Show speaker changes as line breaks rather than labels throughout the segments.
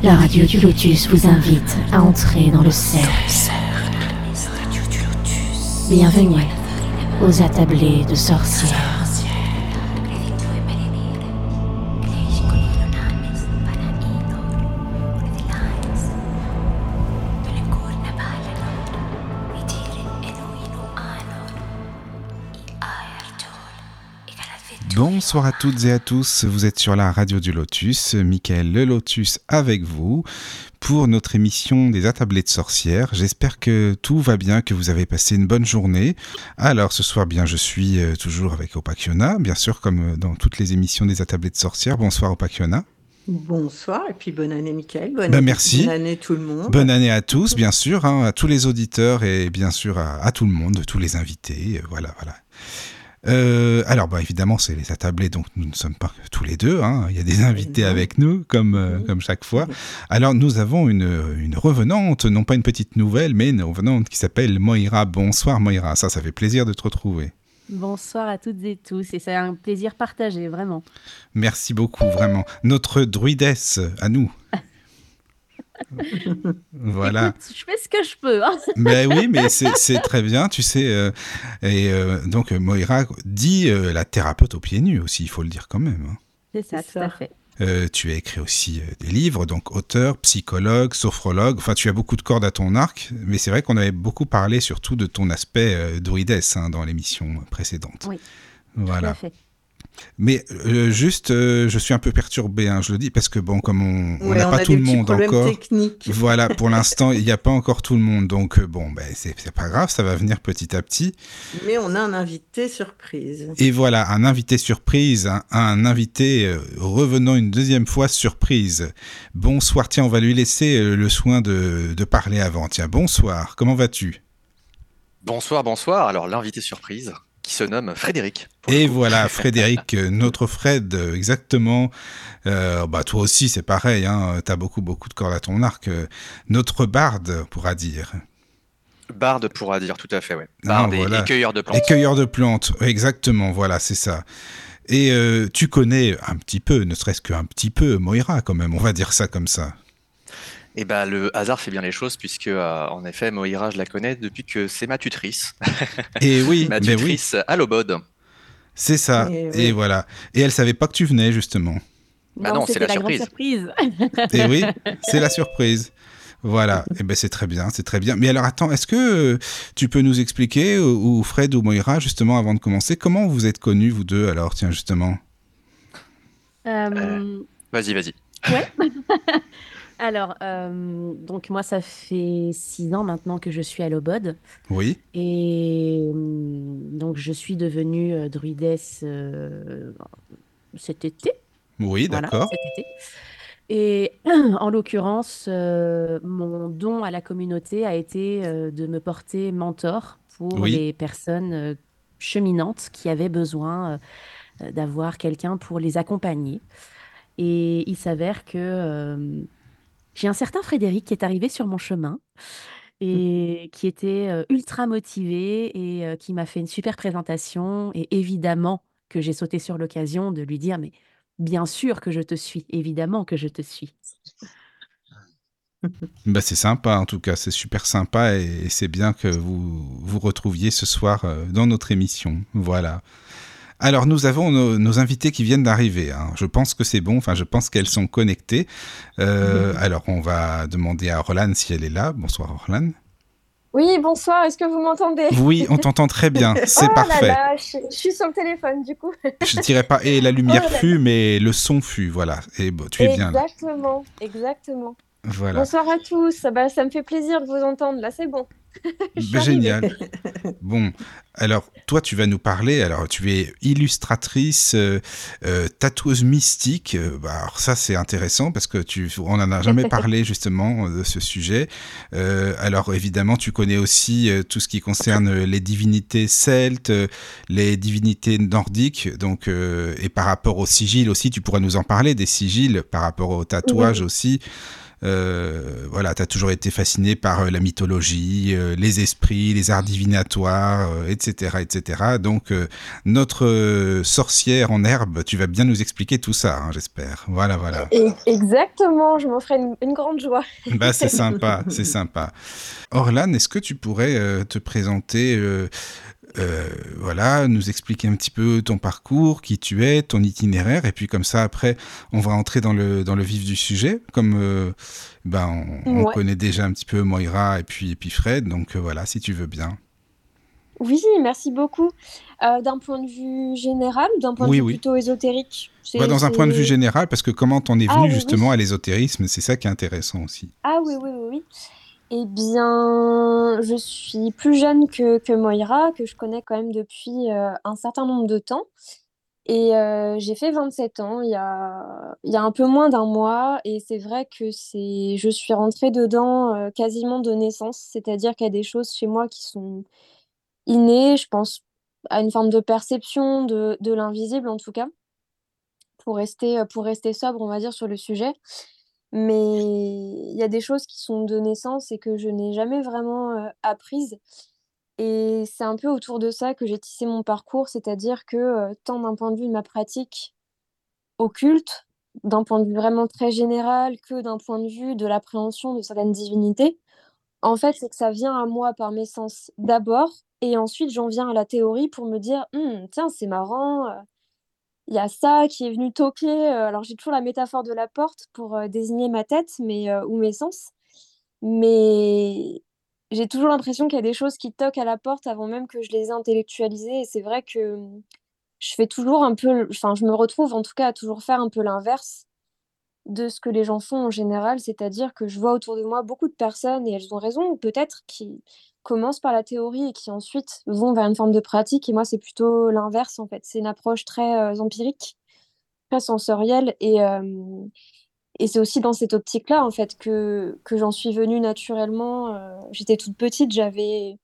La radio du Lotus vous invite à entrer dans le cercle. Bienvenue aux attablés de sorcières.
Bonsoir à toutes et à tous, vous êtes sur la radio du Lotus, Michael le Lotus avec vous pour notre émission des attablés de sorcières. J'espère que tout va bien, que vous avez passé une bonne journée. Alors ce soir, bien, je suis euh, toujours avec Opakiona, bien sûr, comme euh, dans toutes les émissions des attablés de sorcières. Bonsoir Opakiona.
Bonsoir et puis bonne année Michael, bonne,
Ben,
année,
merci.
bonne année tout le monde.
Bonne année à tous, bien sûr, hein, à tous les auditeurs et bien sûr à, à tout le monde, tous les invités. euh, Voilà, voilà. Euh, alors, bah, évidemment, c'est les attablés, donc nous ne sommes pas tous les deux. hein. Il y a des invités avec nous, comme, euh,
Oui.
comme chaque fois. Alors, nous avons une, une revenante, non pas une petite nouvelle, mais une revenante qui s'appelle Moira. Bonsoir Moira, ça, ça fait plaisir de te retrouver.
Bonsoir à toutes et tous, et c'est un plaisir partagé, vraiment.
Merci beaucoup, vraiment. Notre druidesse à nous. voilà.
Écoute, je fais ce que je peux. hein.
Mais oui, mais c'est très bien, tu sais. euh, et euh, donc, euh, Moira dit euh, la thérapeute aux pieds nus aussi, il faut le dire quand même. hein.
C'est ça, tout à fait.
Euh, tu as écrit aussi euh, des livres, donc auteur, psychologue, sophrologue. Enfin, tu as beaucoup de cordes à ton arc, mais c'est vrai qu'on avait beaucoup parlé surtout de ton aspect euh, druidesse hein, dans l'émission précédente.
Oui, Tout à
Voilà.
fait.
Mais euh, juste, euh, je suis un peu perturbé, hein, je le dis, parce que bon, comme on
Ouais,
n'a pas
a
tout
des
le monde encore.
techniques.
Voilà, pour l'instant, il n'y a pas encore tout le monde, donc euh, bon, ben, c'est c'est pas grave, ça va venir petit à petit.
Mais on a un invité surprise.
Et voilà, un invité surprise, un, un invité euh, revenant une deuxième fois surprise. Bonsoir, tiens, on va lui laisser euh, le soin de, de parler avant. Tiens, bonsoir, comment vas-tu?
Bonsoir, bonsoir. Alors, l'invité surprise, qui se nomme Frédéric.
Et voilà, Frédéric, euh, notre Fred, euh, exactement. Euh, bah, toi aussi, c'est pareil, hein, t'as beaucoup, beaucoup de cordes à ton arc. notre barde, pourra dire.
Barde pourra dire tout à fait, ouais.
Ah,
Barde et-
voilà.
et cueilleur de plantes.
De plantes, exactement, voilà, c'est ça. Et euh, tu connais un petit peu, ne serait-ce qu'un petit peu, Moira quand même, on va dire ça comme ça.
Et ben, le hasard fait bien les choses, puisque, euh, en effet, Moira, je la connais depuis que c'est ma tutrice.
Et oui,
ma
mais oui,
tutrice à l'Obod.
c'est ça.
Et
Et,
oui.
voilà. Et elle savait pas que tu venais justement.
Ah non, c'est la
grande
surprise.
surprise.
Et oui, c'est la surprise. Voilà. Et ben c'est très bien, c'est très bien. Mais alors attends, est-ce que euh, tu peux nous expliquer ou ou Fred ou Moira justement avant de commencer comment vous êtes connus vous deux alors tiens justement?
Euh,
Vas-y, vas-y.
ouais. Alors, euh, donc moi, ça fait six ans maintenant que je suis à l'Obod.
Oui.
Et euh, donc, je suis devenue euh, druidesse cet été.
Oui,
Voilà,
d'accord.
cet été. Et en l'occurrence, mon don à la communauté a été de me porter mentor pour
Oui.
les personnes cheminantes qui avaient besoin d'avoir quelqu'un pour les accompagner. Et il s'avère que j'ai un certain Frédéric qui est arrivé sur mon chemin et qui était euh, ultra motivé et euh, qui m'a fait une super présentation. Et évidemment que j'ai sauté sur l'occasion de lui dire, mais bien sûr que je te suis, évidemment que je te suis.
Bah, c'est sympa en tout cas, c'est super sympa et, et c'est bien que vous vous retrouviez ce soir dans notre émission. Voilà. Alors nous avons nos, nos invités qui viennent d'arriver. hein. Je pense que c'est bon, enfin je pense qu'elles sont connectées. Euh, alors on va demander à Roland si elle est là. Bonsoir Roland.
Oui, bonsoir, est-ce que vous m'entendez?
Oui, on t'entend très bien, c'est
Oh là
parfait.
là, je, je suis sur le téléphone du coup.
Je dirais pas et la lumière
Oh là là.
fut, mais le son fut, voilà. Et bon, tu es bien là.
Exactement, exactement.
Voilà.
Bonsoir à tous, Ah bah, ça me fait plaisir de vous entendre, là c'est bon.
Bah, génial. Bon, alors toi, tu vas nous parler. Alors, tu es illustratrice, euh, euh, tatoueuse mystique. Euh, bah, alors ça, c'est intéressant parce que tu, on n'en a jamais parlé justement de ce sujet. Euh, alors, évidemment, tu connais aussi tout ce qui concerne les divinités celtes, les divinités nordiques. Donc, et par rapport au sigil aussi, tu pourrais nous en parler des sigils par rapport au tatouage aussi. Euh, voilà, tu as toujours été fasciné par euh, la mythologie, euh, les esprits, les arts divinatoires, etc., etc. Donc, notre sorcière en herbe, tu vas bien nous expliquer tout ça, hein, j'espère. Voilà, voilà.
Exactement, je m'en ferai une, une, grande joie.
bah, c'est sympa, c'est sympa. Orlan, est-ce que tu pourrais te présenter euh, voilà, nous expliquer un petit peu ton parcours, qui tu es, ton itinéraire, et puis comme ça, après, on va entrer dans le, dans le vif du sujet, comme euh, ben, on, connaît déjà un petit peu Moira et puis, et puis Fred, donc euh, voilà, si tu veux bien.
Oui, merci beaucoup. d'un point de vue général, d'un point de vue plutôt ésotérique
bah, Dans un point de vue général, parce que comment t'en es ah venu justement à l'ésotérisme, c'est ça qui est intéressant aussi.
Ah oui, oui, oui, oui. Eh bien, je suis plus jeune que, que Moira, que je connais quand même depuis euh, un certain nombre de temps. Et euh, j'ai fait 27 ans il y a, y a un peu moins d'un mois. Et c'est vrai que c'est, je suis rentrée dedans euh, quasiment de naissance. C'est-à-dire qu'il y a des choses chez moi qui sont innées. Je pense à une forme de perception de, de l'invisible, en tout cas, pour rester, pour rester sobre, on va dire, sur le sujet. Mais il y a des choses qui sont de naissance et que je n'ai jamais vraiment apprises. Et c'est un peu autour de ça que j'ai tissé mon parcours, c'est-à-dire que tant d'un point de vue de ma pratique occulte, d'un point de vue vraiment très général, que d'un point de vue de l'appréhension de certaines divinités, en fait, c'est que ça vient à moi par mes sens d'abord, et ensuite j'en viens à la théorie pour me dire, «Hum, tiens, c'est marrant, il y a ça qui est venu toquer. Euh, alors j'ai toujours la métaphore de la porte pour euh, désigner ma tête mais, euh, ou mes sens. Mais j'ai toujours l'impression qu'il y a des choses qui toquent à la porte avant même que je les ai intellectualisées. Et c'est vrai que mmh, je fais toujours un peu, enfin je me retrouve en tout cas à toujours faire un peu l'inverse de ce que les gens font en général, c'est-à-dire que je vois autour de moi beaucoup de personnes, et elles ont raison peut-être, qui commencent par la théorie et qui ensuite vont vers une forme de pratique. Et moi, c'est plutôt l'inverse, en fait. C'est une approche très euh, empirique, très sensorielle. Et, euh, et c'est aussi dans cette optique-là, en fait, que, que j'en suis venue naturellement. Euh, j'étais toute petite, j'avais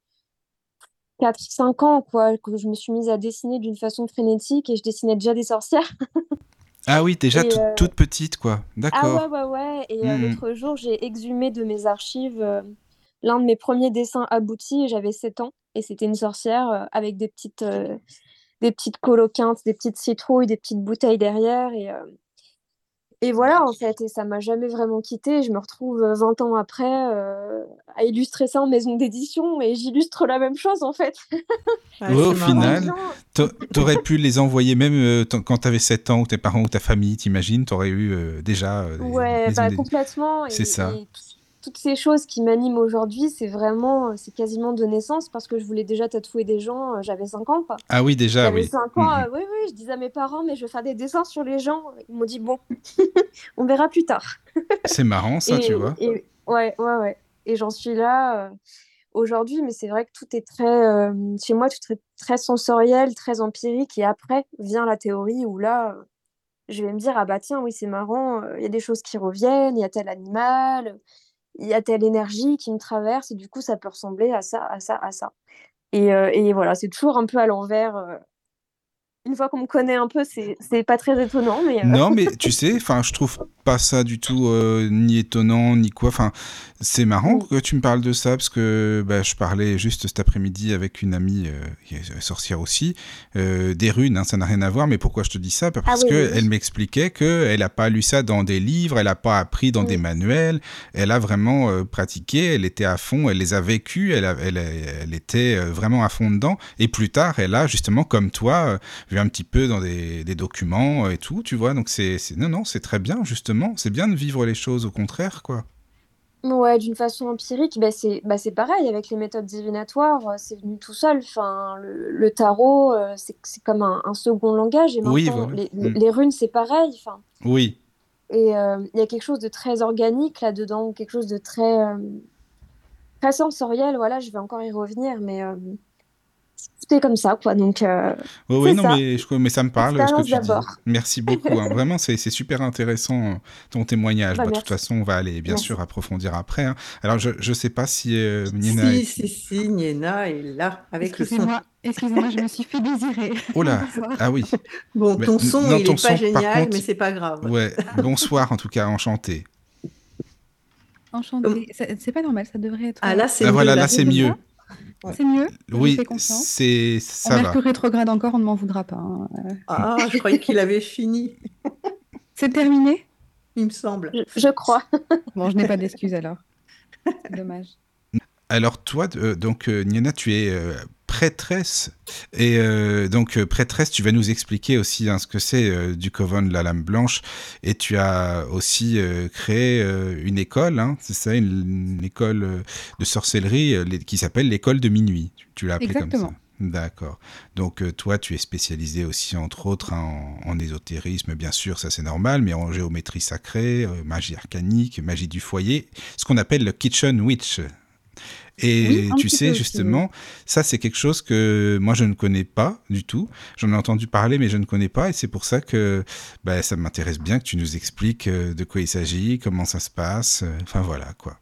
4-5 ans, quoi, que je me suis mise à dessiner d'une façon frénétique et je dessinais déjà des sorcières.
Ah oui, déjà toute petite, quoi. D'accord.
Ah ouais, ouais, ouais. Et mmh l'autre jour, j'ai exhumé de mes archives l'un de mes premiers dessins aboutis, j'avais 7 ans, et c'était une sorcière euh, avec des petites, euh, des petites coloquintes, des petites citrouilles, des petites bouteilles derrière, et, euh, et voilà, en fait, et ça m'a jamais vraiment quitté. Je me retrouve 20 ans après à illustrer ça en maison d'édition, et j'illustre la même chose, en fait.
au final, t'aurais pu les envoyer même quand tu avais 7 ans, ou tes parents ou ta famille, t'imagines, t'aurais eu déjà...
ouais, bah, complètement.
C'est ça
toutes ces choses qui m'animent aujourd'hui, c'est vraiment, euh, c'est quasiment de naissance parce que je voulais déjà tatouer des gens, euh, j'avais 5 ans. Quoi.
Ah oui, déjà,
oui. 5 ans, euh, oui, oui, je disais à mes parents, mais je vais faire des dessins sur les gens. Ils m'ont dit, bon, on verra plus tard.
c'est marrant, ça, tu vois.
Et, ouais, ouais, ouais. Et j'en suis là aujourd'hui, mais c'est vrai que tout est très, chez moi, tout est très sensoriel, très empirique. Et après vient la théorie où là, je vais me dire, ah bah tiens, oui, c'est marrant, il y a des choses qui reviennent, il y a tel animal il y a telle énergie qui me traverse et du coup ça peut ressembler à ça, à ça, à ça. Et, euh, et voilà, c'est toujours un peu à l'envers. Euh, une fois qu'on me connaît un peu, c'est pas très étonnant. Mais euh,
Non, mais tu sais, enfin, je trouve pas ça du tout ni étonnant, ni quoi. Enfin, c'est marrant que tu me parles de ça parce que bah, je parlais juste cet après-midi avec une amie euh, qui est sorcière aussi euh, des runes. Hein, ça n'a rien à voir, mais pourquoi je te dis ça? Parce ah que elle m'expliquait que elle n'a pas lu ça dans des livres, elle n'a pas appris dans des manuels. Elle a vraiment euh, pratiqué, elle était à fond, elle les a vécues, elle, elle, elle, était vraiment à fond dedans. Et plus tard, elle a justement, comme toi, vu un petit peu dans des, des documents et tout, tu vois. Donc c'est non non, c'est très bien justement. C'est bien de vivre les choses au contraire, quoi.
Ouais, d'une façon empirique, bah, c'est bah, pareil avec les méthodes divinatoires, euh, c'est venu tout seul. Enfin, le, tarot, euh, c'est comme un, second langage. Et
oui,
les, mm. les, runes, c'est pareil. Enfin.
Oui.
Et euh, il y a quelque chose de très organique là-dedans, quelque chose de très, très sensoriel. Voilà, je vais encore y revenir, mais comme ça, quoi. Donc, euh,
oui, non, mais, je, mais ça me parle ce que tu dis. Merci beaucoup. Hein. Vraiment, c'est super intéressant euh, ton témoignage. Bah, de toute façon, on va aller bien sûr approfondir après. Hein. Alors, je ne sais pas si euh, Niena.
Si, est... si, si, Niena est là avec le son.
Excusez-moi, je me suis fait désirer.
Oh là, ah oui.
Bon, ton son, il n'est pas génial, mais c'est pas grave.
Ouais, bonsoir en tout cas, enchanté.
Enchantée. C'est c'est pas normal, ça devrait être.
Ah là, c'est
Ah,
mieux,
voilà,
là.
là, c'est mieux.
C'est mieux?
Oui, c'est
En
ça va.
Mercure rétrograde encore, on ne m'en voudra pas. hein. Euh,
Ah, je croyais qu'il avait fini,
C'est terminé?
Il me semble.
Je, je crois.
Bon, je n'ai pas d'excuses alors. Dommage.
Alors toi, euh, donc euh, Niena, tu es euh, prêtresse et euh, donc euh, prêtresse, tu vas nous expliquer aussi hein, ce que c'est euh, du coven de la Lame Blanche et tu as aussi euh, créé une école, hein, c'est ça, une, une école de sorcellerie les- qui s'appelle l'école de minuit. Tu, tu l'as appelée comme ça. D'accord. Donc toi, tu es spécialisé aussi entre autres hein, en, en ésotérisme, bien sûr, ça c'est normal, mais en géométrie sacrée, magie arcanique, magie du foyer, ce qu'on appelle le kitchen witch. Et
Oui,
tu sais
aussi,
justement, ça c'est quelque chose que moi je ne connais pas du tout. J'en ai entendu parler, mais je ne connais pas, et c'est pour ça que bah, ça m'intéresse bien que tu nous expliques euh, de quoi il s'agit, comment ça se passe. euh, Enfin voilà quoi.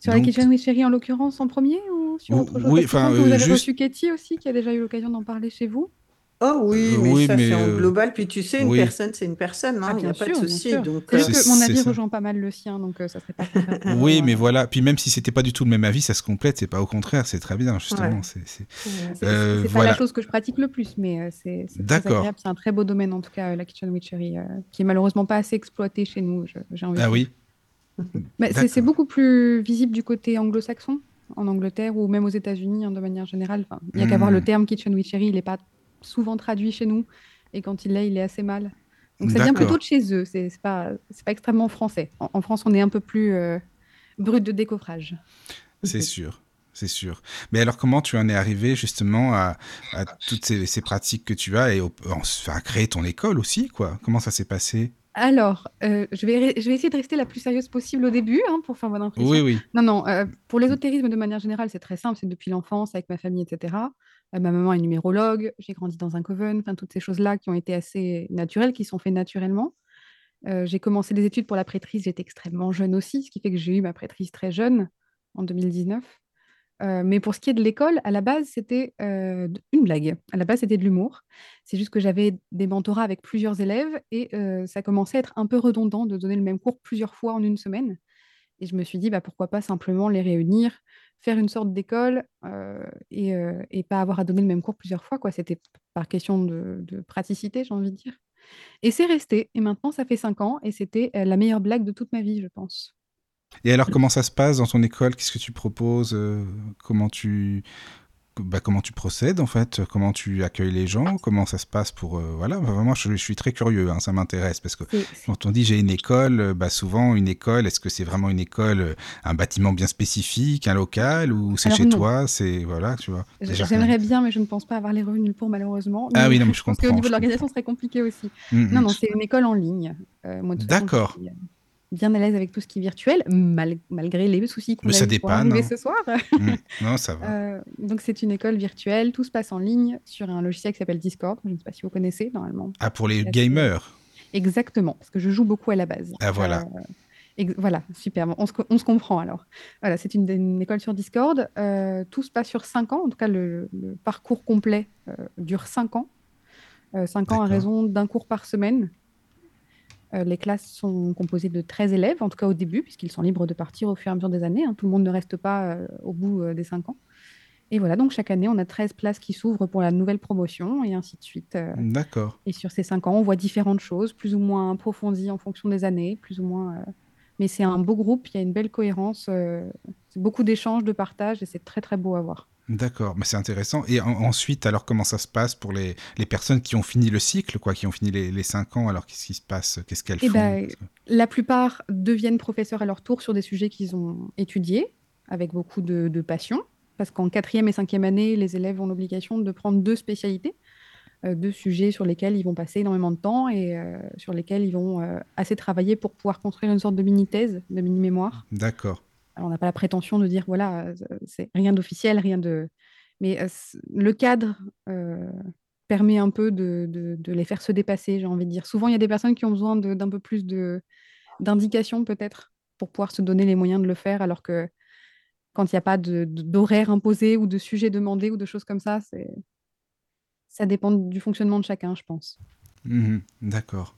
Sur la
Donc-
Kitchen Witchery en l'occurrence en premier ou sur
Ou-
autre chose?
oui, enfin,
que vous
euh,
avez
juste-
reçu Katie aussi, qui a déjà eu l'occasion d'en parler chez vous.
Oh oui,
Euh,
mais
oui,
ça
mais,
c'est en
euh,
global. Puis tu sais, une
oui.
personne, c'est une personne,
Ah,
hein, il n'y
bien
a pas de souci.
sûr.
Donc,
C'est
euh,
juste que mon avis rejoint pas mal le sien, donc euh, ça serait pas
Oui, mais
euh,
voilà. Puis même si c'était pas du tout le même avis, ça se complète. C'est pas au contraire, c'est très bien justement.
Ouais.
C'est- Euh,
c'est pas
voilà.
la chose que je pratique le plus, mais euh, c'est agréable. C'est un très beau domaine, en tout cas, euh, la Kitchen Witchery, euh, qui est malheureusement pas assez exploité chez nous, j'ai envie de
Ah
dire.
oui.
Mais c'est beaucoup plus visible du côté anglo-saxon, en Angleterre ou même aux États-Unis hein, de manière générale. Enfin, il n'y a qu'à voir
Hmm.
le terme Kitchen Witchery, il n'est pas souvent traduit chez nous, et quand il l'est, il est assez mal. Donc ça vient plutôt de chez eux, c'est pas, c'est pas extrêmement français. En, en France, on est un peu plus euh, brut de décoffrage.
C'est sûr, c'est sûr. Mais alors, comment tu en es arrivé justement à, à toutes ces, ces pratiques que tu as et au- à créer ton école aussi, quoi? Comment ça s'est passé?
Alors, euh, je, vais, je vais essayer de rester la plus sérieuse possible au début, hein, pour faire bonne impression.
Oui, oui.
Non, non, euh, pour l'ésotérisme de manière générale, c'est très simple, c'est depuis l'enfance, avec ma famille, etc. Euh, ma maman est numérologue, j'ai grandi dans un coven, enfin toutes ces choses-là qui ont été assez naturelles, qui sont faites naturellement. Euh, j'ai commencé des études pour la prêtrise, j'étais extrêmement jeune aussi, ce qui fait que j'ai eu ma prêtrise très jeune, en 2019. Euh, mais pour ce qui est de l'école, à la base, c'était une blague. À la base, c'était de l'humour. C'est juste que j'avais des mentorats avec plusieurs élèves et ça commençait à être un peu redondant de donner le même cours plusieurs fois en une semaine. Et je me suis dit, bah, pourquoi pas simplement les réunir, faire une sorte d'école euh, et, euh, et pas avoir à donner le même cours plusieurs fois. quoi. C'était par question de, de praticité, j'ai envie de dire. Et c'est resté. Et maintenant, ça fait cinq ans et c'était euh, la meilleure blague de toute ma vie, je pense.
Et alors, comment ça se passe dans ton école? Qu'est-ce que tu proposes? Comment tu bah, comment tu procèdes en fait Comment tu accueilles les gens Comment ça se passe pour euh, voilà bah, Vraiment, je, je suis très curieux. hein, ça m'intéresse parce que
C'est- c'est-
quand on dit j'ai une école, euh, bah souvent une école, est-ce que c'est vraiment une école, euh, un bâtiment bien spécifique, un local ou c'est chez
non.
toi C'est voilà, tu vois.
J'aimerais bien, mais je ne pense pas avoir les revenus pour, malheureusement.
Ah oui, non, mais je
pense qu'au
comprends,
niveau de l'organisation, ce serait compliqué aussi.
Mhm.
Non, non, c'est une école en ligne. Euh, moi,
D'accord.
Bien à l'aise avec tout ce qui est virtuel, mal- malgré les soucis qu'on a
ça dépanne, hein.
ce soir.
Mhm. Non, ça va.
Euh, donc, c'est une école virtuelle, tout se passe en ligne sur un logiciel qui s'appelle Discord. Je ne sais pas si vous connaissez, normalement.
Ah, pour les gamers.
Exactement, parce que je joue beaucoup à la base.
Ah, voilà.
Euh, voilà, super, on se, on se comprend alors. Voilà, c'est une, une école sur Discord. euh, tout se passe sur 5 ans, en tout cas, le, le parcours complet euh, dure 5 ans. 5 ans à raison d'un cours par semaine. Euh, les classes sont composées de 13 élèves, en tout cas au début, puisqu'ils sont libres de partir au fur et à mesure des années. hein. Tout le monde ne reste pas euh, au bout euh, des 5 ans. Et voilà, donc chaque année, on a 13 places qui s'ouvrent pour la nouvelle promotion et ainsi de suite.
D'accord.
et sur ces cinq ans, on voit différentes choses, plus ou moins approfondies en fonction des années, plus ou moins. euh, Mais c'est un beau groupe, il y a une belle cohérence, euh, c'est beaucoup d'échanges, de partage, et c'est très très beau à voir.
D'accord, mais c'est intéressant. Et en- ensuite, alors comment ça se passe pour les, les personnes qui ont fini le cycle, quoi, qui ont fini les, les cinq ans? Alors qu'est-ce qui se passe? Qu'est-ce qu'elles
Eh
font?
ben,
que-
La plupart deviennent professeurs à leur tour sur des sujets qu'ils ont étudiés, avec beaucoup de, de passion, parce qu'en quatrième et cinquième année, les élèves ont l'obligation de prendre deux spécialités, euh, deux sujets sur lesquels ils vont passer énormément de temps et euh, sur lesquels ils vont euh, assez travailler pour pouvoir construire une sorte de mini-thèse, de mini-mémoire.
D'accord.
On n'a pas la prétention de dire, voilà, euh, c'est rien d'officiel, rien de... Mais euh, le cadre euh, permet un peu de, de- les faire se dépasser, j'ai envie de dire. Souvent, il y a des personnes qui ont besoin d'un peu plus d'indications, peut-être, pour pouvoir se donner les moyens de le faire, alors que quand il n'y a pas d'horaire imposé ou de sujet demandé ou de choses comme ça, ça dépend du fonctionnement de chacun, je pense.
Mhm, D'accord.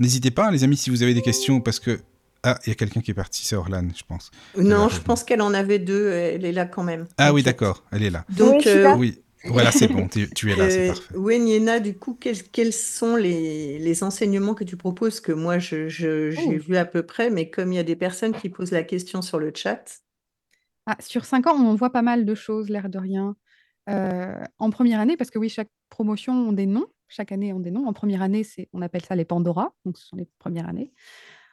N'hésitez pas, les amis, si vous avez des questions, parce que Ah, il y a quelqu'un qui est parti, c'est Orlan, je pense.
Non, je pense qu'elle en avait deux, elle est là quand même.
Ah oui, d'accord, elle est là.
Donc,
oui,
oui. Voilà, c'est bon, tu, es là, c'est
euh,
parfait.
Oui, Niena, du coup, quels, quels sont les, les, enseignements que tu proposes Que moi, j'ai je,
Oh.
vu à peu près, mais comme il y a des personnes qui posent la question sur le chat?
Ah, sur cinq ans, on voit pas mal de choses, l'air de rien. Euh, en première année, parce que oui, chaque promotion ont des noms, chaque année ont des noms. En première année, c'est, on appelle ça les Pandora, donc ce sont les premières années.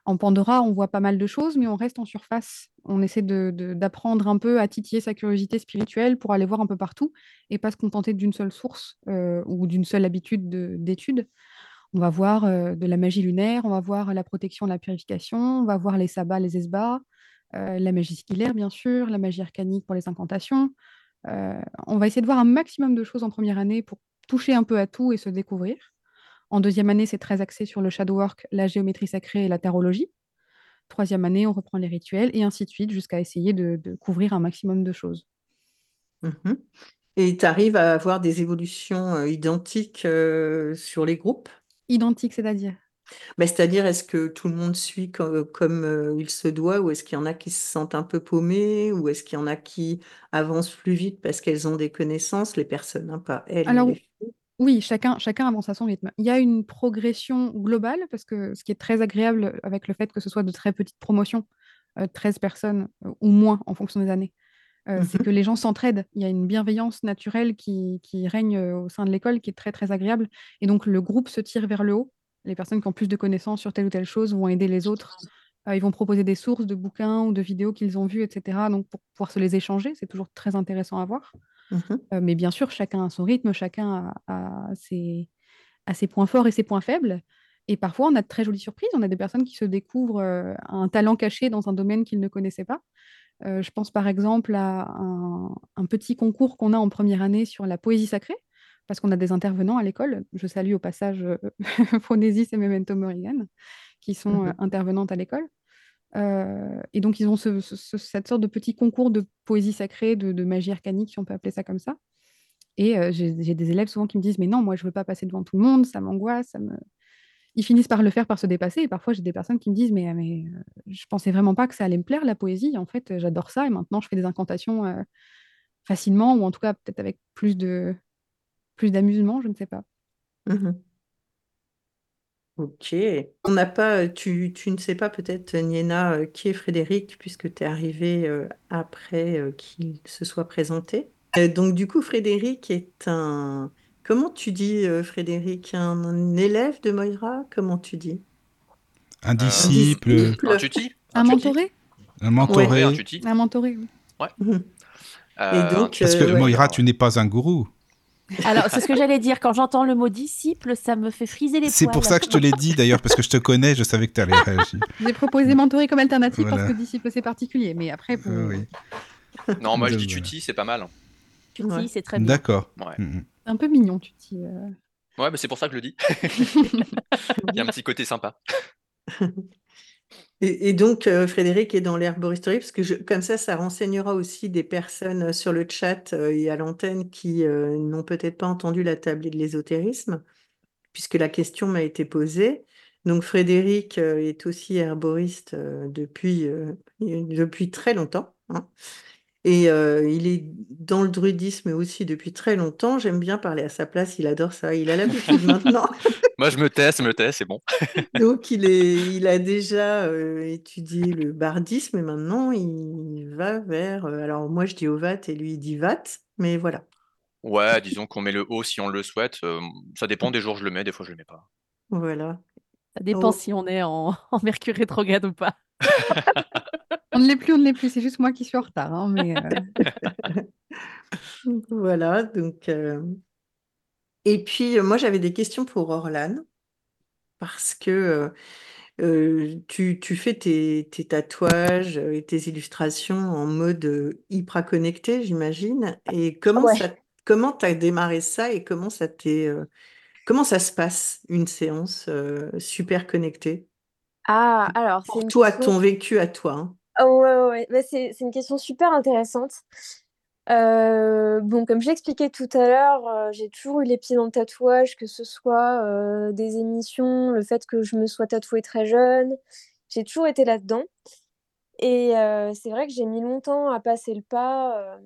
En Pandora, on voit pas mal de choses, mais on reste en surface. On essaie d'apprendre un peu à titiller sa curiosité spirituelle pour aller voir un peu partout et pas se contenter d'une seule source euh, ou d'une seule habitude de- d'étude. On va voir euh, de la magie lunaire, on va voir la protection, la purification, on va voir les sabbats, les esbats, euh, la magie squillaire, bien sûr, la magie arcanique pour les incantations. On va essayer de voir un maximum de choses en première année pour toucher un peu à tout et se découvrir. En deuxième année, c'est très axé sur le shadow work, la géométrie sacrée et la tarologie. Troisième année, on reprend les rituels et ainsi de suite jusqu'à essayer de, de couvrir un maximum de choses.
Mhm. Et tu arrives à avoir des évolutions euh, identiques euh, sur les groupes?
Identique, c'est-à-dire?
Ben, C'est-à-dire, est-ce que tout le monde suit co- comme, euh, il se doit, ou est-ce qu'il y en a qui se sentent un peu paumés, ou est-ce qu'il y en a qui avancent plus vite parce qu'elles ont des connaissances, les personnes, hein, pas elles,
Alors,
les
Oui, chacun, chacun avance à son rythme. Il y a une progression globale, parce que ce qui est très agréable avec le fait que ce soit de très petites promotions, euh, 13 personnes euh, ou moins en fonction des années, euh, c'est
Mhm.
que les gens s'entraident. Il y a une bienveillance naturelle qui, qui règne euh, au sein de l'école qui est très, très agréable. Et donc, le groupe se tire vers le haut. Les personnes qui ont plus de connaissances sur telle ou telle chose vont aider les autres. Euh, ils vont proposer des sources de bouquins ou de vidéos qu'ils ont vues, etc. Donc, pour pouvoir se les échanger, c'est toujours très intéressant à voir.
Mhm.
Euh, mais bien sûr, chacun a son rythme, chacun a, a ses, a ses points forts et ses points faibles. Et parfois, on a de très jolies surprises. On a des personnes qui se découvrent euh, un talent caché dans un domaine qu'ils ne connaissaient pas. Euh, je pense par exemple à un, un petit concours qu'on a en première année sur la poésie sacrée, parce qu'on a des intervenants à l'école. Je salue au passage Phronésis et Memento Morigan, qui sont euh,
Mhm.
intervenantes à l'école. Euh, et donc, ils ont ce- ce- ce- cette sorte de petit concours de poésie sacrée, de, magie arcanique, si on peut appeler ça comme ça. Et euh, j'ai des élèves souvent qui me disent, mais non, moi, je veux pas passer devant tout le monde, ça m'angoisse, me... Ils finissent par le faire, par se dépasser. Et parfois, j'ai des personnes qui me disent, mais, mais euh, je pensais vraiment pas que ça allait me plaire, la poésie. En fait, euh, j'adore ça. Et maintenant, je fais des incantations euh, facilement, ou en tout cas, peut-être avec plus de plus d'amusement, je ne sais pas.
Mhm. Ok. On n'a pas, tu, tu ne sais pas peut-être, Niena, euh, qui est Frédéric, puisque tu es arrivé euh, après euh, qu'il se soit présenté. Euh, donc, du coup, Frédéric est un. Comment tu dis, euh, Frédéric? Un, un élève de Moira? Comment tu dis?
Un
Euh,
disciple,
disciple.
Un tuti?
Un
tuti
mentoré?
Un mentoré.
un
mentoré, oui.
Euh,
Et donc,
Parce que
euh, ouais.
Moira, tu n'es pas un gourou.
Alors, c'est ce que j'allais dire. Quand j'entends le mot disciple, ça me fait friser les
C'est pour ça que je te l'ai dit d'ailleurs, parce que je te connais, je savais que tu allais réagir.
J'ai proposé mentoré comme alternative
Voilà.
parce que disciple, c'est particulier. Mais après, pour...
Euh, oui.
Non, moi je dis tuti, c'est pas mal.
Tutti,
Ouais.
c'est très bien.
D'accord.
Ouais,
Mhm.
un peu mignon, tu dis. euh.
ouais bah, c'est pour ça que je le dis. Il y a un petit côté sympa.
Et, donc, euh, Frédéric est dans l'herboristerie, parce que comme ça, ça renseignera aussi des personnes euh, sur le chat euh, et à l'antenne qui n'ont peut-être pas entendu la table de l'ésotérisme, puisque la question m'a été posée. Donc, Frédéric est aussi herboriste depuis, depuis très longtemps. hein. Et euh, il est dans le druidisme aussi depuis très longtemps. J'aime bien parler à sa place, il adore ça. Il a l'habitude maintenant.
Moi je me tais, je me tais, c'est bon.
Donc, il est, il a déjà euh, étudié le bardisme et maintenant il va vers. euh, alors, moi je dis Ovat et lui il dit Vat, mais voilà.
Ouais, disons qu'on met le haut si on le souhaite. euh, ça dépend des jours, je le mets, des fois je le mets pas.
Voilà.
Ça dépend
Oh.
si on est en, en Mercure rétrograde ou pas.
On ne l'est plus, on ne l'est plus. C'est juste moi qui suis en retard. hein, mais, euh,
Voilà. Donc, euh, Et puis, euh, moi j'avais des questions pour Orlan, parce que euh, tu, tu fais tes, tes tatouages et tes illustrations en mode hyper connecté, j'imagine. Et comment
Ouais.
ça, comment t'as démarré ça et comment ça t'est, comment ça se passe une séance super connectée?
Ah, alors,
Pour toi,
question.
ton vécu à toi. hein.
Ah ouais. Bah, c'est, une question super intéressante. Euh, bon, comme j'expliquais tout à l'heure, euh, j'ai toujours eu les pieds dans le tatouage, que ce soit euh, des émissions, le fait que je me sois tatouée très jeune, J'ai toujours été là-dedans et c'est vrai que j'ai mis longtemps à passer le pas,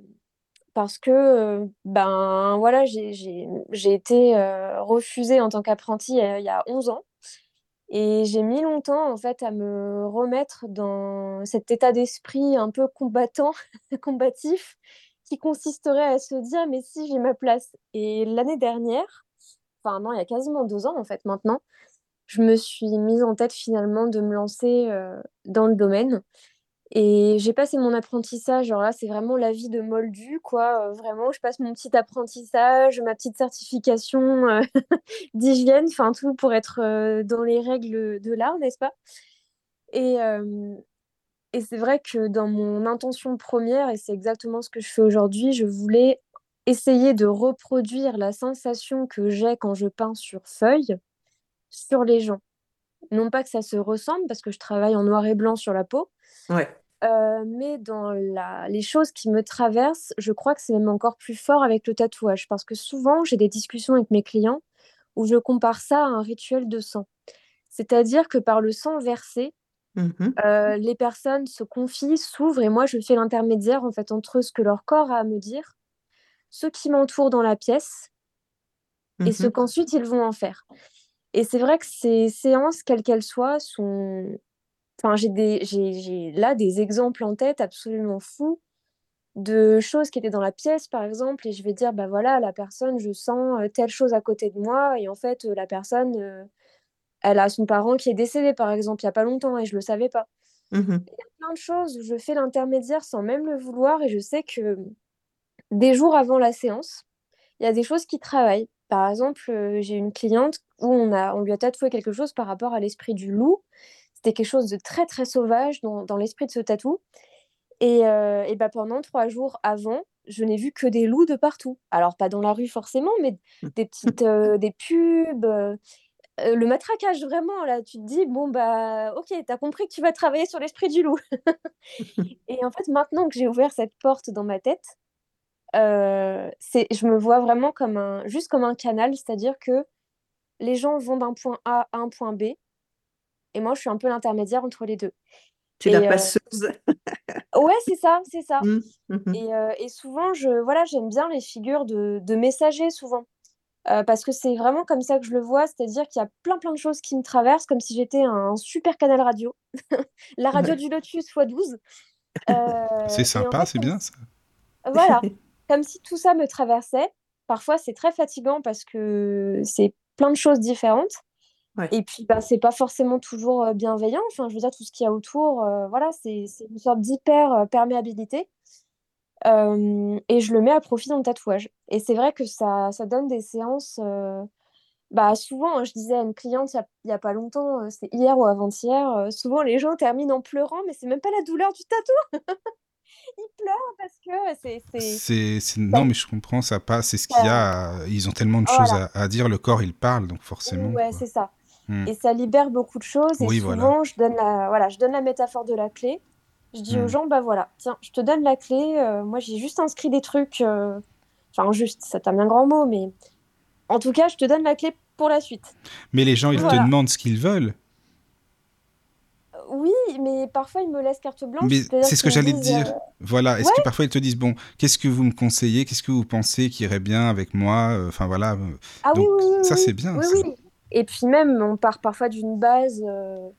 parce que, ben, voilà, j'ai été, refusée en tant qu'apprentie, heu, il y a 11 ans et j'ai mis longtemps, en fait, à me remettre dans cet état d'esprit un peu combattant, combatif, qui consisterait à se dire: «Mais si, j'ai ma place» et l'année dernière, enfin non, il y a quasiment 2 ans, en fait, maintenant, je me suis mise en tête finalement de me lancer, heu, dans le domaine et j'ai passé mon apprentissage. Alors là, c'est vraiment la vie de moldu, quoi, heu, vraiment, je passe mon petit apprentissage, ma petite certification, heu, d'hygiène, enfin tout pour être, heu, dans les règles, de l'art, n'est-ce pas? Et hem et c'est vrai que dans mon intention première et c'est exactement ce que je fais aujourd'hui, je voulais essayer de reproduire la sensation que j'ai quand je peins sur feuille, sur les gens. Non pas que ça se ressemble parce que je travaille en noir et blanc sur la peau,
Ouais.
Heu, mais dans la les choses qui me traversent, je crois que c'est même encore plus fort avec le tatouage. Parce que souvent, j'ai des discussions avec mes clients où je compare ça à un rituel de sang. C'est-à-dire que par le sang versé,
Mmh mh.
heu, les personnes se confient, s'ouvrent et moi je fais l'intermédiaire en fait entre ce que leur corps a à me dire, ceux qui m'entourent dans la pièce et
Mmh
ce
mh.
qu'ensuite ils vont en faire. Et c'est vrai que ces séances, quelles qu'elles soient, sont enfin j'ai des j'ai j'ai là des exemples en tête absolument fous de choses qui étaient dans la pièce par exemple et je vais dire: «Bah voilà, la personne, je sens, heu, telle chose à côté de moi» et en fait, heu, la personne, heu, elle a son parent qui est décédé par exemple, il y a pas longtemps et je le savais pas.
Mmh mh.
Il y a plein de choses où je fais l'intermédiaire sans même le vouloir et je sais que, des jours avant la séance, il y a des choses qui travaillent. Par exemple, j'ai une cliente où on a on lui a tatoué quelque chose par rapport à l'esprit du loup. C'était quelque chose de très, très sauvage dans dans l'esprit de ce tatou et heu et bah, pendant 3 jours avant, je n'ai vu que des loups de partout. Alors pas dans la rue forcément, mais des petites, heu, des pubs, heu, le matraquage vraiment là, tu te dis: «Bon bah, OK, tu as compris que tu vas travailler sur l'esprit du loup» et en fait, maintenant que j'ai ouvert cette porte dans ma tête, c'est je me vois vraiment comme un juste comme un canal, c'est-à-dire que les gens vont d'un point A à un point B et moi je suis un peu l'intermédiaire entre les 2
Tu es la
et heu
passeuse.
ouais, c'est ça, c'est ça
Mmh. Mmh mh.
et souvent je voilà, j'aime bien les figures de de messagers souvent, heu, parce que c'est vraiment comme ça que je le vois, c'est-à-dire qu'il y a plein, plein de choses qui me traversent comme si j'étais un super canal radio, la radio
Ouais.
du lotus fois 12, heu
C'est
en
sympa,
fait
c'est bien ça.
voilà, comme si tout ça me traversait. Parfois, c'est très fatigant parce que c'est plein de choses différentes
Ouais.
et puis, bah, c'est pas forcément toujours, bienveillant. Enfin, je veux dire tout ce qu'il y a autour, voilà, c'est c'est une sorte d'hyper, perméabilité, et je le mets à profit dans le tatouage et c'est vrai que ça ça donne des séances, bah, souvent, hein, je disais à une cliente il y a pas longtemps, c'était hier ou avant-hier, souvent les gens terminent en pleurant, mais c'est même pas la douleur du tatou! Ils pleurent parce que c'est c'est
C'est c'est
ça
non, mais je comprends, ça passe, c'est ce qu'il y
ça
a, à ils ont tellement de choses à à dire, le corps, il parle, donc forcément,
Ouais, c'est ça
Mmh.
et ça libère beaucoup de choses et
Oui, voilà.
souvent je donne la voilà, je donne la métaphore de la clé. Je dis aux
Mmh.
gens: «Bah, voilà, tiens, je te donne la clé, heu, moi j'ai juste inscrit des trucs, heu» enfin juste, c'est un bien grand mot, mais en tout cas, je te donne la clé pour la suite.
Mais les gens, ils te demandent ce qu'ils veulent.
Oui, mais parfois ils me laissent carte blanche,
c'est ce que j'allais te dire. Voilà, est-ce
ouais!
que parfois ils te disent: «Bon, qu'est-ce que vous me conseillez? Qu'est-ce que vous pensez qui irait bien avec moi?» enfin voilà,
Ah oui,
donc
oui, oui,
ça, c'est
oui,
bien
oui,
ça.
oui et puis même, on part parfois d'une base, heu,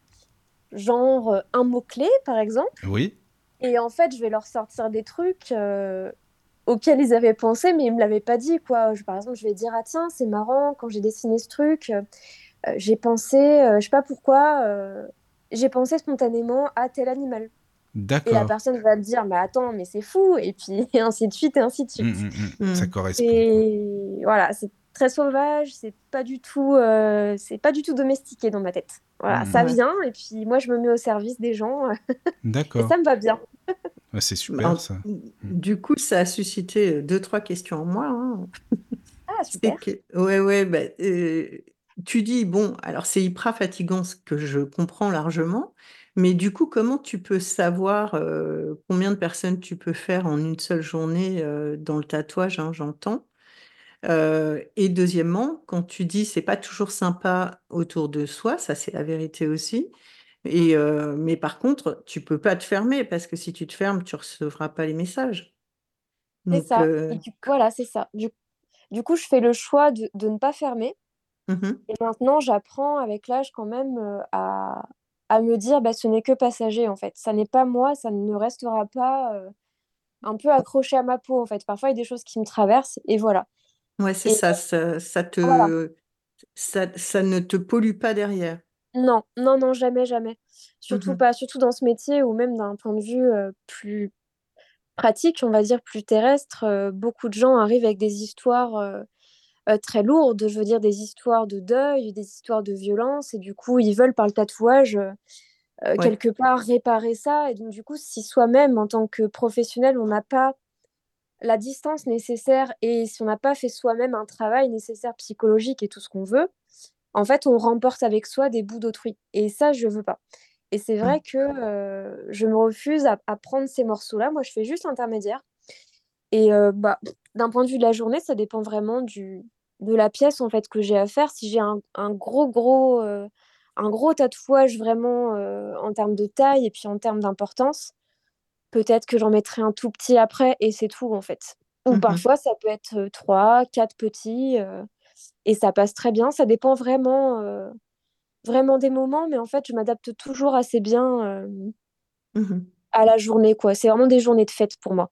genre, heu, un mot-clé, par exemple
Oui.
et en fait, je vais leur sortir des trucs, heu, auxquels ils avaient pensé, mais ils me l'avaient pas dit, quoi. Je par exemple, je vais dire: «Ah tiens, c'est marrant, quand j'ai dessiné ce truc, j'ai pensé, je sais pas pourquoi, j'ai pensé spontanément à tel animal» et la
D'accord.
personne va me dire: «Mais attends, mais c'est fou» et puis et ainsi de suite et ainsi de
Mmh,
suite.
mmh mh. Ça
Mmh.
correspond, quoi.
C'est voilà, c'est très sauvage, c'est pas du tout, heu, c'est pas du tout domestiqué dans ma tête. Voilà,
Mmh
ça vient et puis moi, je me mets au service des gens, et
D'accord.
ça me va bien.
C'est super ça.
Mmh. du coup, ça a suscité, heu, 2-3 questions en moi, hein.
Ah
C'est
super!
que ouais, ouais, bah, tu dis bon, alors c'est hyper fatigant, ce que je comprends largement, mais du coup, comment tu peux savoir, combien de personnes tu peux faire en une seule journée, dans le tatouage, hein, j'entends? Heu et deuxièmement, quand tu dis: «C'est pas toujours sympa autour de soi», ça, c'est la vérité aussi. Et euh, mais par contre, tu peux pas te fermer parce que si tu te fermes, tu recevras pas les messages.
C'est ça.
euh,
Et du, voilà, c'est ça. Du, du coup, je fais le choix de, de ne pas fermer.
mhm.
Et maintenant, j'apprends avec l'âge quand même euh, à, à me dire, bah, ce n'est que passager en fait. Ça n'est pas moi, ça ne restera pas euh, un peu accroché à ma peau en fait. Parfois, il y a des choses qui me traversent et voilà.
Ouais, c'est
Et
ça, ça, ça
voilà.
te, ça, ça ne te pollue pas derrière.
Non, non, non, jamais, jamais. Surtout
Mhm.
pas, surtout dans ce métier ou même d'un point de vue euh, plus pratique, on va dire plus terrestre. euh, beaucoup de gens arrivent avec des histoires euh, euh, très lourdes, je veux dire des histoires de deuil, des histoires de violence, et du coup, ils veulent par le tatouage euh, euh,
Ouais.
quelque part réparer ça. Et donc, du coup, si soi-même, en tant que professionnel, on n'a pas la distance nécessaire et si on n'a pas fait soi-même un travail nécessaire psychologique et tout ce qu'on veut, en fait, on remporte avec soi des bouts d'autrui. Et ça, je veux pas. Et c'est vrai
Mm.
que euh, je me refuse à, à prendre ces morceaux-là. Moi, je fais juste l'intermédiaire. Et euh, bah, d'un point de vue de la journée, ça dépend vraiment du, de la pièce en fait que j'ai à faire. Si j'ai un, un gros, gros, euh, un gros tatouage vraiment en termes de taille et puis en termes d'importance, peut-être que j'en mettrai un tout petit après et c'est tout en fait. Ou
Mhm.
parfois, ça peut être trois, quatre petits euh, et ça passe très bien. Ça dépend vraiment, euh, vraiment des moments, mais en fait, je m'adapte toujours assez bien euh,
Mhm.
à la journée, quoi. C'est vraiment des journées de fête pour moi.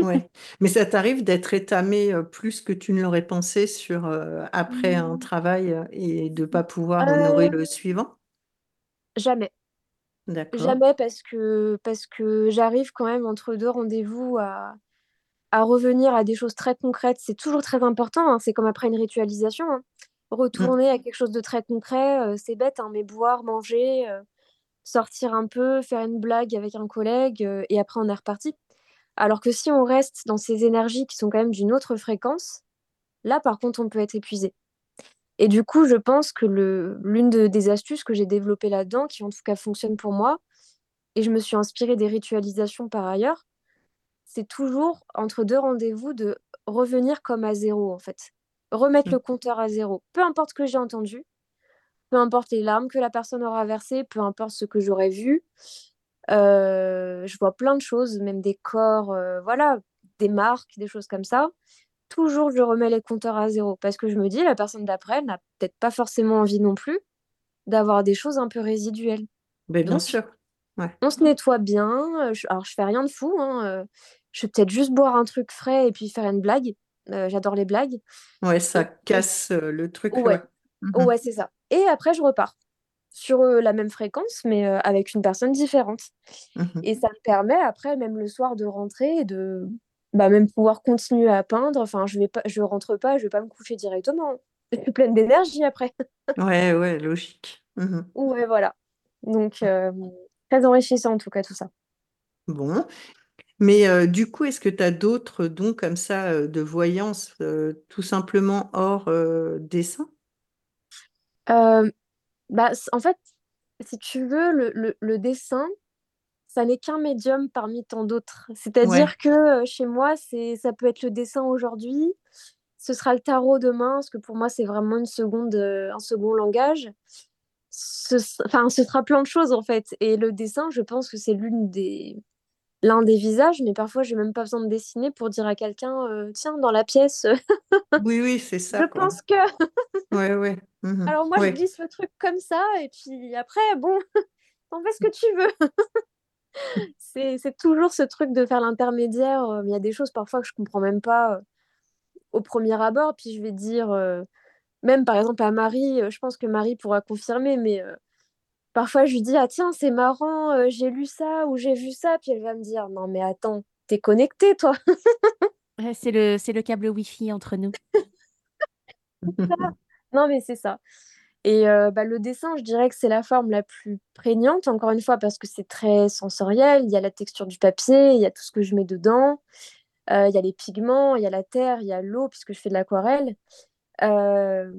Ouais. Mais ça t'arrive d'être étamé plus que tu ne l'aurais pensé sur après un travail euh, et de pas pouvoir honorer
Euh,
le suivant?
jamais. Jamais parce que, parce que j'arrive quand même entre deux rendez-vous à, à revenir à des choses très concrètes. C'est toujours très important, hein. C'est comme après une ritualisation. hein.
Mm.
Retourner à quelque chose de très concret, euh, c'est bête, hein, mais boire, manger, euh, sortir un peu, faire une blague avec un collègue, euh, et après on est reparti. Alors que si on reste dans ces énergies qui sont quand même d'une autre fréquence, là par contre on peut être épuisé. Et du coup, je pense que l'une de- des astuces que j'ai développées là-dedans, qui en tout cas fonctionne pour moi, et je me suis inspirée des ritualisations par ailleurs, c'est toujours entre deux rendez-vous de revenir comme à zéro en fait. Remettre
Mm.
le compteur à zéro. Peu importe ce que j'ai entendu, peu importe les larmes que la personne aura versées, peu importe ce que j'aurais vu. Euh, je vois plein de choses, même des corps, euh, voilà, des marques, des choses comme ça. Toujours, je remets les compteurs à zéro parce que je me dis, la personne d'après n'a peut-être pas forcément envie non plus d'avoir des choses un peu résiduelles.
Ben, bien
Donc,
sûr. Ouais.
on se nettoie bien. euh, je- alors, je fais rien de fou. hein, euh, je vais peut-être juste boire un truc frais et puis faire une blague. Euh, j'adore les blagues.
Ouais, ça
Et-
casse euh, le truc.
Ouais,
Ouais. Mhm.
ouais, c'est ça. Et après, je repars sur la même fréquence, mais avec une personne différente.
Mhm.
Et ça me permet après, même le soir, de rentrer et de bah, même pouvoir continuer à peindre. Enfin, je vais pas, je rentre pas, je vais pas me coucher directement. Je suis pleine d'énergie après.
Ouais, ouais, logique. Mhm.
Ouais, voilà. Donc, euh, très enrichissant en tout cas tout ça.
Bon. Mais euh, du coup, est-ce que tu as d'autres dons comme ça euh, de voyance, tout simplement hors dessin?
Bah, en fait, si tu veux, le, le- le dessin, ça n'est qu'un médium parmi tant d'autres. C'est-à-dire
Ouais.
que chez moi, c'est, ça peut être le dessin aujourd'hui, ce sera le tarot demain, parce que pour moi, c'est vraiment une seconde, un second langage. Ce, enfin, ce sera plein de choses en fait. Et le dessin, je pense que c'est l'une des, l'un des visages, mais parfois, j'ai même pas besoin de dessiner pour dire à quelqu'un, euh, tiens, dans la pièce,
Oui, oui, c'est
je
ça, quoi.
pense que.
Ouais, ouais. Mhm.
Alors moi, je glisse le truc comme ça, et puis après, bon, t'en fais ce que tu veux. C'est c'est toujours ce truc de faire l'intermédiaire. euh, Il y a des choses parfois que je comprends même pas euh, au premier abord, puis je vais dire, euh, même par exemple à Marie, je pense que Marie pourra confirmer, mais euh, parfois je lui dis, ah tiens, c'est marrant, euh, j'ai lu ça ou j'ai vu ça, puis elle va me dire, non mais attends, t'es connecté toi.
Ouais, c'est le, c'est le câble Wi-Fi entre nous.
Non mais c'est ça. Et euh, bah, le dessin, je dirais que c'est la forme la plus prégnante, encore une fois, parce que c'est très sensoriel. Il y a la texture du papier, il y a tout ce que je mets dedans, euh, il y a les pigments, il y a la terre, il y a l'eau, puisque je fais de l'aquarelle. Euh,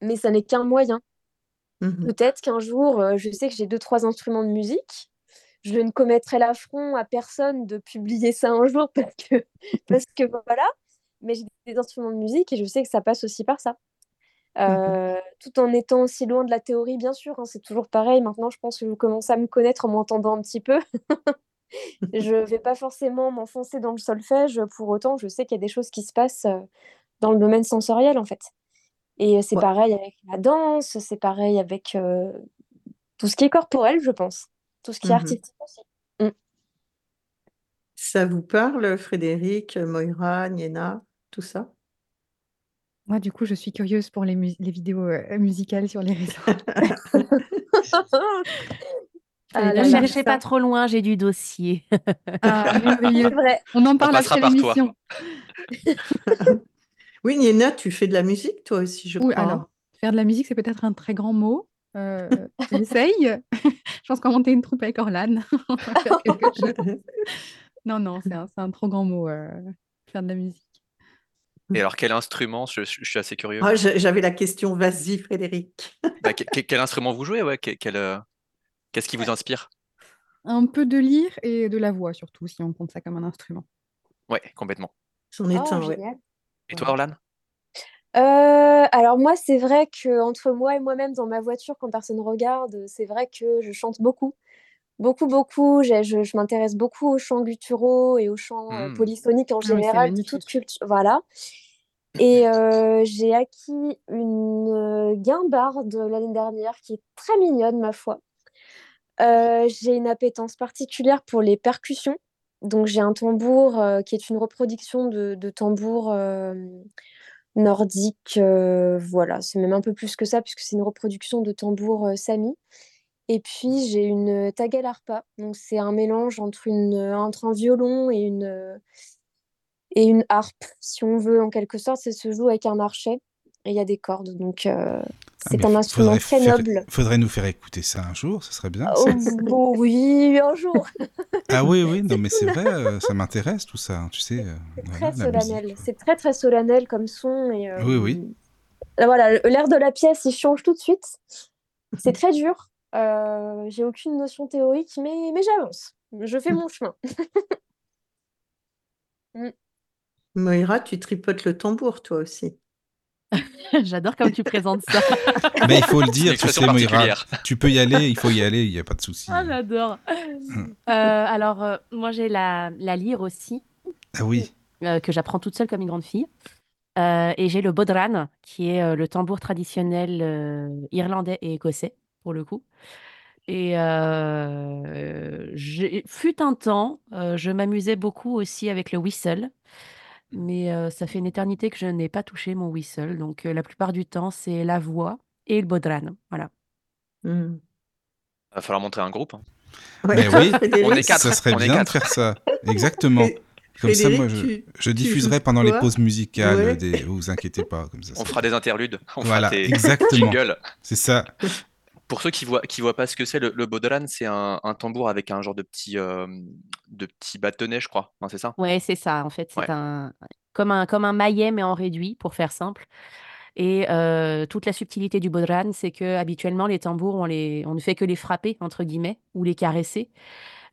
mais ça n'est qu'un moyen.
Mhm.
Peut-être qu'un jour, je sais que j'ai deux, trois instruments de musique. Je ne commettrai l'affront à personne de publier ça un jour parce que, parce que voilà. Mais j'ai des instruments de musique et je sais que ça passe aussi par ça. Euh, tout en étant aussi loin de la théorie, bien sûr. hein, c'est toujours pareil. Maintenant, je pense que vous commencez à me connaître en m'entendant un petit peu. je ne vais pas forcément m'enfoncer dans le solfège. Pour autant, je sais qu'il y a des choses qui se passent dans le domaine sensoriel, en fait. Et c'est
Ouais.
pareil avec la danse, c'est pareil avec euh, tout ce qui est corporel, je pense. Tout ce qui est
Mhm.
artistique aussi.
Ça vous parle, Frédéric, Moira, Niena, tout ça?
Moi, du coup, je suis curieuse pour les, mus- les vidéos euh, musicales sur les réseaux.
Ah
Ne
dire
cherchez pas trop loin, j'ai du dossier.
Ah,
vrai.
On en parle après l'émission.
Oui, Niena, tu fais de la musique, toi aussi, je
Oui,
crois.
alors, faire de la musique, c'est peut-être un très grand mot. Euh, j'essaye. Je pense qu'on va monter une troupe avec Orlan. On va faire quelque chose. Non, non, c'est un, c'est un trop grand mot, euh, faire de la musique.
Et alors, quel instrument? Je, je- je suis assez curieux.
Ah, j'a- j'avais la question, vas-y, Frédéric.
Bah, que- que- quel instrument vous jouez? Ouais, euh, qu'est-ce qui vous inspire?
Un peu de lire et de la voix, surtout, si on compte ça comme un instrument.
Ouais, complètement.
C'en est
Oh,
un, ouais.
génial.
Et toi, Orlan?
Euh, alors moi, c'est vrai que entre moi et moi-même dans ma voiture, quand personne regarde, c'est vrai que je chante beaucoup, beaucoup, beaucoup. Je, je m'intéresse beaucoup aux chants gutturaux et aux chants
Hmm.
polyphoniques en
Ah oui,
général, de toute culture. Voilà. Et euh, j'ai acquis une euh, guimbarde l'année dernière qui est très mignonne, ma foi. Euh, j'ai une appétence particulière pour les percussions. Donc j'ai un tambour euh, qui est une reproduction de, de tambour euh, nordique. euh, voilà, c'est même un peu plus que ça puisque c'est une reproduction de tambour euh, sami. Et puis j'ai une tagale harpa. Donc c'est un mélange entre, une, entre un violon et une, euh, et une harpe, si on veut, en quelque sorte. Ça se joue avec un archet et il y a des cordes. Donc euh,
Ah,
c'est un instrument très
faire-
noble.
Faudrait nous faire écouter ça un jour, ce serait bien.
Oh, oui, un jour.
Ah oui, oui, non, mais c'est vrai, euh, ça m'intéresse tout ça, hein, tu sais. euh, voilà,
très solennel. C'est très très solennel comme son. Et, euh,
Oui, oui.
là, voilà, l'air de la pièce, il change tout de suite. C'est très dur. Euh, j'ai aucune notion théorique, mais, mais j'avance. Je fais mon chemin.
Moira, tu tripotes le tambour, toi aussi.
J'adore comme tu présentes ça.
Mais il faut le dire, tu sais, Moira, tu peux y aller, il faut y aller, il n'y a pas de souci.
Ah, j'adore. Euh, alors, euh, moi, j'ai la, la lyre aussi,
Ah oui,
euh, que j'apprends toute seule comme une grande fille. Euh, et j'ai le bodhran, qui est euh, le tambour traditionnel euh, irlandais et écossais, pour le coup. Et euh, j'ai- fut un temps, euh, je m'amusais beaucoup aussi avec le whistle, mais euh, ça fait une éternité que je n'ai pas touché mon whistle. Donc, euh, la plupart du temps, c'est la voix et le bodhran. Voilà.
Hmm.
Va falloir montrer un groupe. hein.
Ouais,
Mais oui,
Frédéric,
on est quatre.
ça serait
on
bien de faire ça. Exactement. Comme ça, moi, je,
tu-
je
tu
diffuserai pendant les pauses musicales.
Ouais.
Des... Vous inquiétez pas, comme ça.
On fera des interludes. On
Voilà,
fera tes
exactement. C'est ça.
Pour ceux qui voient, qui voient pas ce que c'est, le, le bodhran, c'est un, un tambour avec un genre de petit, euh, de petit bâtonnet, je crois. Non, c'est ça?
Ouais, c'est ça. En fait, c'est
Ouais.
un comme un comme un maillet mais en réduit pour faire simple. Et euh, toute la subtilité du bodhran, c'est que habituellement les tambours, on les on ne fait que les frapper entre guillemets ou les caresser.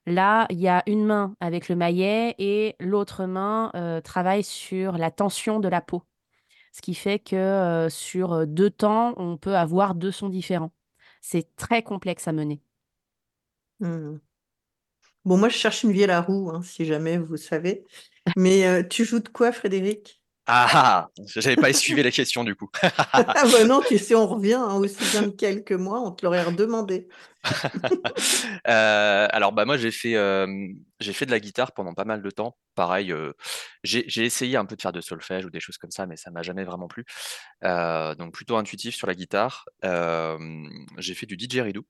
Là, il y a une main avec le maillet et l'autre main euh, travaille sur la tension de la peau, ce qui fait que sur deux temps, on peut avoir deux sons différents. C'est très complexe à mener.
Hmm. Bon, moi, je cherche une vielle à roue, hein, si jamais vous savez. Mais euh, tu joues de quoi, Frédéric?
Ah, ah, j'avais pas essuvé la question du coup.
Ah bah non, tu sais, on revient hein, aussi bien de quelques mois, on te l'aurait redemandé.
Euh, alors bah moi j'ai fait euh, j'ai fait de la guitare pendant pas mal de temps. Pareil, j'ai essayé un peu de faire de solfège ou des choses comme ça, mais ça m'a jamais vraiment plu. Donc plutôt intuitif sur la guitare. J'ai fait du didgeridoo.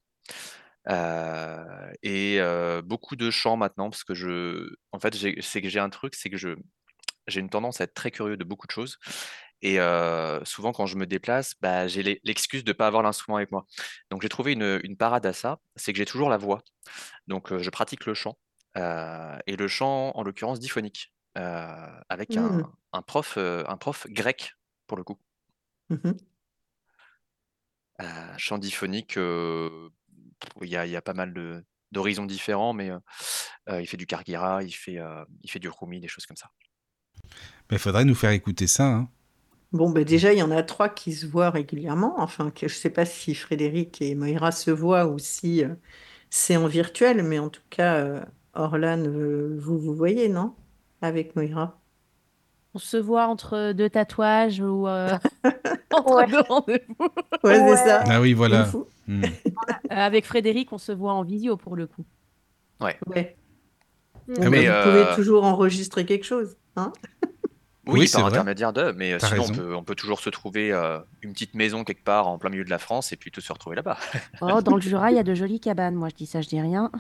Et beaucoup de chants maintenant parce que je en fait c'est que j'ai un truc c'est que je j'ai une tendance à être très curieux de beaucoup de choses et souvent quand je me déplace bah, j'ai l'e- l'excuse de ne pas avoir l'instrument avec moi donc j'ai trouvé une, parade à ça c'est que j'ai toujours la voix donc je pratique le chant euh, et le chant en l'occurrence diphonique euh, avec
Hmm.
un, un prof euh, un prof grec pour le coup. Euh, chant diphonique euh, il y a, il y a pas mal d'horizons différents mais euh, euh, il fait du kargira il fait euh, il fait du rumi des choses comme ça
Mais il faudrait nous faire écouter ça. hein.
Bon, ben déjà, il y en a trois qui se voient régulièrement. Enfin, que je ne sais pas si Frédéric et Moira se voient ou si euh, c'est en virtuel, mais en tout cas, euh, Orlan, euh, vous vous voyez, non? Avec Moira?
On se voit entre deux tatouages ou euh, entre
Ouais.
deux rendez-vous.
Ouais,
Ouais.
c'est ça.
Ah oui,
Il
voilà. Hmm.
Euh, Avec Frédéric, on se voit en visio pour le coup.
Ouais.
Ah
Mais,
vous pouvez
euh,
toujours enregistrer quelque chose, hein?
Oui,
Oui, c'est
par intermédiaire d'eux, mais euh,
T'as
sinon on peut, on peut toujours se trouver euh, une petite maison quelque part en plein milieu de la France et puis tous se retrouver là-bas.
Oh, dans le Jura, il y a de jolies cabanes. Moi, je dis ça, je dis rien.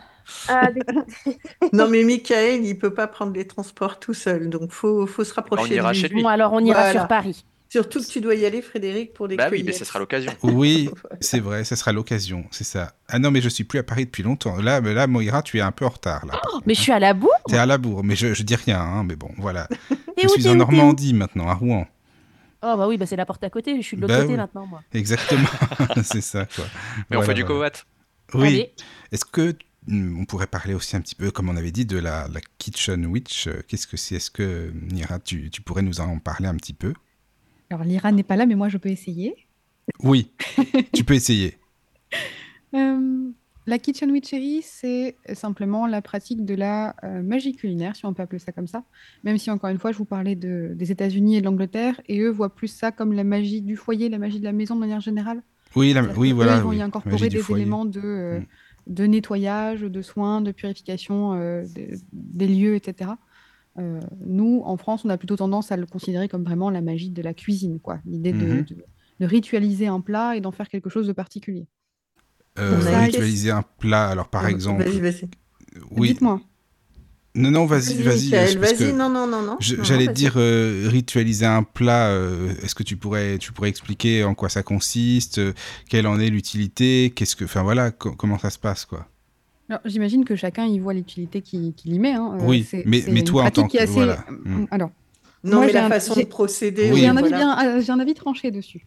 Ah,
Non, mais Michael, il peut pas prendre les transports tout seul, donc faut, faut se
on
rapprocher
ira
de lui.
chez lui.
Bon, alors on ira
Voilà.
sur Paris.
Surtout que tu dois y aller, Frédéric, pour les
Bah oui, mais ce sera l'occasion.
Oui, c'est vrai, ça sera l'occasion, c'est ça. Ah non, mais je suis plus à Paris depuis longtemps. Là, mais là, Moira, tu es un peu en retard là. par
Mais je suis à la bourre.
hein. T'es à la bourre, mais je, je dis rien, hein, mais bon, voilà. Je
où,
suis en Normandie maintenant, à Rouen.
Oh bah oui, bah c'est la porte à côté. Je suis de l'autre
Bah
côté
oui.
maintenant, moi.
Exactement, c'est ça, quoi.
Mais on fait du
voilà.
coat.
Oui.
Allez.
Est-ce que hmm, on pourrait parler aussi un petit peu, comme on avait dit, de la, la Kitchen Witch euh, Qu'est-ce que c'est? Est-ce que, Nira, tu, tu pourrais nous en parler un petit peu?
Alors, Lyra n'est pas là, mais moi, je peux essayer.
Oui, tu peux essayer.
Euh, la kitchen witchery, c'est simplement la pratique de la euh, magie culinaire, si on peut appeler ça comme ça. Même si, encore une fois, je vous parlais de- des États-Unis et de l'Angleterre, et eux voient plus ça comme la magie du foyer, la magie de la maison de manière générale.
Oui, la- oui voilà.
ils vont
oui.
y incorporer des
foyer.
éléments de, euh,
Mm.
de nettoyage, de soins, de purification euh, de- des lieux, etc. Euh, nous, en France, on a plutôt tendance à le considérer comme vraiment la magie de la cuisine, quoi. L'idée de,
Mhm.
de- de ritualiser un plat et d'en faire quelque chose de particulier.
Euh, ritualiser un plat, alors par exemple.
Vas-y, vas-y.
Oui.
Dites-moi.
Non, non, vas-y, vas-y. Euh,
vas-y,
que
non, non, non, non.
J'allais dire euh, ritualiser un plat. euh, Est-ce que tu pourrais, tu pourrais expliquer en quoi ça consiste, euh, quelle en est l'utilité, qu'est-ce que, enfin voilà, co- comment ça se passe, quoi.
J'imagine que chacun y voit l'utilité qu'il y met. hein. Euh,
Oui,
c'est-
mais- mais toi, en tant que-
assez-
voilà.
euh,
Mm.
Alors,
Non,
Moi,
mais
j'ai
la
un-
façon de procéder,
Oui.
j'ai un,
voilà.
avis bien- euh, j'ai un avis tranché dessus.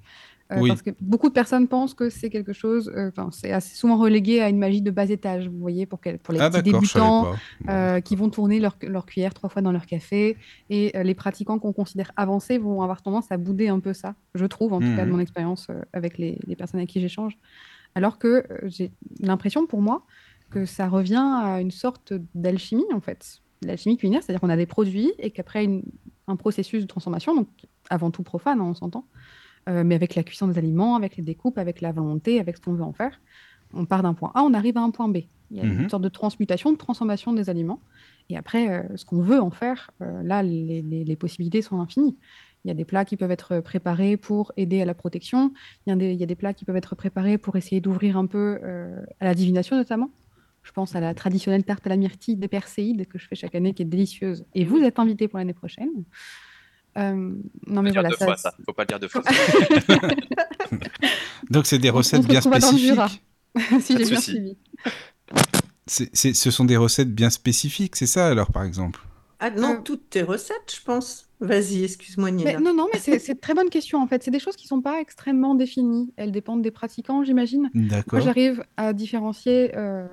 Euh,
Oui.
Parce que beaucoup de personnes pensent que c'est quelque chose, euh, enfin, c'est assez souvent relégué à une magie de bas étage, vous voyez, pour, les
Ah
petits débutants.
Bon,
euh, qui vont tourner leur, leur cuillère trois fois dans leur café. Et les pratiquants qu'on considère avancés vont avoir tendance à bouder un peu ça, je trouve, en tout cas de
Mhm.
mon expérience avec les, les personnes avec qui j'échange. Alors que j'ai l'impression pour moi que ça revient à une sorte d'alchimie, en fait. L'alchimie culinaire, c'est-à-dire qu'on a des produits et qu'après une- un processus de transformation, donc avant tout profane, hein, on s'entend, euh, mais avec la cuisson des aliments, avec les découpes, avec la volonté, avec ce qu'on veut en faire, on part d'un point A, on arrive à un point B. Il y a
Mhm.
une sorte de transmutation, de transformation des aliments. Et après, euh, ce qu'on veut en faire, euh, là, les, les- les possibilités sont infinies. Il y a des plats qui peuvent être préparés pour aider à la protection. Il y a des, il y a des plats qui peuvent être préparés pour essayer d'ouvrir un peu euh, à la divination, notamment. Je pense à la traditionnelle tarte à la myrtille des Perséides que je fais chaque année, qui est délicieuse. Et vous êtes invités pour l'année prochaine. Euh, non, mais voilà,
deux
ça-
fois, ça. Faut pas le dire deux fois.
Donc c'est des
on- on
recettes bien
retrouvera dans le Jura.
spécifiques.
si j'ai bien suivi.
C'est- c'est- ce sont des recettes bien spécifiques, c'est ça alors par exemple?
Ah non,
Euh,
toutes tes recettes, je pense. Vas-y, excuse-moi,
Mais non, non, mais c'est une très bonne question en fait. C'est des choses qui sont pas extrêmement définies. Elles dépendent des pratiquants, j'imagine. Moi,
D'accord.
j'arrive à différencier euh,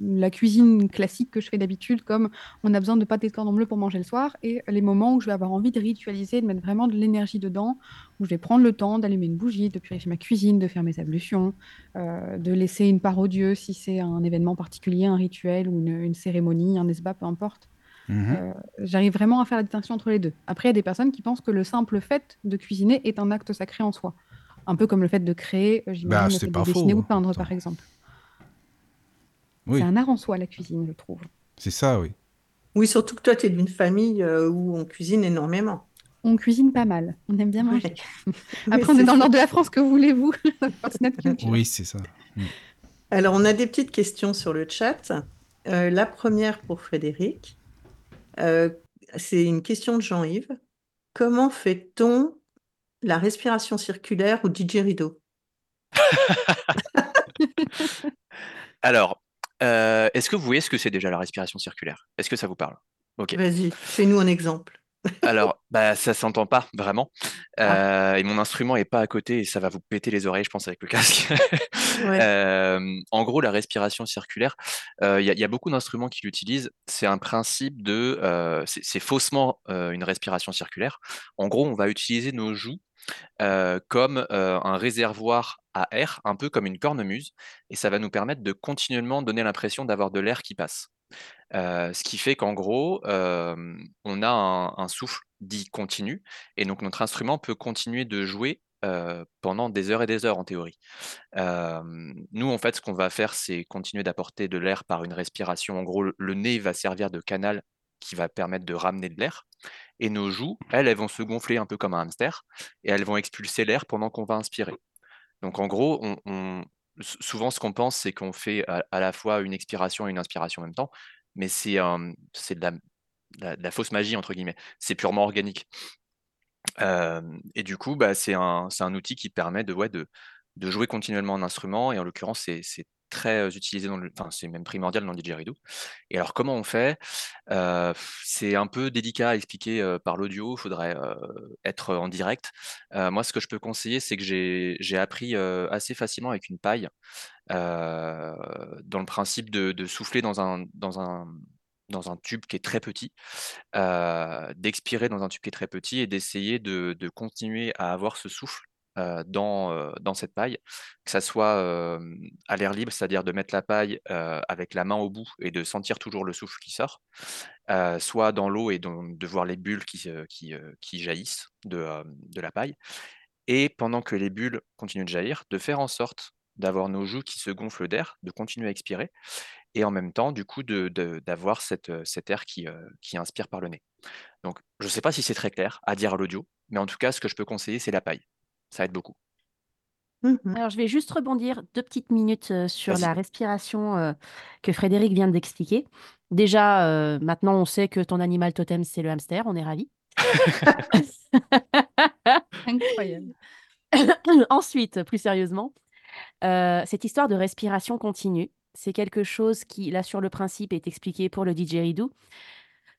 la cuisine classique que je fais d'habitude, comme on a besoin de pâté de cordon bleu pour manger le soir, et les moments où je vais avoir envie de ritualiser, de mettre vraiment de l'énergie dedans, où je vais prendre le temps d'allumer une bougie, de purifier ma cuisine, de faire mes ablutions, euh, de laisser une part au Dieu si c'est un événement particulier, un rituel ou une, une cérémonie, un esba, peu importe.
Mhm.
Euh, J'arrive vraiment à faire la distinction entre les deux. Après, il y a des personnes qui pensent que le simple fait de cuisiner est un acte sacré en soi. Un peu comme le fait de créer, euh, j'imagine,
Bah,
le
c'est
fait de dessiner
faux.
ou peindre,
Attends.
par exemple.
Oui,
C'est un art en soi, la cuisine, je trouve.
c'est ça, oui.
Oui, surtout que toi, tu es d'une famille euh, où on cuisine énormément.
On cuisine pas mal, on aime bien manger.
Oui.
Après, on est dans le nord de la France, que voulez-vous?
Oui, c'est ça.
Alors, on a des petites questions sur le chat. Euh, la première pour Frédéric. Euh, c'est une question de Jean-Yves. Comment fait-on la respiration circulaire ou didgeridoo?
Alors, euh, est-ce que vous voyez ce que c'est déjà la respiration circulaire? Est-ce que ça vous parle? Ok.
Vas-y, fais-nous un exemple.
Alors, bah, ça s'entend pas vraiment.
Ah.
Euh, et mon instrument est pas à côté et ça va vous péter les oreilles, je pense, avec le casque.
Ouais.
Euh, en gros, la respiration circulaire, euh, il y, a- il y a beaucoup d'instruments qui l'utilisent. C'est un principe de, c'est faussement une respiration circulaire. En gros, on va utiliser nos joues comme un réservoir à air, un peu comme une cornemuse, et ça va nous permettre de continuellement donner l'impression d'avoir de l'air qui passe. Ce qui fait qu'en gros, on a un, souffle dit continu, et donc notre instrument peut continuer de jouer pendant des heures et des heures en théorie. nous, en fait, ce qu'on va faire, c'est continuer d'apporter de l'air par une respiration. En gros, le nez va servir de canal qui va permettre de ramener de l'air. Et nos joues, elles, elles vont se gonfler un peu comme un hamster et elles vont expulser l'air pendant qu'on va inspirer. Donc en gros, souvent ce qu'on pense, c'est qu'on fait à, la fois une expiration et une inspiration en même temps, mais c'est de, la, fausse magie, entre guillemets. C'est purement organique. et du coup, bah, c'est un, outil qui permet de, de jouer continuellement un instrument, et en l'occurrence, c'est très utilisé dans le, enfin c'est même primordial dans le didgeridoo. Et alors comment on fait? C'est un peu délicat à expliquer par l'audio, il faudrait être en direct. moi, ce que je peux conseiller, c'est que j'ai appris assez facilement avec une paille, dans le principe de, souffler dans un, dans un dans un tube qui est très petit, d'expirer dans un tube qui est très petit et d'essayer de, de, continuer à avoir ce souffle dans, dans cette paille, que ça soit à l'air libre, c'est-à-dire de mettre la paille avec la main au bout et de sentir toujours le souffle qui sort, soit dans l'eau et de voir les bulles qui, jaillissent de, la paille. Et pendant que les bulles continuent de jaillir, de faire en sorte d'avoir nos joues qui se gonflent d'air, de continuer à expirer, et en même temps, du coup, d'avoir cet air qui, qui inspire par le nez. Donc, je ne sais pas si c'est très clair à dire à l'audio, mais en tout cas, ce que je peux conseiller, c'est la paille. Ça aide beaucoup.
Mmh Alors, je vais juste rebondir deux petites minutes sur la respiration que Frédéric vient d'expliquer. Déjà, maintenant, on sait que ton animal totem, c'est le hamster. On est ravis.
Incroyable.
Ensuite, plus sérieusement, cette histoire de respiration continue, c'est quelque chose qui, là, sur le principe, est expliqué pour le didgeridoo,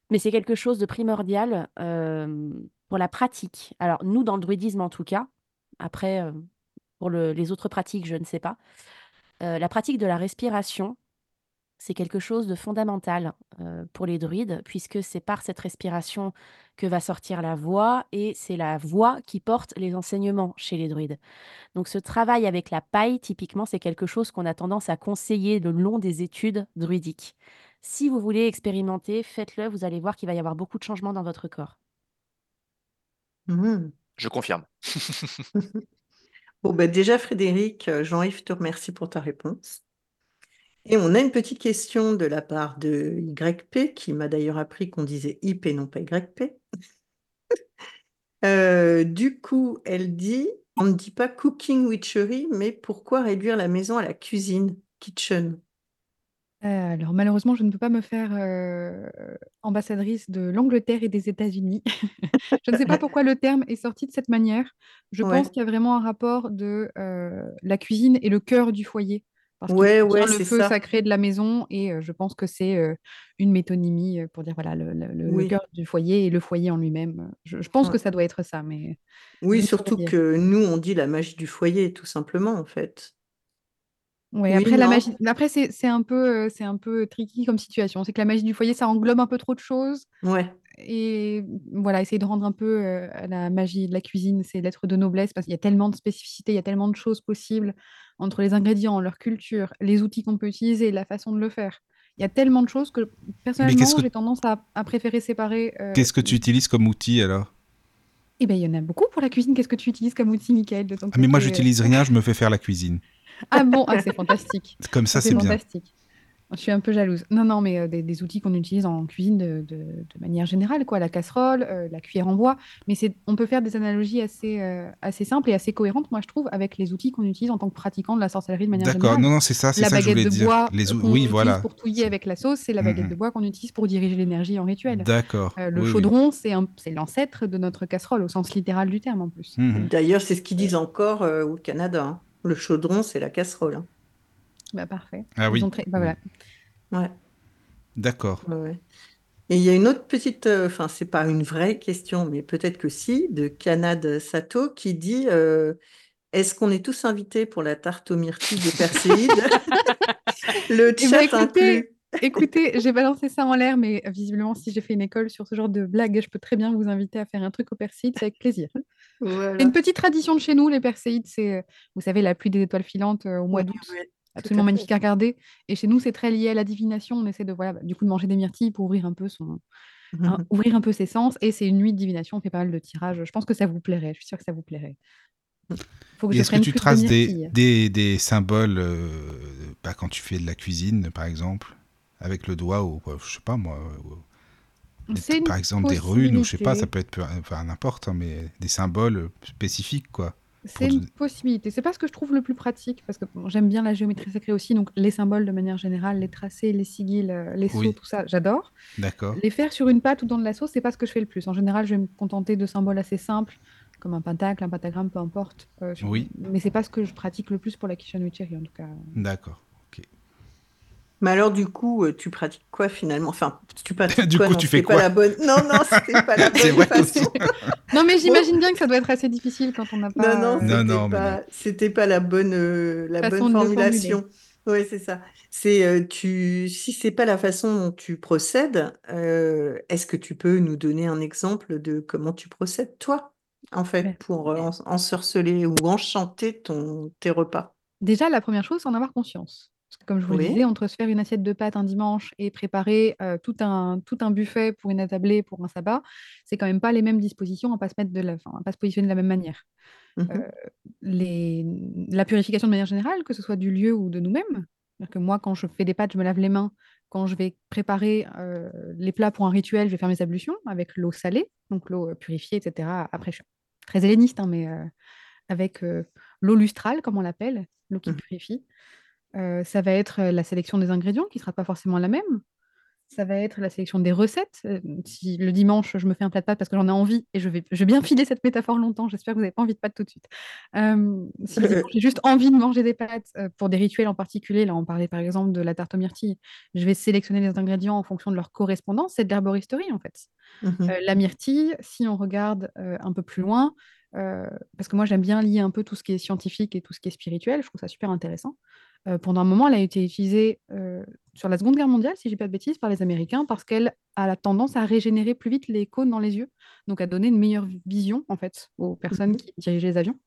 mais c'est quelque chose de primordial pour la pratique. Alors, nous, dans le druidisme, en tout cas, après, pour les autres pratiques, je ne sais pas. la pratique de la respiration, c'est quelque chose de fondamental pour les druides, puisque c'est par cette respiration que va sortir la voix, et c'est la voix qui porte les enseignements chez les druides. Donc ce travail avec la paille, typiquement, c'est quelque chose qu'on a tendance à conseiller le long des études druidiques. Si vous voulez expérimenter, faites-le, vous allez voir qu'il va y avoir beaucoup de changements dans votre corps.
Mmh je confirme.
bon, bah déjà, Frédéric, euh, Jean-Yves te remercie pour ta réponse. Et on a une petite question de la part de YP, qui m'a d'ailleurs appris qu'on disait IP non pas YP. Euh, du coup, elle dit, on ne dit pas cooking witchery, mais pourquoi réduire la maison à la cuisine, kitchen
alors malheureusement, je ne peux pas me faire ambassadrice de l'Angleterre et des États-Unis. Je ne sais pas pourquoi le terme est sorti de cette manière. Je pense qu'il y a vraiment un rapport de la cuisine et le cœur du foyer. Parce qu'il
Ouais, ouais,
le
c'est
feu
ça.
sacré de la maison et je pense que c'est une métonymie pour dire voilà le, le- le-
Oui,
cœur du foyer et le foyer en lui-même. Je, je pense
ouais.
que ça doit être ça, mais je
Oui, surtout que nous, on dit la magie du foyer, tout simplement, en fait.
Ouais,
Oui,
après la
non?
magie, après c'est c'est un peu euh, c'est un peu tricky comme situation. C'est que la magie du foyer, ça englobe un peu trop de choses.
Ouais.
Et voilà, essayer de rendre un peu euh, la magie de la cuisine, c'est l'être de noblesse parce qu'il y a tellement de spécificités, il y a tellement de choses possibles entre les ingrédients, leur culture, les outils qu'on peut utiliser, la façon de le faire. Il y a tellement de choses que personnellement,
que
j'ai tendance à, à préférer séparer. euh,
qu'est-ce que tu utilises comme outil alors?
Eh bien, il y en a beaucoup pour la cuisine. Qu'est-ce que tu utilises comme outil, Michael, de ton
Ah, mais moi,
euh
j'utilise rien, je me fais faire la cuisine.
Ah bon, ah, c'est fantastique.
Comme ça,
c'est
bien.
fantastique. Je suis un peu jalouse. Non, non, mais euh, des, des outils qu'on utilise en cuisine de, de- de manière générale, quoi. La casserole, euh, la cuillère en bois. Mais c'est, on peut faire des analogies assez, euh, assez simples et assez cohérentes, moi, je trouve, avec les outils qu'on utilise en tant que pratiquant de la sorcellerie de manière
D'accord,
générale.
non, non, c'est ça, c'est
La
ça que je
baguette
voulais
de
dire.
bois
Les Oui,
utilise
voilà.
pour touiller avec la sauce, c'est la baguette
Mhm.
de bois qu'on utilise pour diriger l'énergie en rituel.
D'accord.
Euh, le
oui,
chaudron, c'est un- c'est l'ancêtre de notre casserole, au sens littéral du terme, en plus.
Mhm.
D'ailleurs, c'est ce qu'ils disent encore euh, au Canada. hein. Le chaudron, c'est la casserole. hein.
Bah, parfait.
Ah oui.
très- bah, voilà.
Ouais,
D'accord.
ouais. Et il y a une autre petite, euh, enfin, c'est pas une vraie question, mais peut-être que si, de Kanad Sato qui dit euh, Est-ce qu'on est tous invités pour la tarte aux myrtilles des Perséides Le
Eh ben,
chat
écoutez,
inclus.
Écoutez, j'ai balancé ça en l'air, mais visiblement, si j'ai fait une école sur ce genre de blague, je peux très bien vous inviter à faire un truc au persil, c'est avec plaisir.
Voilà.
Une petite tradition de chez nous, les perséides. C'est, euh, vous savez, la pluie des étoiles filantes euh, au mois d'août.
oui,
Absolument magnifique à regarder. Et chez nous, c'est très lié à la divination. On essaie de, voilà, du coup, de manger des myrtilles pour ouvrir un peu son, hein, ouvrir un peu ses sens. Et c'est une nuit de divination. On fait pas mal de tirages. Je pense que ça vous plairait. Je suis sûre que ça vous plairait. Faut que
est-ce que tu traces des, des, des symboles euh, bah, quand tu fais de la cuisine, par exemple, avec le doigt ou je sais pas moi, des- par exemple des runes ou je sais pas, ça peut être enfin n'importe, hein, mais des symboles spécifiques quoi.
C'est une possibilité. C'est pas ce que je trouve le plus pratique parce que bon, j'aime bien la géométrie sacrée aussi. Donc les symboles de manière générale, les tracés, les sigils, euh, les
Oui.
tout ça, j'adore.
D'accord.
Les faire sur une pâte ou dans de la sauce, c'est pas ce que je fais le plus. En général, je vais me contenter de symboles assez simples, comme un pentacle, un pentagramme, peu importe. euh, sur-
Oui.
Mais c'est pas ce que je pratique le plus pour la witchery, en tout cas.
D'accord.
Mais alors, du coup, euh, tu pratiques quoi finalement? Enfin, tu pratiques
Du
quoi?
coup,
Non,
tu fais
pas
quoi
la bonne. Non, non, c'était pas la bonne façon.
Non, mais j'imagine bien que ça doit être assez difficile quand on n'a pas.
Non, non,
Non,
c'était pas, c'était pas la bonne, euh, la
Façon
bonne formulation. Oui, c'est ça. C'est euh, tu, si c'est pas la façon dont tu procèdes, euh, est-ce que tu peux nous donner un exemple de comment tu procèdes toi, en fait,
Ouais.
pour euh, en- ensorceler ou enchanter ton, tes repas?
Déjà, la première chose, c'est en avoir conscience. Parce que comme je vous le disais, entre se faire une assiette de pâtes un dimanche et préparer euh, tout un, tout un buffet pour une attablée, pour un sabbat, c'est quand même pas les mêmes dispositions, à pas se mettre de la, enfin, à pas se positionner de la même manière. Euh, les, la purification de manière générale, que ce soit du lieu ou de nous-mêmes. C'est-à-dire que moi, quand je fais des pâtes, je me lave les mains. Quand je vais préparer euh, les plats pour un rituel, je vais faire mes ablutions avec l'eau salée, donc l'eau purifiée, etc. Après, je suis très helléniste, hein, mais avec l'eau lustrale, comme on l'appelle, l'eau qui
Mhm.
purifie. Euh, ça va être euh, la sélection des ingrédients qui ne sera pas forcément la même. Ça va être la sélection des recettes. Euh, Si le dimanche, je me fais un plat de pâtes parce que j'en ai envie, et je vais, je vais bien filer cette métaphore longtemps, j'espère que vous n'avez pas envie de pâtes tout de suite. Euh, si j'ai juste envie de manger des pâtes pour des rituels en particulier, là on parlait par exemple de la tarte aux myrtilles, je vais sélectionner les ingrédients en fonction de leur correspondance, c'est de l'herboristerie en fait.
Mhm.
La myrtille, si on regarde un peu plus loin, parce que moi j'aime bien lier un peu tout ce qui est scientifique et tout ce qui est spirituel, je trouve ça super intéressant. Euh, pendant un moment, elle a été utilisée euh, sur la Seconde Guerre mondiale, si je dis pas de bêtises, par les Américains, parce qu'elle a la tendance à régénérer plus vite les cônes dans les yeux, donc à donner une meilleure vision en fait aux personnes
Mhm.
qui dirigeaient les avions.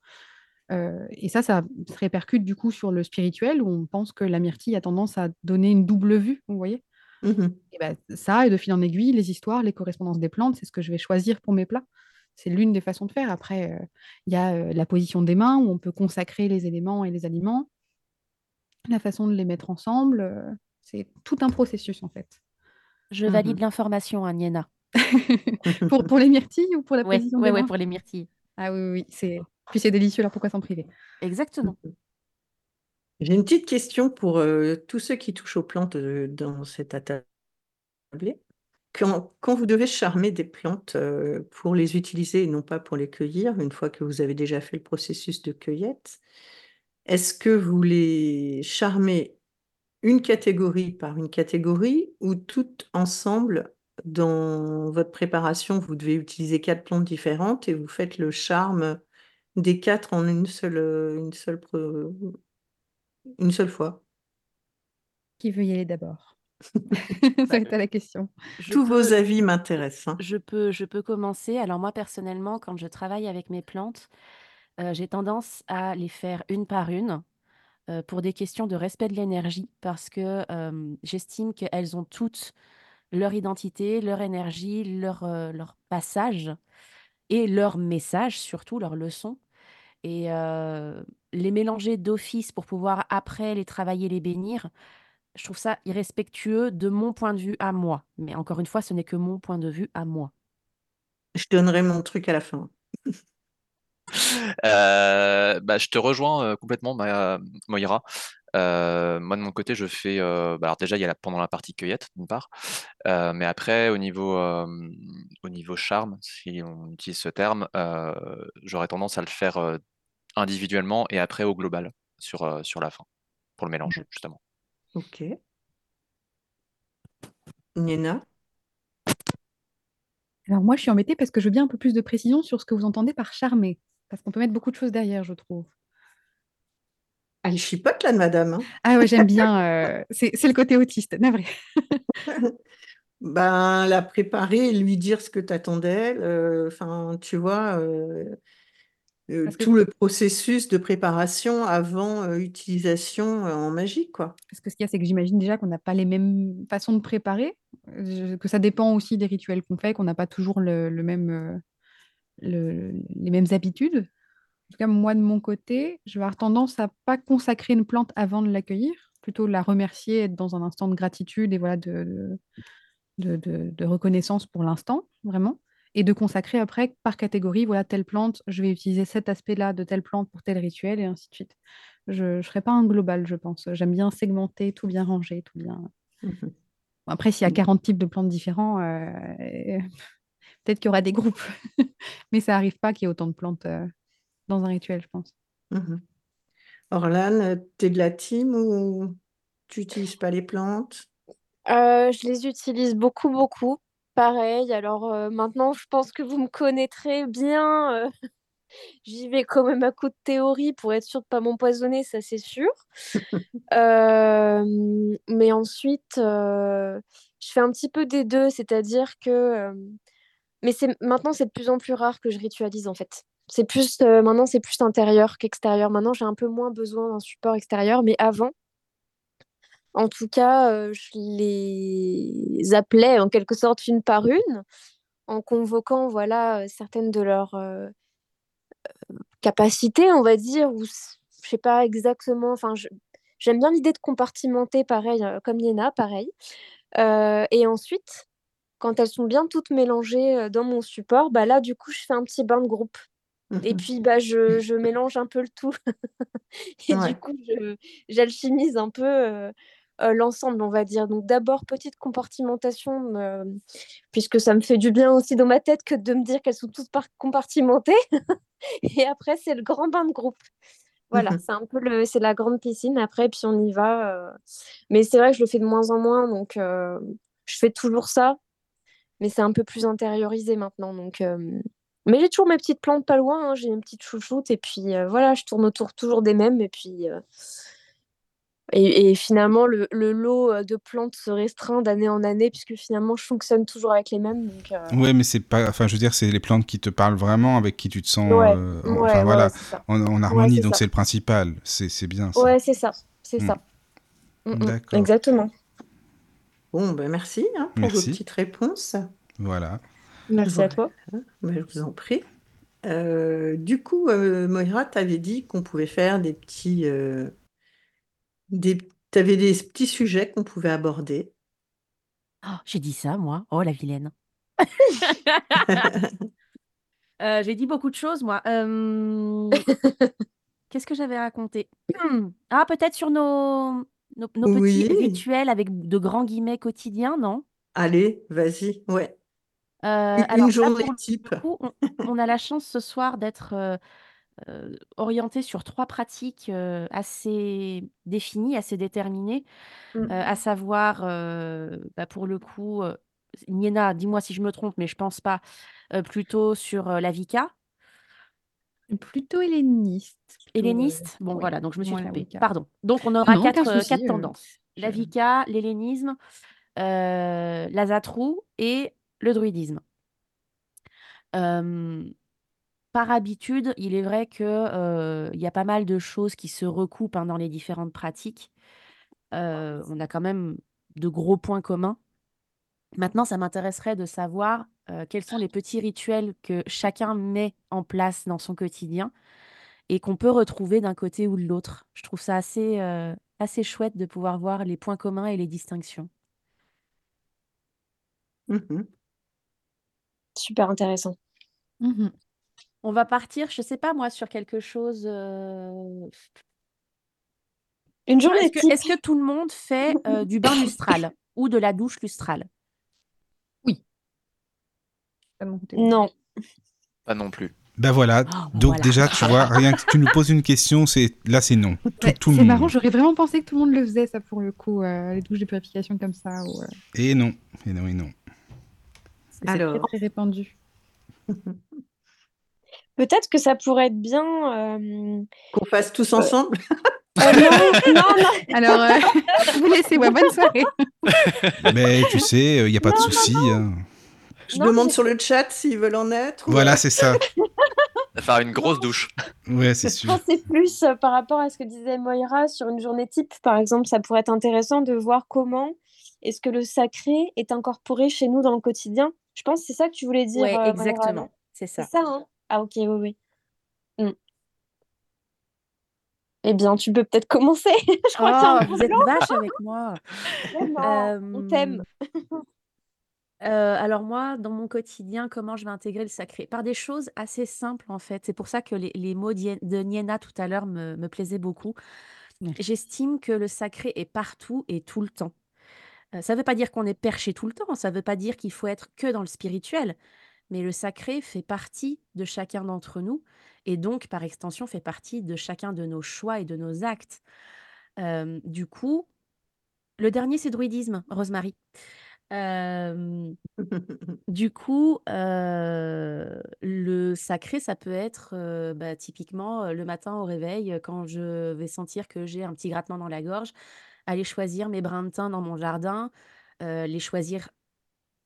Euh, et ça, ça se répercute du coup sur le spirituel, où on pense que la myrtille a tendance à donner une double vue, vous voyez
Mhm.
et ben, ça, et de fil en aiguille, les histoires, les correspondances des plantes, c'est ce que je vais choisir pour mes plats. C'est l'une des façons de faire. Après, euh, il y a euh, la position des mains, où on peut consacrer les éléments et les aliments, la façon de les mettre ensemble. euh, c'est tout un processus, en fait.
Je
Mhm.
valide l'information, hein, Niena.
pour, pour les myrtilles ou pour la
Ouais,
position
ouais,
des
ouais,
mains
pour les myrtilles.
Ah oui, oui, oui, c'est... Puis c'est délicieux, alors pourquoi s'en priver?
Exactement.
J'ai une petite question pour euh, tous ceux qui touchent aux plantes euh, dans cette attablée. Quand, quand vous devez charmer des plantes euh, pour les utiliser et non pas pour les cueillir, une fois que vous avez déjà fait le processus de cueillette, est-ce que vous les charmez une catégorie par une catégorie ou toutes ensemble dans votre préparation, vous devez utiliser quatre plantes différentes et vous faites le charme des quatre en une seule, une seule, une seule fois?
Qui veut y aller d'abord? Ça va être à la question.
Je
Tous vos avis m'intéressent. hein.
je peux, je peux commencer. Alors moi, personnellement, quand je travaille avec mes plantes, euh, j'ai tendance à les faire une par une euh, pour des questions de respect de l'énergie parce que j'estime qu'elles ont toutes leur identité, leur énergie, leur, euh, leur passage et leur message, surtout leur leçon. Et les mélanger d'office pour pouvoir après les travailler, les bénir, je trouve ça irrespectueux de mon point de vue à moi. Mais encore une fois, ce n'est que mon point de vue à moi.
Je donnerai mon truc à la fin.
Euh, bah, je te rejoins euh, complètement, Ma- Moira. Euh, moi, de mon côté, je fais. euh, bah, alors, déjà, il y a la, pendant la partie cueillette, d'une part. Euh, mais après, au niveau, euh, au niveau charme, si on utilise ce terme, euh, j'aurais tendance à le faire euh, individuellement et après au global, sur, euh, sur la fin, pour le mélange, justement.
Ok. Niena?
Alors moi, je suis embêtée parce que je veux bien un peu plus de précision sur ce que vous entendez par charmer. Parce qu'on peut mettre beaucoup de choses derrière, je trouve.
Elle chipote là, madame. hein.
Ah ouais, j'aime bien. euh, c'est le côté autiste, navré.
Ben, la préparer lui dire ce que tu attends d'elle. euh, Enfin, tu vois, euh,
que-
tout le processus de préparation avant utilisation en magie, quoi.
Parce que ce qu'il y a, c'est que j'imagine déjà qu'on n'a pas les mêmes façons de préparer, que ça dépend aussi des rituels qu'on fait, qu'on n'a pas toujours le, le même, le- les mêmes habitudes. En tout cas, moi, de mon côté, je vais avoir tendance à pas consacrer une plante avant de l'accueillir, plutôt la remercier, être dans un instant de gratitude et voilà, de, de, de- reconnaissance pour l'instant, vraiment. Et de consacrer après par catégorie, voilà, telle plante, je vais utiliser cet aspect-là de telle plante pour tel rituel, et ainsi de suite. Je ne ferai pas un global, je pense. J'aime bien segmenter, tout bien ranger, tout bien.
Mhm.
Après, s'il y a 40 types de plantes différents, euh, peut-être qu'il y aura des groupes. Mais ça n'arrive pas qu'il y ait autant de plantes euh, dans un rituel, je pense.
Mhm. Orlane, tu es de la team ou tu n'utilises pas les plantes?
Euh, je les utilise beaucoup, beaucoup. Pareil, alors euh, maintenant, je pense que vous me connaîtrez bien. euh, J'y vais quand même à coup de théorie pour être sûre de pas m'empoisonner, ça c'est sûr. Euh, mais ensuite, euh, je fais un petit peu des deux, c'est-à-dire que... euh, mais c'est maintenant, c'est de plus en plus rare que je ritualise en fait. C'est plus euh, maintenant, c'est plus intérieur qu'extérieur. Maintenant, j'ai un peu moins besoin d'un support extérieur, mais avant, en tout cas, euh, je les appelais en quelque sorte une par une, en convoquant voilà euh, certaines de leurs capacités, on va dire, ou je sais pas exactement. Enfin, j'aime bien l'idée de compartimenter, pareil, comme Yéna, pareil. Et ensuite, quand elles sont bien toutes mélangées euh, dans mon support, bah là, du coup, je fais un petit bain de groupe. Et
Mhm.
puis, bah, je, je mélange un peu le tout. Et
Ouais.
du coup, j'alchimise un peu euh, euh, l'ensemble, on va dire. Donc, d'abord, petite compartimentation, euh, puisque ça me fait du bien aussi dans ma tête que de me dire qu'elles sont toutes par- compartimentées. Et après, c'est le grand bain de groupe. Voilà,
Mhm.
c'est un peu le, c'est la grande piscine. Après, puis on y va. Mais c'est vrai que je le fais de moins en moins, donc je fais toujours ça, mais c'est un peu plus intériorisé maintenant. Donc, euh, Mais j'ai toujours mes petites plantes pas loin, hein, j'ai une petite chouchoute, et puis euh, voilà, je tourne autour toujours des mêmes, et puis. euh, Et, et finalement, le, le lot de plantes se restreint d'année en année, puisque finalement, je fonctionne toujours avec les mêmes. Donc,
Ouais, mais c'est pas. Enfin, je veux dire, c'est les plantes qui te parlent vraiment, avec qui tu te sens.
Ouais, ouais,
enfin,
ouais,
voilà, en, en harmonie, donc c'est le principal. C'est c'est bien ça.
Ouais, c'est ça, c'est
Mm.
ça. Mm, mm,
D'accord.
Exactement.
Bon, ben merci hein, pour vos petites réponses.
Voilà.
Merci à toi.
Ben, je vous en prie. Euh, du coup, euh, Moira, tu avais dit qu'on pouvait faire des petits, euh, des, t'avais des petits sujets qu'on pouvait aborder.
Oh, j'ai dit ça, moi. Oh, la vilaine. Euh, j'ai dit beaucoup de choses, moi. Euh, Qu'est-ce que j'avais raconté? Ah, peut-être sur nos, nos, nos petits
Oui.
rituels avec de grands guillemets quotidiens, non?
Allez, vas-y, ouais.
Euh,
Une,
alors
une
là,
journée
pour le coup, on, on a la chance ce soir d'être euh, euh, orienté sur trois pratiques euh, assez définies, assez déterminées,
Mm.
euh, à savoir, bah, pour le coup, Niena, dis-moi si je me trompe, mais je pense pas, plutôt sur la Vika.
Plutôt helléniste. plutôt,
Helléniste? Bon,
oui,
voilà, donc je me suis
la
trompée. Pardon. Donc, on aura
non,
quatre, euh,
souci,
quatre
euh,
tendances. La
je-
Vika, l'hellénisme, euh, la Zatrou et le druidisme. Euh, par habitude, il est vrai que euh, il y a pas mal de choses qui se recoupent hein, dans les différentes pratiques. On a quand même de gros points communs. Maintenant, ça m'intéresserait de savoir euh, quels sont les petits rituels que chacun met en place dans son quotidien et qu'on peut retrouver d'un côté ou de l'autre. Je trouve ça assez, euh, assez chouette de pouvoir voir les points communs et les distinctions.
Mhm.
Super intéressant.
Mhm.
On va partir, je sais pas moi, sur quelque chose. euh,
Une journée
Est-ce que, tout le monde fait euh, du bain lustral ou de la douche lustrale?
Pas de mon côté, oui.
Non.
Pas non plus.
Ben voilà.
Oh,
Donc
voilà.
déjà, tu vois, rien que tu nous poses une question, c'est là, c'est non. Tout,
Ouais,
tout le
c'est marrant, j'aurais vraiment pensé que tout le monde le faisait, ça, pour le coup, euh, les douches de purification comme ça. ou, euh,
Et non. Et non, et non.
Alors.
très, très répandu.
Peut-être que ça pourrait être bien. euh,
Qu'on fasse tous ensemble.
euh, non, non, non.
Alors, euh, je vous laisse, ouais, bonne soirée.
Mais tu sais, il n'y a pas de
Non,
souci. hein.
Je
Non,
demande sur le chat s'ils veulent en être. ou-
Voilà, c'est ça.
Faire une grosse douche.
Ouais, c'est
Je
sûr.
pensais plus euh, par rapport à ce que disait Moira sur une journée type, par exemple, ça pourrait être intéressant de voir comment est-ce que le sacré est incorporé chez nous dans le quotidien. Je pense que c'est ça que tu voulais dire,
Ouais,
euh,
exactement. C'est
C'est
ça.
ça, hein Ah ok, oui, oui. Mm. Eh bien, tu peux peut-être commencer. Je crois
Oh, vous êtes vache avec moi.
Vraiment, on t'aime.
Alors moi, dans mon quotidien, comment je vais intégrer le sacré? Par des choses assez simples, en fait. C'est pour ça que les, les mots d'Ie- de Niena tout à l'heure me, me plaisaient beaucoup.
Merci.
J'estime que le sacré est partout et tout le temps. Ça ne veut pas dire qu'on est perché tout le temps, ça ne veut pas dire qu'il faut être que dans le spirituel, mais le sacré fait partie de chacun d'entre nous et donc, par extension, fait partie de chacun de nos choix et de nos actes. Du coup, le dernier, c'est druidisme, Rosemary. Euh, du coup, euh, le sacré, ça peut être euh, bah, typiquement euh, le matin au réveil, euh, quand je vais sentir que j'ai un petit grattement dans la gorge, aller choisir mes brins de thym dans mon jardin, euh, les choisir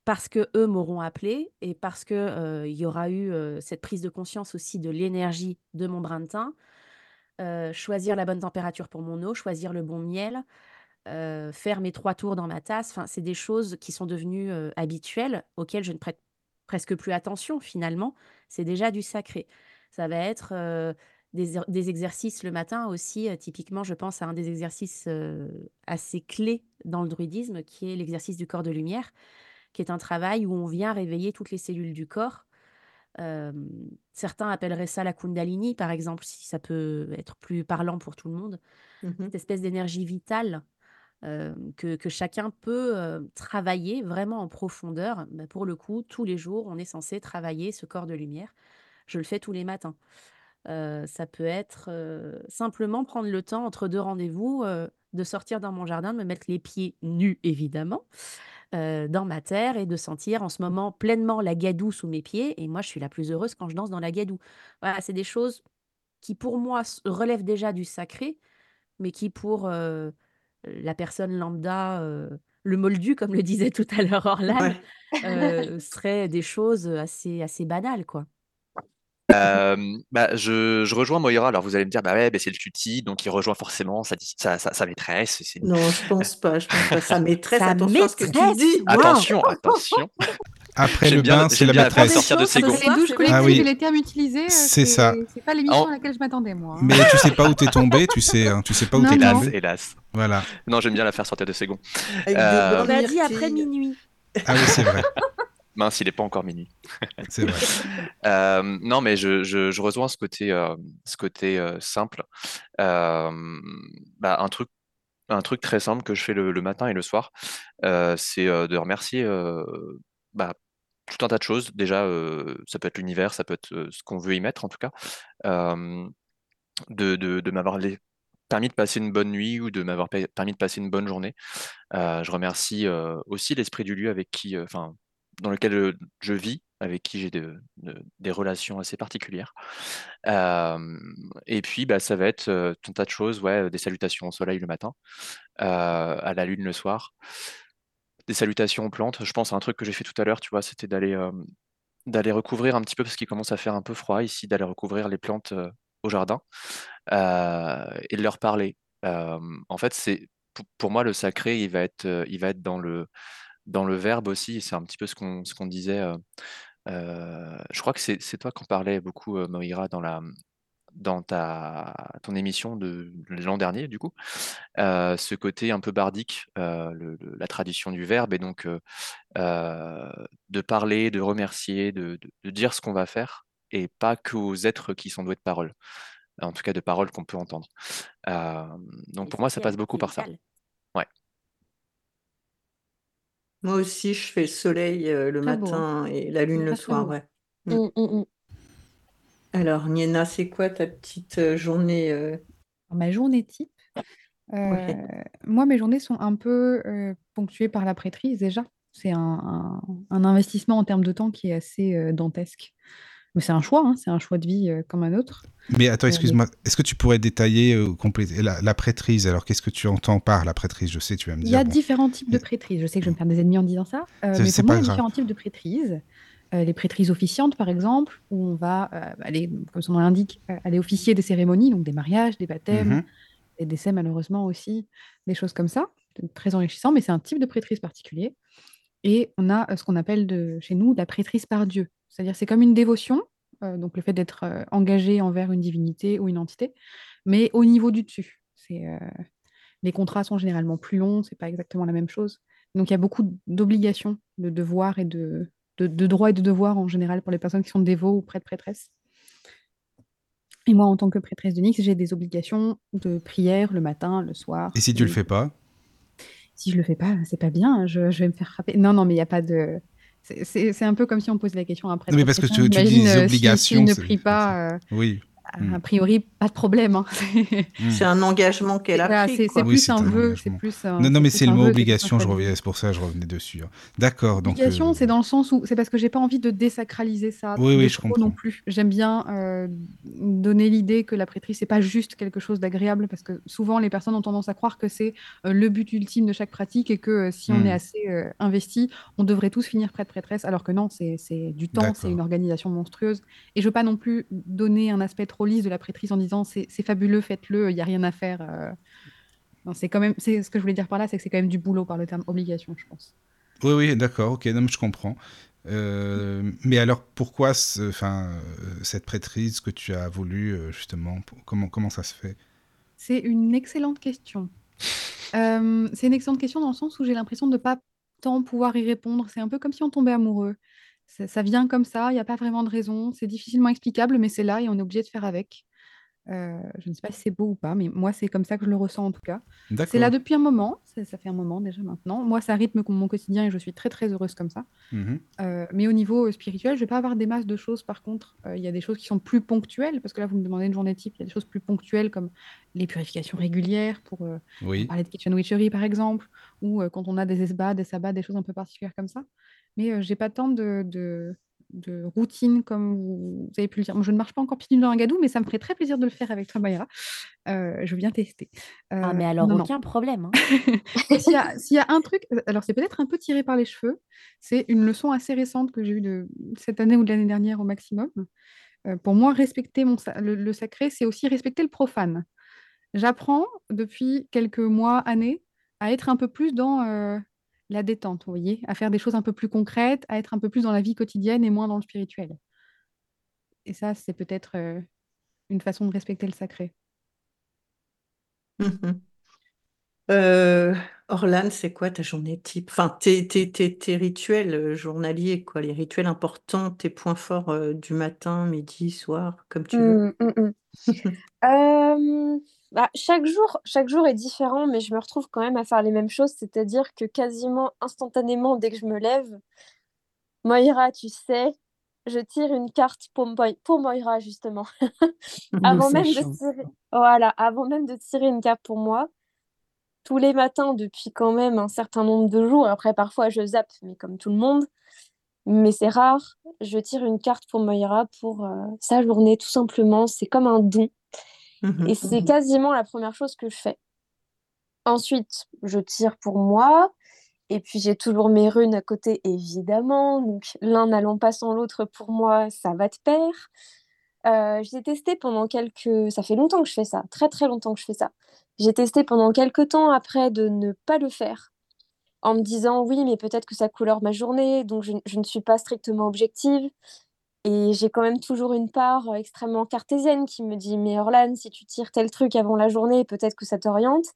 parce que eux m'auront appelé et parce que euh, il y aura eu euh, cette prise de conscience aussi de l'énergie de mon brin de thym, euh, choisir la bonne température pour mon eau, choisir le bon miel, euh, faire mes trois tours dans ma tasse. Enfin, c'est des choses qui sont devenues euh, habituelles, auxquelles je ne prête presque plus attention finalement. C'est déjà du sacré. Ça va être euh, des, er- des exercices le matin aussi. typiquement, je pense à un des exercices assez clés dans le druidisme, qui est l'exercice du corps de lumière, qui est un travail où on vient réveiller toutes les cellules du corps. Certains appelleraient ça la Kundalini, par exemple, si ça peut être plus parlant pour tout le monde.
Mhm.
Cette espèce d'énergie vitale que, chacun peut travailler vraiment en profondeur. Bah, pour le coup, tous les jours, on est censé travailler ce corps de lumière. Je le fais tous les matins. Ça peut être simplement prendre le temps entre deux rendez-vous de sortir dans mon jardin, de me mettre les pieds nus, évidemment, dans ma terre et de sentir en ce moment pleinement la gadoue sous mes pieds. Et moi, je suis la plus heureuse quand je danse dans la gadoue. Voilà, c'est des choses qui, pour moi, relèvent déjà du sacré, mais qui, pour la personne lambda, euh, le moldu, comme le disait tout à l'heure Orlan,
Ouais.
euh, seraient des choses assez, assez banales, quoi.
Euh, bah, je, je rejoins Moira. Alors vous allez me dire, bah ouais, bah, c'est le tutti, donc il rejoint forcément sa, sa, sa, sa maîtresse.
Non, je pense pas. Je pense pas. Sa maîtresse,
Sa
attention à ce que tu
maîtresse,
dis.
waouh.
Attention, attention.
Après le
bien-
bain, c'est la
bien
maîtresse.
sortir de ses.
Les douches collectives
Ah oui.
et les termes utilisés, euh,
C'est ça.
C'est pas l'émission à laquelle je m'attendais, moi. hein.
Mais tu sais pas où t'es tombé, tu sais, hein, tu sais pas où t'es tombé.
hélas.
Voilà.
Non, j'aime bien la faire sortir de ses gonds. Euh,
On a dit après minuit.
Ah oui, c'est vrai,
Mince, il n'est pas encore minuit.
c'est vrai.
Euh, non, mais je, je, je rejoins ce côté, euh, ce côté euh, simple. Euh, bah, un truc, un truc très simple que je fais le, le matin et le soir, euh, c'est euh, de remercier euh, bah, tout un tas de choses. Déjà, euh, ça peut être l'univers, ça peut être euh, ce qu'on veut y mettre en tout cas, de, m'avoir permis de passer une bonne nuit ou de m'avoir permis de passer une bonne journée. Euh, je remercie aussi l'esprit du lieu avec qui, enfin, dans lequel je vis, avec qui j'ai de- de- des relations assez particulières. Et puis, bah, ça va être tout un tas de choses, ouais, des salutations au soleil le matin, à la lune le soir, des salutations aux plantes. Je pense à un truc que j'ai fait tout à l'heure, tu vois, c'était d'aller d'aller recouvrir un petit peu, parce qu'il commence à faire un peu froid ici, d'aller recouvrir les plantes au jardin et de leur parler. En fait, c'est pour, moi le sacré, il va être, il va être dans le dans le verbe aussi. C'est un petit peu ce qu'on ce qu'on disait. je crois que c'est toi qu'on parlait beaucoup, Moira, dans la dans ta ton émission de de l'an dernier, du coup. Euh, ce côté un peu bardique, euh, le- le- la tradition du verbe, et donc euh, de parler, de remercier, de, de- de dire ce qu'on va faire, et pas qu'aux êtres qui sont doués de parole. En tout cas, de paroles qu'on peut entendre. Euh, donc pour moi, ça passe beaucoup par ça.
Initial.
Moi aussi, je fais le soleil euh, le
Très beau,
matin et la lune le soir, ouais.
Mm, mm, mm.
Alors, Niena, c'est quoi ta petite euh, journée euh,
Ma journée type, euh,
Ouais.
moi, mes journées sont un peu euh, ponctuées par la prêtrise déjà. C'est un, un- un investissement en termes de temps qui est assez euh, dantesque. Mais c'est un choix, hein, c'est un choix de vie euh, comme un autre.
Mais attends, excuse-moi, est-ce que tu pourrais détailler euh, compléter la, la prêtrise? Alors, qu'est-ce que tu entends par la prêtrise? Je sais, tu vas me
Il y
dire.
a
bon.
différents types de prêtrise. Je sais que je vais me faire des ennemis en disant ça, euh, mais
c'est
pour moi, il y a différents types de prêtrise. Les prêtrises officiantes, par exemple, où on va aller, comme son nom l'indique, aller officier des cérémonies, donc des mariages, des baptêmes,
Mhm.
des décès malheureusement aussi, des choses comme ça. Très enrichissant, mais c'est un type de prêtrise particulier. Et on a euh, ce qu'on appelle de, chez nous la prêtrise par Dieu. C'est-à-dire c'est comme une dévotion, euh, donc le fait d'être euh, engagé envers une divinité ou une entité, mais au niveau du dessus. C'est, euh, les contrats sont généralement plus longs, c'est pas exactement la même chose. Donc il y a beaucoup d'obligations, de devoirs et de, de, de droits et de devoirs en général pour les personnes qui sont dévots ou prêtres prêtresses. Et moi, en tant que prêtresse de Nix, j'ai des obligations de prière le matin, le soir.
Et si tu le fais pas?
Si je le fais pas, c'est pas bien, hein, je, je vais me faire frapper. Non, non, mais il n'y a pas de. c'est- un peu comme si on posait la question après.
Non, mais parce que tu- tu dis des obligations,
S'il ne
c'est-
prie pas, euh,
Oui.
A priori, pas de problème. hein.
Mm.
C'est un engagement qu'elle a pris.
c'est
quoi.
c'est
Oui,
plus
c'est
un
un
vœu. plus
Non, non, mais c'est le mot obligation, je
responsabilité.
reviens, c'est pour ça que je revenais dessus. hein. D'accord, donc.
Obligation,
euh,
c'est dans le sens où c'est parce que j'ai pas envie de désacraliser ça
Oui, oui, je comprends.
non plus. J'aime bien euh, donner l'idée que la prêtrise c'est pas juste quelque chose d'agréable parce que souvent les personnes ont tendance à croire que c'est euh, le but ultime de chaque pratique et que euh, si on
Hmm.
est assez euh, investi, on devrait tous finir prêtre prêtresse alors que non, c'est c'est du temps, c'est une organisation monstrueuse et je veux pas non plus donner un aspect trop lisse de la prêtrise en disant c'est fabuleux, faites-le, il y a rien à faire. euh. C'est quand même c'est ce que je voulais dire par là, c'est que c'est quand même du boulot par le terme obligation, je pense.
Oui, oui, d'accord, ok, non, je comprends. Euh, mais alors, pourquoi enfin, euh, cette prêtrise que tu as voulu, justement pour- comment, comment ça se fait?
C'est une excellente question. Euh, c'est une excellente question dans le sens où j'ai l'impression de ne pas tant pouvoir y répondre. C'est un peu comme si on tombait amoureux. Ça, ça vient comme ça, il n'y a pas vraiment de raison. C'est difficilement explicable, mais c'est là et on est obligé de faire avec. Euh, je ne sais pas si c'est beau ou pas, mais moi, c'est comme ça que je le ressens en tout cas. C'est là depuis un moment, ça, ça fait un moment déjà maintenant. Moi, ça rythme mon quotidien et je suis très très heureuse comme ça.
Mhm.
Euh, mais au niveau euh, spirituel, je vais pas avoir des masses de choses. Par contre, Euh, il y a des choses qui sont plus ponctuelles, parce que là, vous me demandez une journée type. Il y a des choses plus ponctuelles comme les purifications régulières pour
Oui,
parler de kitchen witchery par exemple, ou quand on a des esbats, des sabbats, des choses un peu particulières comme ça. Mais euh, j'ai pas tant de, de, de routine comme vous, avez pu le dire. Moi, je ne marche pas encore pieds dans un gadou, mais ça me ferait très plaisir de le faire avec toi, Mayra. Euh, je bien tester.
Ah,
Euh,
mais alors,
non, non.
aucun problème. hein.
S'il y a, s'il y a un truc, alors c'est peut-être un peu tiré par les cheveux, c'est une leçon assez récente que j'ai eue de cette année ou de l'année dernière au maximum. Pour moi, respecter mon le, le sacré, c'est aussi respecter le profane. J'apprends depuis quelques mois, années, à être un peu plus dans euh, la détente, vous voyez, à faire des choses un peu plus concrètes, à être un peu plus dans la vie quotidienne et moins dans le spirituel. Et ça, c'est peut-être euh, une façon de respecter le sacré.
Mhm. Euh, Orlan, c'est quoi ta journée type? Enfin, tes, tes, tes, tes rituels euh, journaliers, quoi, les rituels importants, tes points forts euh, du matin, midi, soir, comme tu veux.
Mm, mm, mm. Euh, bah, chaque jour, chaque jour est différent, mais je me retrouve quand même à faire les mêmes choses, c'est-à-dire que quasiment instantanément, dès que je me lève, Moira, tu sais, je tire une carte pour, Moi- pour Moira, justement. avant même de tirer, voilà, avant même de tirer une carte pour moi, tous les matins depuis quand même un certain nombre de jours. Après, parfois, je zappe, mais comme tout le monde. Mais c'est rare. Je tire une carte pour Moira pour euh, sa journée, tout simplement. C'est comme un don.
Mhm.
Et c'est quasiment la première chose que je fais. Ensuite, je tire pour moi. Et puis, j'ai toujours mes runes à côté, évidemment. Donc, l'un n'allant pas sans l'autre, pour moi, ça va de pair. Euh, j'ai testé pendant quelques... Ça fait longtemps que je fais ça, très très longtemps que je fais ça. J'ai testé pendant quelques temps après de ne pas le faire, en me disant oui, mais peut-être que ça couleur ma journée, donc je ne suis pas strictement objective. Et j'ai quand même toujours une part euh, extrêmement cartésienne qui me dit mais Orlan, si tu tires tel truc avant la journée, peut-être que ça t'oriente.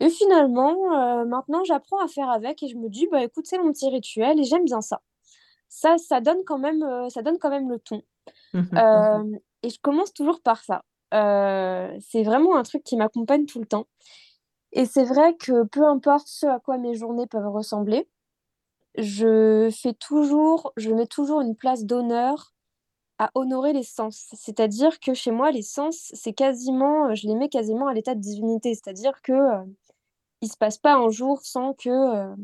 Et finalement, euh, maintenant, j'apprends à faire avec et je me dis bah écoute, c'est mon petit rituel et j'aime bien ça. Ça, ça donne quand même, euh, ça donne quand même le ton.
Mhm.
Euh, et je commence toujours par ça. Euh, c'est vraiment un truc qui m'accompagne tout le temps. Et c'est vrai que peu importe ce à quoi mes journées peuvent ressembler, je fais toujours, je mets toujours une place d'honneur à honorer les sens. C'est-à-dire que chez moi, les sens, c'est quasiment, je les mets quasiment à l'état de divinité. C'est-à-dire que euh, il se passe pas un jour sans que euh,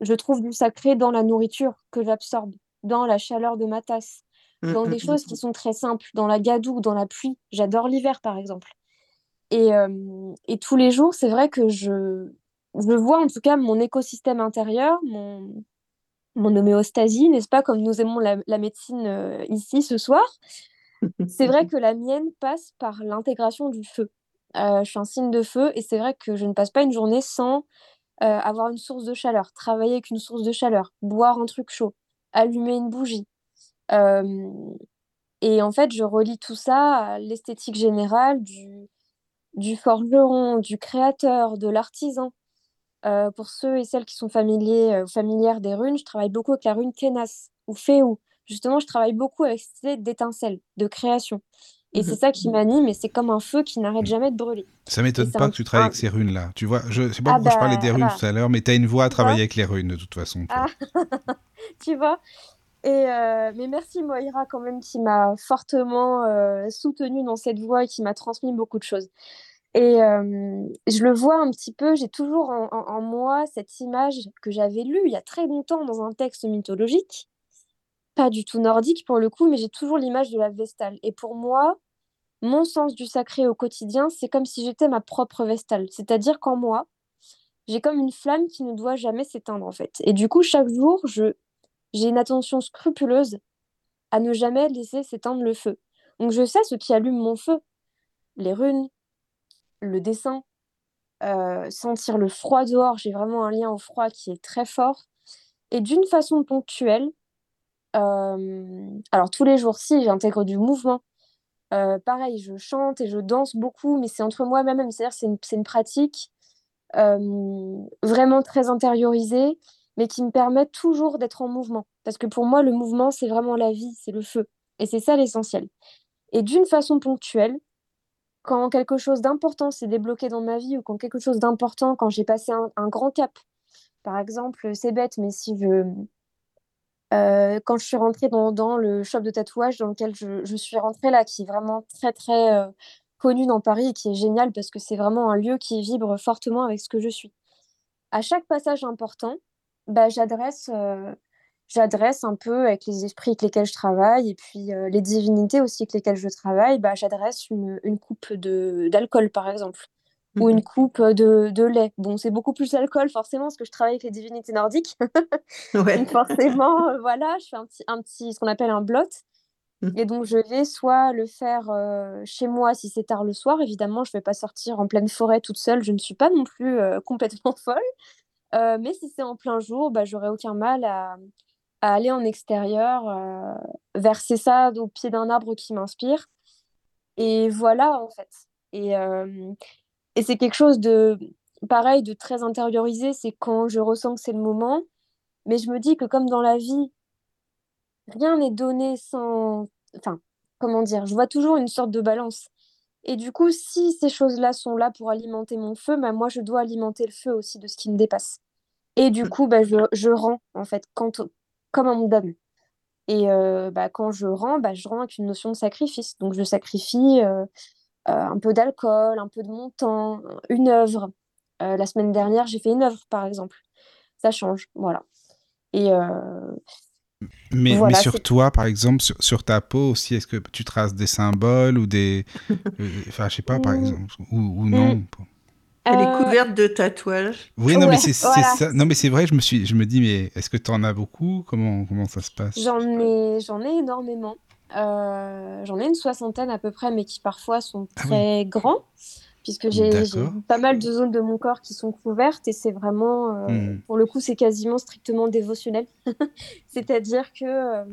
je trouve du sacré dans la nourriture que j'absorbe, dans la chaleur de ma tasse, dans des
Mhm.
choses qui sont très simples, dans la gadoue, dans la pluie. J'adore l'hiver, par exemple. Et, euh, et tous les jours, c'est vrai que je, je vois en tout cas mon écosystème intérieur, mon, mon homéostasie, n'est-ce pas, comme nous aimons la, médecine euh, ici ce soir? C'est vrai que la mienne passe par l'intégration du feu. Euh, je suis un signe de feu et c'est vrai que je ne passe pas une journée sans euh, avoir une source de chaleur, travailler avec une source de chaleur, boire un truc chaud, allumer une bougie. Et en fait, je relie tout ça à l'esthétique générale du, du forgeron, du créateur, de l'artisan. Euh, pour ceux et celles qui sont familiers, euh, familières des runes, je travaille beaucoup avec la rune Kenas ou Féou. Justement, je travaille beaucoup avec cette idée d'étincelle, de création. Et c'est
Mhm.
ça qui m'anime, et c'est comme un feu qui n'arrête jamais de brûler.
Ça m'étonne
c'est
pas
un-
que tu travailles avec ces runes-là. Tu vois, je sais pas
Ah
pourquoi je parlais
bah,
des runes tout à l'heure, mais tu as une voix à
Tu
travailler avec les runes de toute façon. toi.
Ah, tu vois. Et euh, mais merci Moira quand même qui m'a fortement euh, soutenue dans cette voie et qui m'a transmis beaucoup de choses. Et je le vois un petit peu, j'ai toujours en, en- en moi cette image que j'avais lue il y a très longtemps dans un texte mythologique, pas du tout nordique pour le coup, mais j'ai toujours l'image de la Vestale. Et pour moi, mon sens du sacré au quotidien, c'est comme si j'étais ma propre Vestale. C'est-à-dire qu'en moi, j'ai comme une flamme qui ne doit jamais s'éteindre en fait. Et du coup, chaque jour, je j'ai une attention scrupuleuse à ne jamais laisser s'éteindre le feu. Donc je sais ce qui allume mon feu, les runes, le dessin, euh, sentir le froid dehors, j'ai vraiment un lien au froid qui est très fort. Et d'une façon ponctuelle, euh, alors tous les jours, si j'intègre du mouvement, euh, pareil, je chante et je danse beaucoup, mais c'est entre moi même, c'est-à-dire c'est une, une pratique vraiment très intériorisée, mais qui me permet toujours d'être en mouvement. Parce que pour moi, le mouvement, c'est vraiment la vie, c'est le feu. Et c'est ça l'essentiel. Et d'une façon ponctuelle, quand quelque chose d'important s'est débloqué dans ma vie ou quand quelque chose d'important, quand j'ai passé un, grand cap, par exemple, c'est bête, mais si je... euh, quand je suis rentrée dans, le shop de tatouage dans lequel je, je suis rentrée là, qui est vraiment très très euh, connu dans Paris et qui est génial parce que c'est vraiment un lieu qui vibre fortement avec ce que je suis. À chaque passage important, bah, j'adresse euh, j'adresse un peu avec les esprits avec lesquels je travaille et puis euh, les divinités aussi avec lesquelles je travaille, bah, j'adresse une, une coupe d'alcool par exemple ou une
Mhm.
coupe de, de lait. Bon, c'est beaucoup plus l'alcool forcément parce que je travaille avec les divinités nordiques.
Ouais.
Donc forcément, euh, voilà, je fais un petit, un petit, ce qu'on appelle un blot.
Mhm.
Et donc je vais soit le faire euh, chez moi si c'est tard le soir. Évidemment, je ne vais pas sortir en pleine forêt toute seule. Je ne suis pas non plus complètement folle. Mais si c'est en plein jour, bah, j'aurais aucun mal à, à aller en extérieur, euh, verser ça au pied d'un arbre qui m'inspire. Et voilà, en fait. Et, euh, et c'est quelque chose de, pareil, de très intériorisé. C'est quand je ressens que c'est le moment. Mais je me dis que comme dans la vie, rien n'est donné sans... Enfin, comment dire, je vois toujours une sorte de balance. Et du coup, si ces choses-là sont là pour alimenter mon feu, bah, moi, je dois alimenter le feu aussi de ce qui me dépasse. Et du coup, bah, je, je rends, en fait, quand, comme on me donne. Et euh, bah, quand je rends, bah, je rends avec une notion de sacrifice. Donc, je sacrifie euh, euh, un peu d'alcool, un peu de mon temps, une œuvre. La semaine dernière, j'ai fait une œuvre, par exemple. Ça change, voilà. Et
Mais, sur toi, par exemple, sur, sur ta peau aussi, est-ce que tu traces des symboles ou des... Enfin, je sais pas, par exemple, ou, ou non
Elle est
euh,
couverte de tatouages.
Oui, non, mais
Ouais,
c'est c'est
voilà.
ça. Non, mais c'est vrai, je me suis, je me dis, mais est-ce que tu en as beaucoup? Comment, comment ça se passe?
J'en ai, j'en ai énormément. Euh, j'en ai une soixantaine à peu près, mais qui parfois sont
Ah oui.
très grands, puisque j'ai pas mal de zones de mon corps qui sont couvertes et c'est vraiment, euh,
Hmm.
pour le coup, c'est quasiment strictement dévotionnel. C'est-à-dire que euh,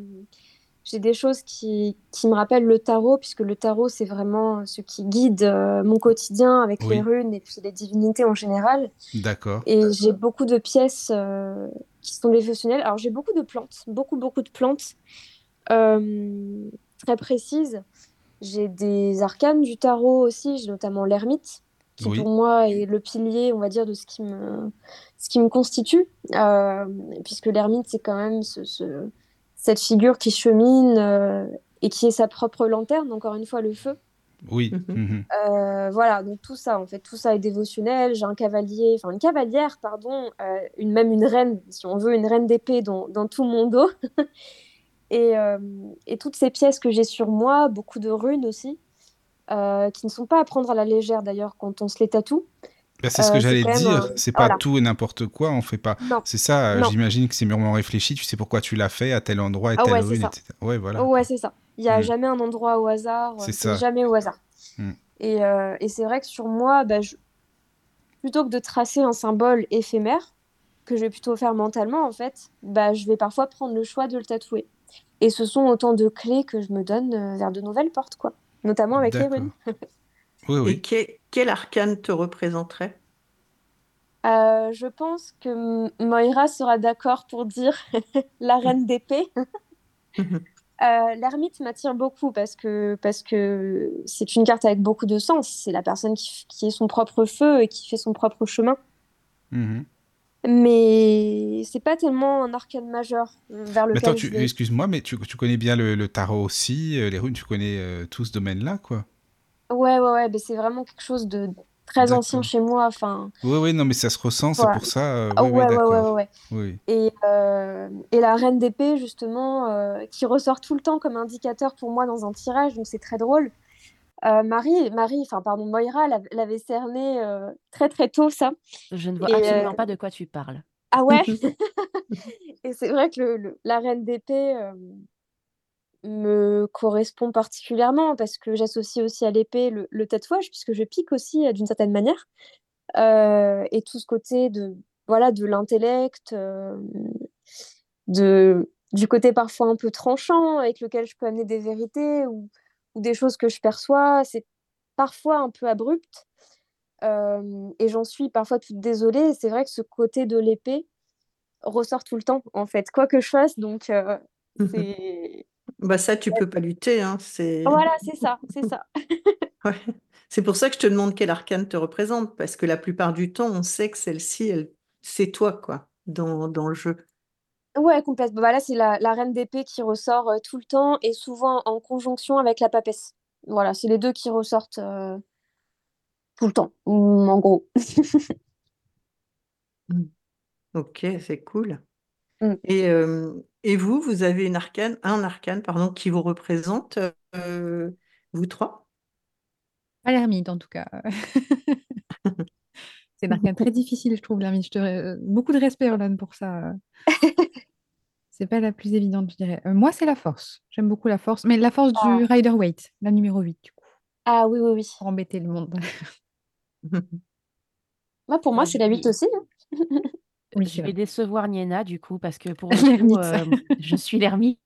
j'ai des choses qui, qui me rappellent le tarot, puisque le tarot, c'est vraiment ce qui guide euh, mon quotidien avec
Oui.
les runes et puis les divinités en général.
D'accord.
Et j'ai beaucoup de pièces euh, qui sont dévotionnelles. Alors, j'ai beaucoup de plantes, beaucoup, beaucoup de plantes euh, très précises. J'ai des arcanes du tarot aussi, j'ai notamment l'ermite, qui
Oui.
pour moi est le pilier, on va dire, de ce qui me, ce qui me constitue. Euh, puisque l'ermite, c'est quand même ce, ce- cette figure qui chemine euh, et qui est sa propre lanterne, encore une fois, le feu.
Oui.
Mhm.
mhm.
Euh, voilà, donc tout ça, en fait, tout ça est dévotionnel. J'ai un cavalier, enfin une cavalière, pardon, euh, une, même une reine, si on veut, une reine d'épée dans, dans tout mon dos. et, euh, et toutes ces pièces que j'ai sur moi, beaucoup de runes aussi, euh, qui ne sont pas à prendre à la légère d'ailleurs quand on se les tatoue.
Bah, c'est ce que
Euh,
j'allais dire,
un-
c'est pas
voilà.
tout et n'importe quoi, on fait pas. C'est ça, euh, j'imagine que c'est mûrement réfléchi, tu sais pourquoi tu l'as fait à tel endroit et
Ah
telle
ouais, ça.
etc. Ouais, voilà.
Ouais, c'est ça. Il n'y a
Mm.
jamais un endroit au hasard. euh,
C'est
jamais au hasard.
Mm.
Et, euh, et c'est vrai que sur moi, bah, je- plutôt que de tracer un symbole éphémère, que je vais plutôt faire mentalement, en fait, bah, je vais parfois prendre le choix de le tatouer. Et ce sont autant de clés que je me donne euh, vers de nouvelles portes, quoi. Notamment avec les runes.
Oui,
Et
oui.
quel, quel arcane te représenterait?
Euh, je pense que M- Moira sera d'accord pour dire la reine d'épée. Euh, l'ermite m'attire beaucoup parce que parce que c'est une carte avec beaucoup de sens. C'est la personne qui, qui est son propre feu et qui fait son propre chemin.
Mhm.
Mais c'est pas tellement un arcane majeur euh, vers
Mais
lequel
attends, tu-
vais.
excuse-moi, mais tu, tu connais bien le, le tarot aussi, euh, les runes, tu connais euh, tout ce domaine-là, quoi?
Ouais, ouais, ouais. mais c'est vraiment quelque chose de très ancien chez moi. Enfin,
Oui, oui, non, mais ça se ressent, c'est
voilà.
pour ça. euh,
Ah
oui, oui,
ouais, ouais, ouais, ouais.
Oui.
Et, euh, et la reine d'épée, justement, euh, qui ressort tout le temps comme indicateur pour moi dans un tirage, donc c'est très drôle. Euh, Marie, Marie, enfin pardon, Moira l'av- l'avait cerné euh, très très tôt ça.
Je ne vois
Et
absolument
euh,
pas de quoi tu parles.
ah ouais? Et c'est vrai que le, le- la reine d'épée euh, me correspond particulièrement parce que j'associe aussi à l'épée le, le tatouage puisque je pique aussi euh, d'une certaine manière Euh, et tout ce côté de voilà de l'intellect, euh, de du côté parfois un peu tranchant avec lequel je peux amener des vérités ou, ou des choses que je perçois. C'est parfois un peu abrupt et j'en suis parfois toute désolée. C'est vrai que ce côté de l'épée ressort tout le temps en fait, quoi que je fasse. Donc c'est
Bah ça, tu peux pas lutter, hein, c'est...
voilà, c'est ça, c'est ça.
Ouais. C'est pour ça que je te demande quel arcane te représente, parce que la plupart du temps, on sait que celle-ci, elle... c'est toi, quoi, dans, dans le jeu.
Ouais, complètement. Bah là, c'est la, la reine d'épée qui ressort euh, tout le temps et souvent en conjonction avec la papesse. Voilà, c'est les deux qui ressortent euh, tout le temps, en gros.
Mm. Ok, c'est cool.
Mm.
Et, euh, et vous, vous avez une arcane, un arcane, pardon, qui vous représente, euh, vous trois?
Pas l'ermite, en tout cas. C'est un arcane très difficile, je trouve, l'ermite. Je te... euh, Beaucoup de respect, Orlan, pour ça. C'est pas la plus évidente, je dirais. Euh, moi, c'est la force. J'aime beaucoup la force. Mais la force
Ah.
du Rider-Waite, la numéro 8, du coup,
Ah oui, oui, oui.
pour embêter le monde.
Moi, pour moi, c'est la 8 aussi. hein.
Oui,
Je vais
vrai.
décevoir Niena du coup parce que pour le
L'ermite.
euh, je suis l'ermite.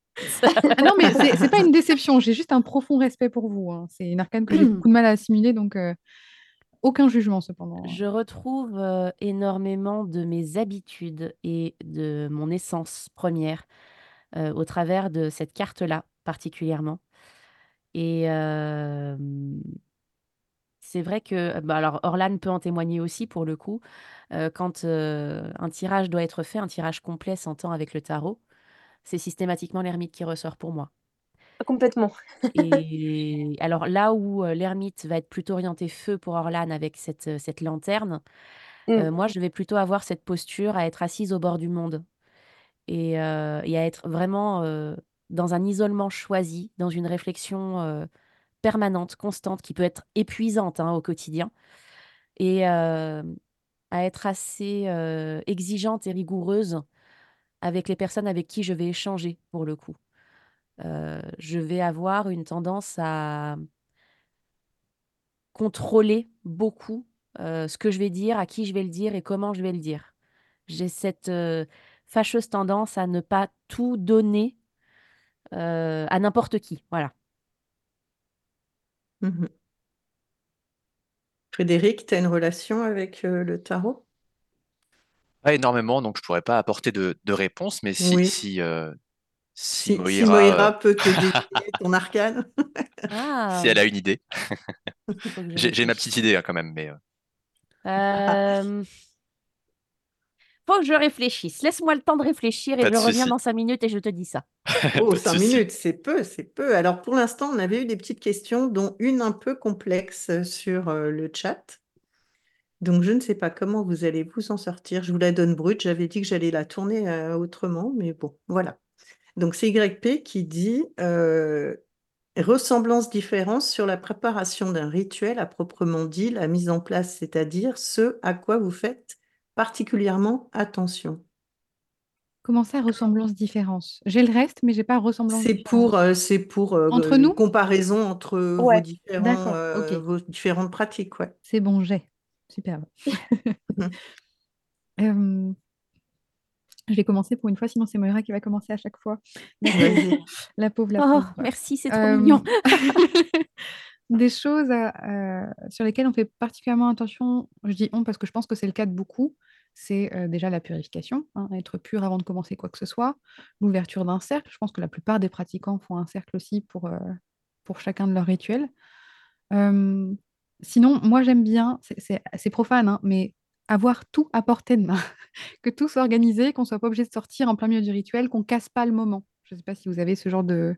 Ah non, mais c'est c'est pas une déception. J'ai juste un profond respect pour vous. hein. C'est une arcane que j'ai beaucoup de mal à assimiler, donc euh, aucun jugement, cependant.
Je retrouve euh, énormément de mes habitudes et de mon essence première euh, au travers de cette carte-là particulièrement. Et euh, c'est vrai que, bah alors Orlan peut en témoigner aussi pour le coup, euh, quand euh, un tirage doit être fait, un tirage complet s'entend avec le tarot, c'est systématiquement l'ermite qui ressort pour moi.
Complètement.
Et alors là où euh, l'ermite va être plutôt orienté feu pour Orlan avec cette, cette lanterne,
Mm.
euh, moi je vais plutôt avoir cette posture à être assise au bord du monde et, et à être vraiment dans un isolement choisi, dans une réflexion permanente, constante, qui peut être épuisante hein, au quotidien, et euh, à être assez euh, exigeante et rigoureuse avec les personnes avec qui je vais échanger pour le coup. Euh, je vais avoir une tendance à contrôler beaucoup ce que je vais dire, à qui je vais le dire et comment je vais le dire. J'ai cette fâcheuse tendance à ne pas tout donner à n'importe qui. Voilà.
Mhm. Frédéric, tu as une relation avec euh, le tarot?
Pas énormément, donc je pourrais pas apporter de, de réponse, mais si,
Oui.
si, euh, si
Si, si
Moira, euh,
peut te dédier ton arcane.
Ah,
si elle a une idée, j'ai ma petite idée hein, quand même, mais euh,
Euh, faut que je réfléchisse. Laisse-moi le temps de réfléchir et
pas
je reviens dans cinq minutes et je te dis ça.
Oh, cinq minutes, c'est peu, c'est peu. Alors pour l'instant, on avait eu des petites questions, dont une un peu complexe euh, sur euh, le chat. Donc je ne sais pas comment vous allez vous en sortir. Je vous la donne brute. J'avais dit que j'allais la tourner euh, autrement, mais bon, voilà. Donc c'est YP qui dit euh, Ressemblance, différence sur la préparation d'un rituel à proprement dit, la mise en place, c'est-à-dire ce à quoi vous faites particulièrement attention.
Comment ça, ressemblance, différence? J'ai le reste, mais j'ai pas ressemblance,
C'est pour, euh, c'est pour euh,
Entre nous?
comparaison entre vos
Ouais.
différents,
D'accord,
euh,
ok.
vos différentes pratiques, ouais.
C'est bon, j'ai. Superbe. Je vais commencer pour une fois, sinon c'est Moira qui va commencer à chaque fois. La pauvre, la pauvre, la
Oh,
pauvre.
merci, c'est trop
Euh,
mignon.
Des choses euh, sur lesquelles on fait particulièrement attention, je dis on parce que je pense que c'est le cas de beaucoup, c'est euh, déjà la purification, hein, être pur avant de commencer quoi que ce soit, l'ouverture d'un cercle, je pense que la plupart des pratiquants font un cercle aussi pour, euh, chacun de leurs rituels. Euh, sinon, moi j'aime bien, c'est- profane, hein, mais avoir tout à portée de main, que tout soit organisé, qu'on soit pas obligé de sortir en plein milieu du rituel, qu'on casse pas le moment. Je ne sais pas si vous avez ce genre de,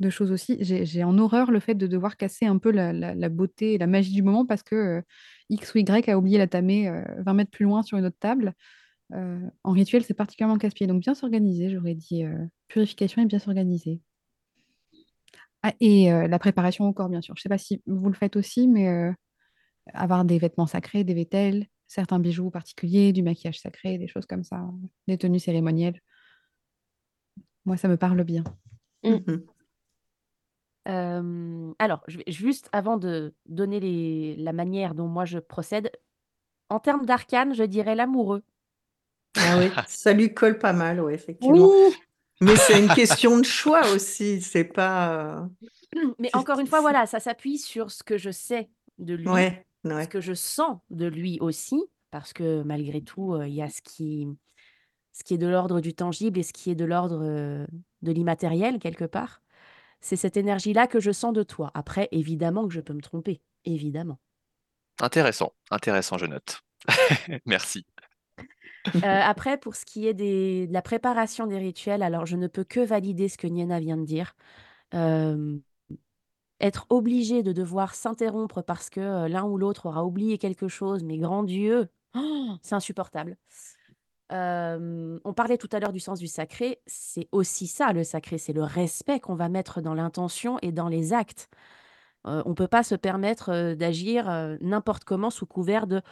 de choses aussi. J'ai en horreur le fait de devoir casser un peu la, beauté et la magie du moment parce que euh, X ou Y a oublié la tamée euh, 20 mètres plus loin sur une autre table. Euh, en rituel, c'est particulièrement casse-pied. Donc bien s'organiser, j'aurais dit euh, purification et bien s'organiser. Ah, et euh, la préparation au corps, bien sûr. Je ne sais pas si vous le faites aussi, mais euh, avoir des vêtements sacrés, des vételles, certains bijoux particuliers, du maquillage sacré, des choses comme ça, des tenues cérémonielles. Moi, ça me parle bien.
Mm.
Mhm.
Alors, je vais juste avant de donner les, la manière dont moi je procède, en termes d'arcane, je dirais l'amoureux.
Ah oui, ça lui colle pas mal, ouais, effectivement.
Oui,
Mais c'est une question de choix aussi, c'est pas. euh,
Mais
c'est-
encore une fois,
c'est-
voilà, ça s'appuie sur ce que je sais de lui,
Ouais,
ce
ouais.
que je sens de lui aussi, parce que malgré tout, il y a ce qui, ce qui est de l'ordre du tangible et ce qui est de l'ordre de l'immatériel, quelque part. C'est cette énergie-là que je sens de toi. Après, évidemment que je peux me tromper, évidemment.
Intéressant, intéressant, je note. Merci.
Euh, après, pour ce qui est des, de la préparation des rituels, alors je ne peux que valider ce que Niena vient de dire. Euh, être obligé de devoir s'interrompre parce que euh, l'un ou l'autre aura oublié quelque chose, mais grand Dieu, oh, c'est insupportable. Euh, on parlait tout à l'heure du sens du sacré, c'est aussi ça le sacré, c'est le respect qu'on va mettre dans l'intention et dans les actes. Euh, on ne peut pas se permettre euh, d'agir n'importe comment sous couvert de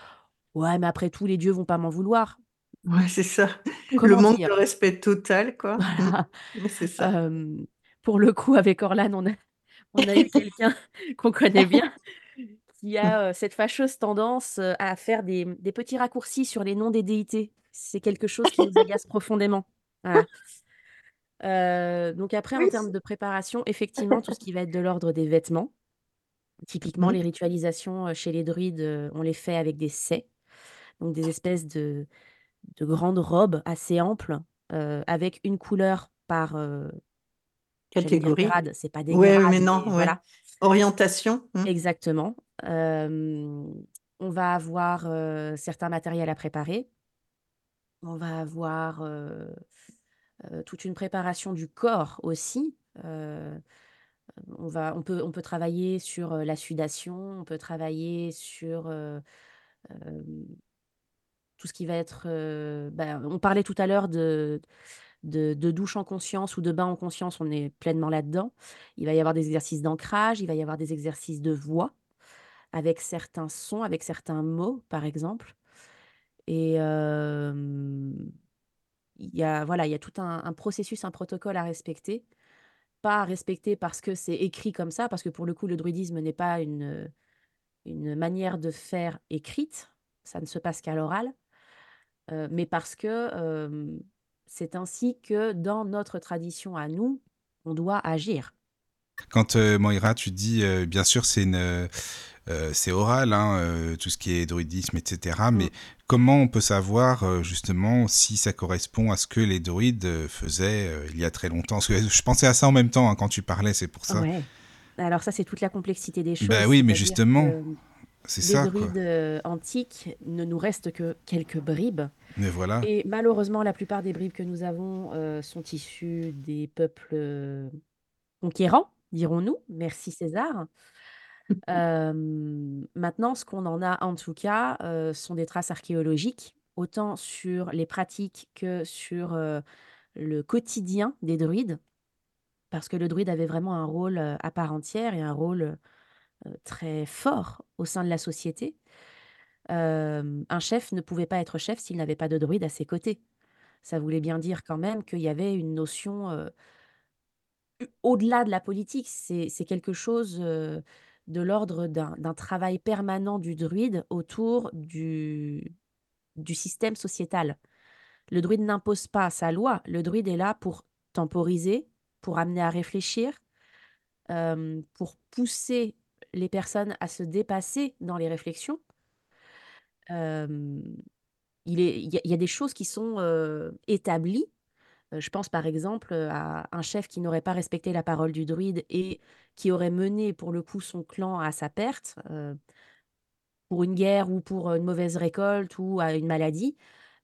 ouais, mais après tout, les dieux vont pas m'en vouloir.
Ouais, c'est ça. Le manque de respect total, quoi.
Voilà.
C'est ça.
Pour le coup, avec Orlan, on a, on a eu quelqu'un qu'on connaît bien qui a cette fâcheuse tendance à faire des, des petits raccourcis sur les noms des déités. C'est quelque chose qui nous agace profondément. Voilà. Euh, donc après, en termes de préparation, effectivement, tout ce qui va être de l'ordre des vêtements. Typiquement, les ritualisations chez les druides, on les fait avec des sets, donc des espèces de, de grandes robes assez amples, euh, avec une couleur par, euh,
Catégorie.
grade, c'est pas des
Ouais,
grades,
mais non,
mais
ouais.
voilà.
Orientation. mm.
Exactement. On va avoir certains matériels à préparer. On va avoir toute une préparation du corps aussi. On va, on peut, on peut travailler sur la sudation, on peut travailler sur tout ce qui va être. ben, on parlait tout à l'heure de, de, de douche en conscience ou de bain en conscience, on est pleinement là-dedans. Il va y avoir des exercices d'ancrage, il va y avoir des exercices de voix avec certains sons, avec certains mots, par exemple. Et il y a, voilà, il y a tout un, processus, un protocole à respecter. Pas à respecter parce que c'est écrit comme ça, parce que pour le coup, le druidisme n'est pas une, une manière de faire écrite, ça ne se passe qu'à l'oral, mais parce que c'est ainsi que dans notre tradition à nous, on doit agir.
Quand euh, Moira, tu dis, euh, bien sûr, c'est une, euh, c'est oral, hein, tout ce qui est druidisme, etc.
Mm.
Mais comment on peut savoir justement si ça correspond à ce que les druides faisaient il y a très longtemps? Parce que je pensais à ça en même temps hein, quand tu parlais, c'est pour ça.
Ouais. Alors ça, c'est toute la complexité des choses.
Bah oui, mais justement, C'est ça, quoi.
druides antiques ne nous reste que quelques bribes.
Mais voilà.
Et malheureusement, la plupart des bribes que nous avons sont issues des peuples conquérants, dirons-nous. Merci César. Euh, maintenant, ce qu'on en a en tout cas euh, sont des traces archéologiques, autant sur les pratiques que sur euh, le quotidien des druides. parce que le druide avait vraiment un rôle euh, à part entière et un rôle très fort au sein de la société. Un chef ne pouvait pas être chef s'il n'avait pas de druide à ses côtés. Ça voulait bien dire quand même qu'il y avait une notion au-delà de la politique. C'est quelque chose de l'ordre d'un travail permanent du druide autour du, du système sociétal. Le druide n'impose pas sa loi. Le druide est là pour temporiser, pour amener à réfléchir, pour pousser les personnes à se dépasser dans les réflexions. Il est, y, a, des choses qui sont établies. Euh, je pense par exemple euh, à un chef qui n'aurait pas respecté la parole du druide et qui aurait mené pour le coup son clan à sa perte, euh, pour une guerre ou pour une mauvaise récolte ou à une maladie.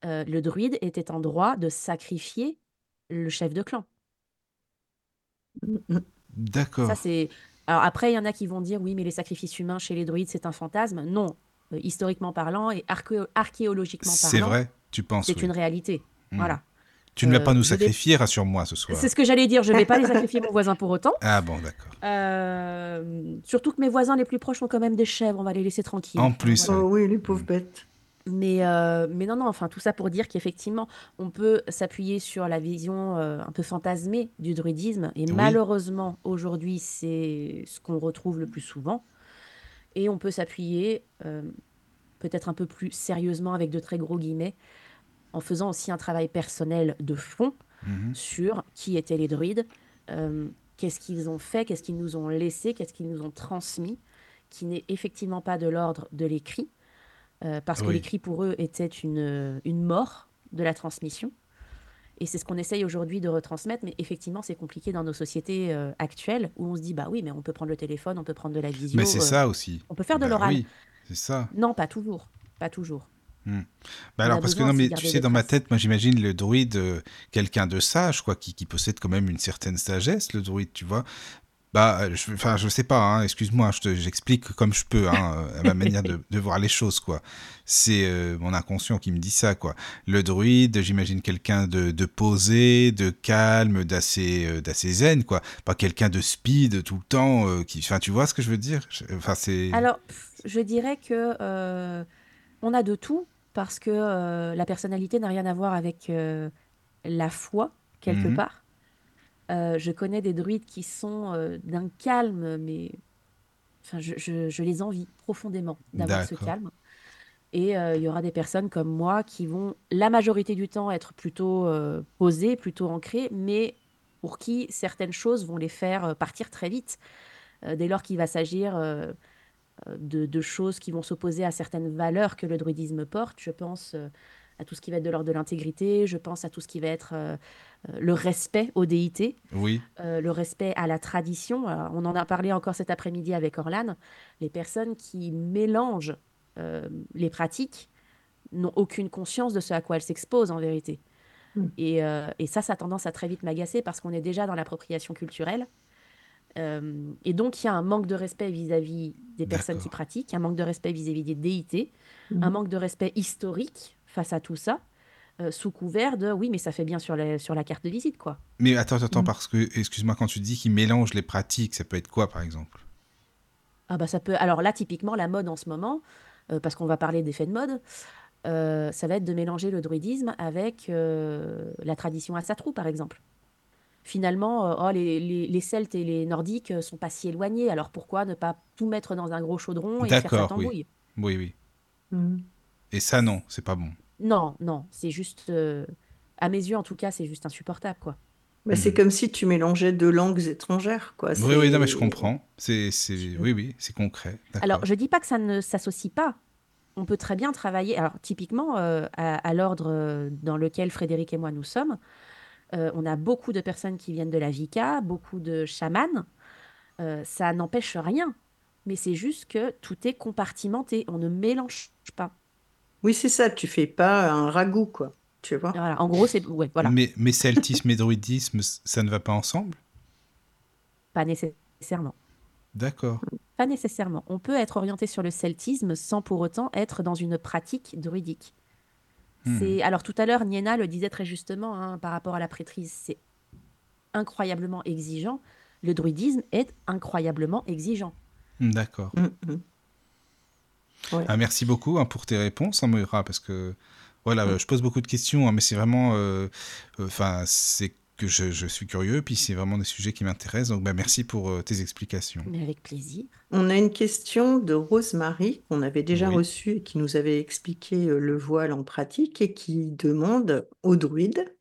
euh, le druide était en droit de sacrifier le chef de clan.
Mm, mm.
Ça,
D'accord.
c'est. Alors après, il y en a qui vont dire oui, mais les sacrifices humains chez les druides, c'est un fantasme. Non, Euh, historiquement parlant et archéo- archéologiquement
C'est
parlant,
vrai, tu penses,
c'est
oui.
une réalité.
Hmm.
Voilà.
Tu ne vas
Euh,
pas nous
vais-
sacrifier, rassure-moi, ce soir.
C'est ce que j'allais dire. Je ne vais pas les sacrifier mon voisin pour autant.
Ah bon, d'accord.
Euh, surtout que mes voisins les plus proches sont quand même des chèvres. On va les laisser tranquilles.
En plus,
voilà.
Oh oui, les pauvres bêtes.
Mais, euh, mais non, non, enfin, tout ça pour dire qu'effectivement, on peut s'appuyer sur la vision euh, un peu fantasmée du druidisme. Et
Oui.
malheureusement, aujourd'hui, c'est ce qu'on retrouve le plus souvent. Et on peut s'appuyer euh, peut-être un peu plus sérieusement, avec de très gros guillemets, en faisant aussi un travail personnel de fond
Mhm.
sur qui étaient les druides, euh, qu'est-ce qu'ils ont fait, qu'est-ce qu'ils nous ont laissé, qu'est-ce qu'ils nous ont transmis, qui n'est effectivement pas de l'ordre de l'écrit, euh, parce que l'écrit pour eux était une, une mort de la transmission. Et c'est ce qu'on essaye aujourd'hui de retransmettre, mais effectivement, c'est compliqué dans nos sociétés euh, actuelles où on se dit, bah oui, mais on peut prendre le téléphone, on peut prendre de la visio.
Mais c'est
euh,
ça aussi.
on peut faire de
Bah
l'oral.
Oui, c'est ça.
Non, pas toujours. Pas toujours.
Bah
On
alors, parce que non, mais tu sais, dans ma tête, moi j'imagine le druide, euh, quelqu'un de sage, quoi, qui, qui possède quand même une certaine sagesse, le druide, tu vois. Bah, euh, je, enfin, je sais pas, hein, excuse-moi, je te- j'explique comme je peux, hein, à ma manière de, de voir les choses, quoi. C'est euh, mon inconscient qui me dit ça, quoi. Le druide, j'imagine quelqu'un de, de posé, de calme, d'assez euh, d'assez zen, quoi. Pas quelqu'un de speed tout le temps, euh, qui, enfin, tu vois ce que je veux dire? Je- Enfin, c'est...
Alors, je dirais que euh, on a de tout parce que euh, la personnalité n'a rien à voir avec euh, la foi quelque
Mhm.
part. Euh, je connais des druides qui sont d'un calme, mais enfin, je, je- je les envie profondément d'avoir ce calme. Et il y aura des personnes comme moi qui vont la majorité du temps être plutôt posées, plutôt ancrées, mais pour qui certaines choses vont les faire partir très vite. Dès lors qu'il va s'agir de, de choses qui vont s'opposer à certaines valeurs que le druidisme porte. Je pense euh, à tout ce qui va être de l'ordre de l'intégrité, je pense à tout ce qui va être euh, euh, le respect aux déités,
Oui,
euh, le respect à la tradition. Alors, on en a parlé encore cet après-midi avec Orlan. Les personnes qui mélangent euh, les pratiques n'ont aucune conscience de ce à quoi elles s'exposent en vérité.
Mm.
Et, euh, et ça, ça a tendance à très vite m'agacer parce qu'on est déjà dans l'appropriation culturelle. Euh, et donc, il y a un manque de respect vis-à-vis des personnes qui pratiquent, un manque de respect vis-à-vis des déités, un
Mhm.
manque de respect historique face à tout ça, euh, sous couvert de oui, mais ça fait bien sur la, sur la carte de visite, quoi.
mais attends, attends,
Mm.
parce que, excuse-moi, quand tu dis qu'il mélange les pratiques, ça peut être quoi, par exemple?
Ah bah ça peut. Alors là, typiquement, la mode en ce moment, euh, parce qu'on va parler d'effets de mode, euh, ça va être de mélanger le druidisme avec euh, la tradition Asatru, par exemple. Finalement, euh, oh, les, les- les Celtes et les Nordiques euh, sont pas si éloignés, alors pourquoi ne pas tout mettre dans un gros chaudron et faire ça
oui. Oui, oui.
Mhm.
Et ça, non, c'est pas bon.
Non, non, c'est juste, euh, à mes yeux en tout cas, c'est juste insupportable, quoi.
Bah, c'est
Mhm.
comme si tu mélangeais deux langues étrangères, quoi.
Oui, oui, non, mais je comprends. C'est, c'est, oui, oui, c'est concret.
Alors, je dis pas que ça ne s'associe pas. On peut très bien travailler. Alors, typiquement, euh, à, à l'ordre dans lequel Frédéric et moi nous sommes, on a beaucoup de personnes qui viennent de la Vika, beaucoup de chamans. Euh, ça n'empêche rien. Mais c'est juste que tout est compartimenté. On ne mélange pas.
Oui, c'est ça, tu fais pas un ragoût, quoi. Tu vois?
Voilà. En gros, c'est. Ouais, voilà.
Mais, mais celtisme et druidisme, ça ne va pas ensemble?
Pas nécessairement.
D'accord.
Pas nécessairement. On peut être orienté sur le celtisme sans pour autant être dans une pratique druidique.
Hmm.
C'est alors tout à l'heure Niena le disait très justement hein, par rapport à la prêtrise. C'est incroyablement exigeant, le druidisme est incroyablement exigeant.
D'accord.
Mm, mm. Ouais.
Ah, merci beaucoup hein, pour tes réponses, hein, Moira, parce que voilà,
Mm.
je pose beaucoup de questions, hein, mais c'est vraiment, euh, euh, enfin, c'est que je, je suis curieux, puis c'est vraiment des sujets qui m'intéressent. Donc, bah, merci pour euh, tes explications.
Mais avec plaisir.
On a une question de Rosemary qu'on avait déjà
Oui.
reçue et qui nous avait expliqué euh, le voile en pratique et qui demande au druide.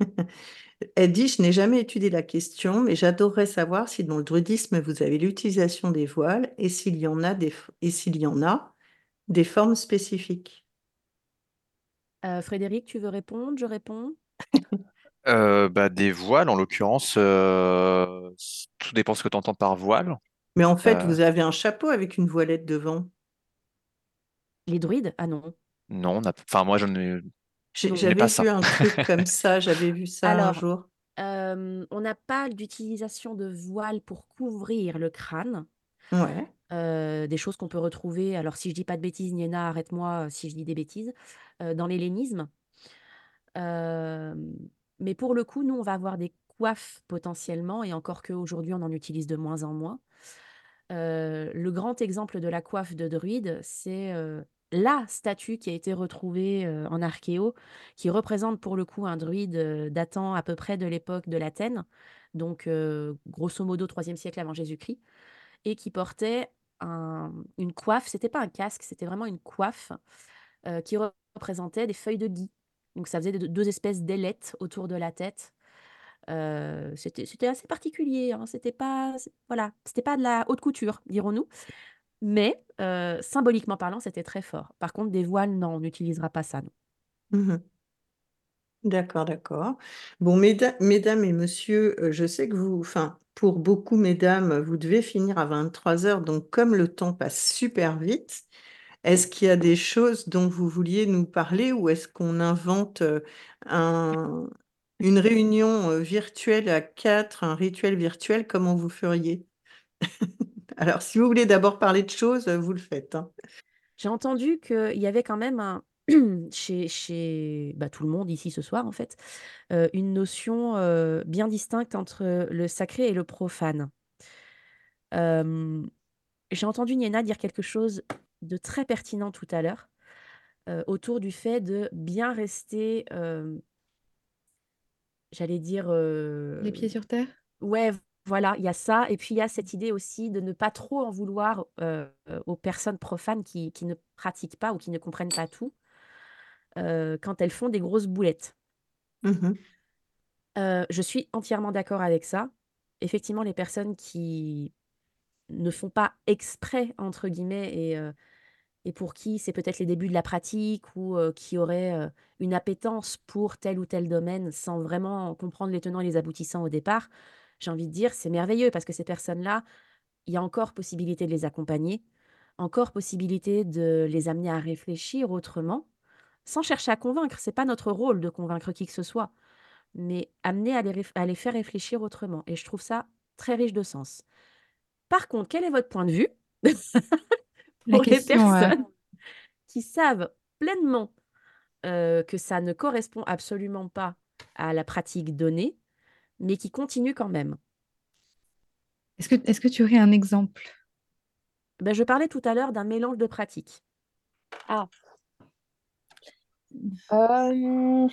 Elle dit, je n'ai jamais étudié la question, mais j'adorerais savoir si dans le druidisme vous avez l'utilisation des voiles et s'il y en a des, et s'il y en a des formes spécifiques.
Euh, Frédéric, tu veux répondre? Je réponds.
Euh, bah, des voiles, en l'occurrence, euh, tout dépend ce que tu entends par voile.
Mais en fait,
Euh,
vous avez un chapeau avec une voilette devant.
Les druides? Ah non.
non, on a... enfin, moi. Je n'ai
J'avais
pas
vu
ça.
un truc comme ça, j'avais vu ça un jour.
euh, on n'a pas d'utilisation de voile pour couvrir le crâne.
Ouais.
Euh, des choses qu'on peut retrouver, alors si je dis pas de bêtises, Niena, arrête-moi si je dis des bêtises, euh, dans l'hellénisme. Mais pour le coup, nous, on va avoir des coiffes potentiellement, et encore qu'aujourd'hui, on en utilise de moins en moins. Euh, le grand exemple de la coiffe de druide, c'est euh, la statue qui a été retrouvée euh, en archéo, qui représente pour le coup un druide datant à peu près de l'époque de l'Athènes, donc grosso modo 3e siècle avant Jésus-Christ, et qui portait un- une coiffe, c'était pas un casque, c'était vraiment une coiffe qui re- représentait des feuilles de gui. Donc ça faisait de- deux espèces d'ailettes autour de la tête. Euh, c'était assez particulier, hein, C'était pas, voilà, c'était pas de la haute couture, dirons-nous. Mais euh, symboliquement parlant, c'était très fort. Par contre, des voiles, non, on n'utilisera pas ça, non.
Mhm. D'accord, d'accord. Bon, mesda- mesdames et messieurs, euh, je sais que vous, enfin, pour beaucoup, mesdames, vous devez finir à 23 heures, donc comme le temps passe super vite, est-ce qu'il y a des choses dont vous vouliez nous parler ou est-ce qu'on invente euh, un, une réunion euh, virtuelle à quatre, un rituel virtuel, comment vous feriez? Alors, si vous voulez d'abord parler de choses, vous le faites, hein.
J'ai entendu qu'il y avait quand même chez, chez bah, tout le monde ici ce soir, en fait, euh, une notion bien distincte entre le sacré et le profane. J'ai entendu Niena dire quelque chose de très pertinent tout à l'heure euh, autour du fait de bien rester, euh, j'allais dire,
Les pieds sur terre?
ouais, voilà, il y a ça. Et puis il y a cette idée aussi de ne pas trop en vouloir aux personnes profanes qui, qui ne pratiquent pas ou qui ne comprennent pas tout quand elles font des grosses boulettes. Euh, je suis entièrement d'accord avec ça. Effectivement, les personnes qui ne font pas exprès, entre guillemets, et, et pour qui c'est peut-être les débuts de la pratique ou qui auraient euh, une appétence pour tel ou tel domaine sans vraiment comprendre les tenants et les aboutissants au départ, j'ai envie de dire, c'est merveilleux parce que ces personnes-là, il y a encore possibilité de les accompagner, encore possibilité de les amener à réfléchir autrement, sans chercher à convaincre. C'est pas notre rôle de convaincre qui que ce soit, mais amener à les, à les faire réfléchir autrement. Et je trouve ça très riche de sens. Par contre, quel est votre point de vue? pour les
question,
personnes qui savent pleinement euh, que ça ne correspond absolument pas à la pratique donnée, mais qui continuent quand même
est-ce que, est-ce que tu aurais un exemple?
ben, Je parlais tout à l'heure d'un mélange de pratiques.
Ah. Euh,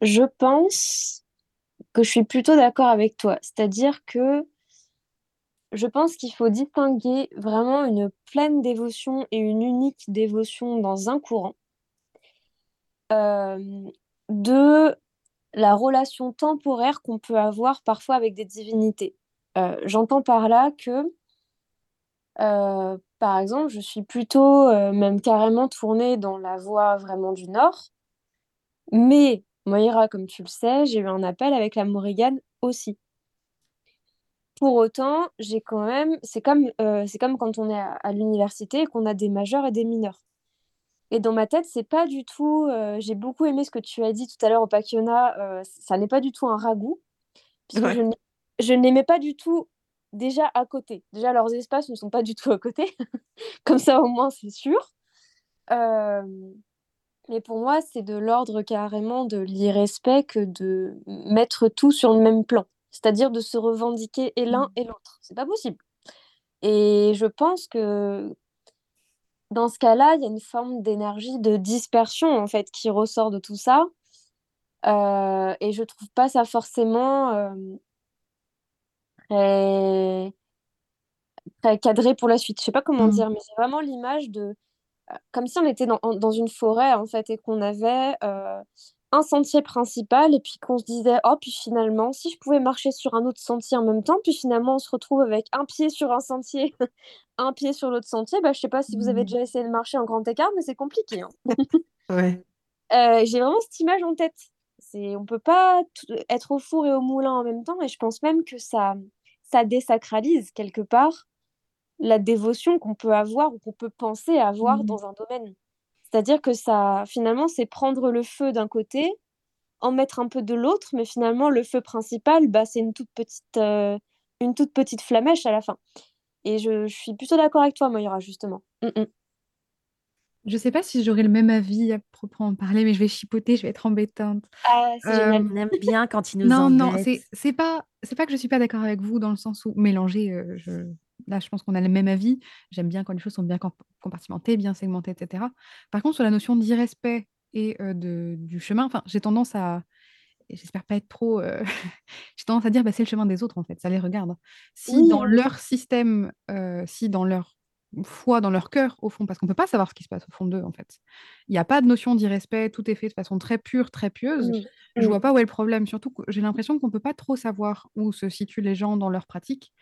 je pense que je suis plutôt d'accord avec toi. C'est-à-dire que je pense qu'il faut distinguer vraiment une pleine dévotion et une unique dévotion dans un courant euh, de la relation temporaire qu'on peut avoir parfois avec des divinités. Euh, j'entends par là que, euh, par exemple, je suis plutôt même carrément tournée dans la voie vraiment du Nord, mais Moira, comme tu le sais, j'ai eu un appel avec la Morrigan aussi. Pour autant, j'ai quand même, c'est comme, euh, c'est comme quand on est à, à l'université et qu'on a des majeurs et des mineurs. Et dans ma tête, c'est pas du tout. euh, j'ai beaucoup aimé ce que tu as dit tout à l'heure au Pakiona. euh, ça n'est pas du tout un ragoût, puisque
Ouais.
je je ne les mets pas du tout déjà à côté. Déjà, leurs espaces ne sont pas du tout à côté. Comme ça, au moins, c'est sûr. Euh, mais pour moi, c'est de l'ordre carrément de l'irrespect que de mettre tout sur le même plan. C'est-à-dire de se revendiquer et l'un et l'autre. C'est pas possible. Et je pense que dans ce cas-là, il y a une forme d'énergie de dispersion en fait qui ressort de tout ça. Euh, et je trouve pas ça forcément euh, très, très cadré pour la suite. Je sais pas comment
Mm.
dire, mais c'est vraiment l'image de euh, comme si on était dans, une forêt en fait et qu'on avait euh, un sentier principal et puis qu'on se disait oh puis finalement si je pouvais marcher sur un autre sentier en même temps puis finalement on se retrouve avec un pied sur un sentier un pied sur l'autre sentier bah je sais pas si vous avez
Mm.
déjà essayé de marcher en grand écart mais c'est compliqué hein.
Ouais.
Euh, j'ai vraiment cette image en tête c'est on peut pas tout- être au four et au moulin en même temps et je pense même que ça ça désacralise quelque part la dévotion qu'on peut avoir ou qu'on peut penser avoir
Mm.
dans un domaine. C'est-à-dire que ça, finalement, c'est prendre le feu d'un côté, en mettre un peu de l'autre, mais finalement, le feu principal, bah, c'est une toute petite, euh, une toute petite flamèche à la fin. Et je, je suis plutôt d'accord avec toi, Moira, justement. Mm, mm.
Je sais pas si j'aurai le même avis à proprement parler, mais je vais chipoter, je vais être embêtante.
Ah, c'est génial.
Euh,
On aime bien quand il nous
non, non,
embête.
c'est c'est pas c'est pas que je suis pas d'accord avec vous dans le sens où mélanger, euh, je, là je pense qu'on a le même avis. J'aime bien quand les choses sont bien comp- compartimentées, bien segmentées, etc. Par contre, sur la notion d'irrespect et euh, de, du chemin, enfin, j'ai tendance à, j'espère pas être trop, euh, j'ai tendance à dire bah, c'est le chemin des autres en fait, ça les regarde. Si
Oui,
dans
oui.
leur système, euh, si dans leur foi, dans leur cœur, au fond, parce qu'on peut pas savoir ce qui se passe au fond d'eux en fait. Il n'y a pas de notion d'irrespect, tout est fait de façon très pure, très pieuse.
Mm,
Je
mm.
vois pas où est le problème, surtout j'ai l'impression qu'on peut pas trop savoir où se situent les gens dans leur pratique.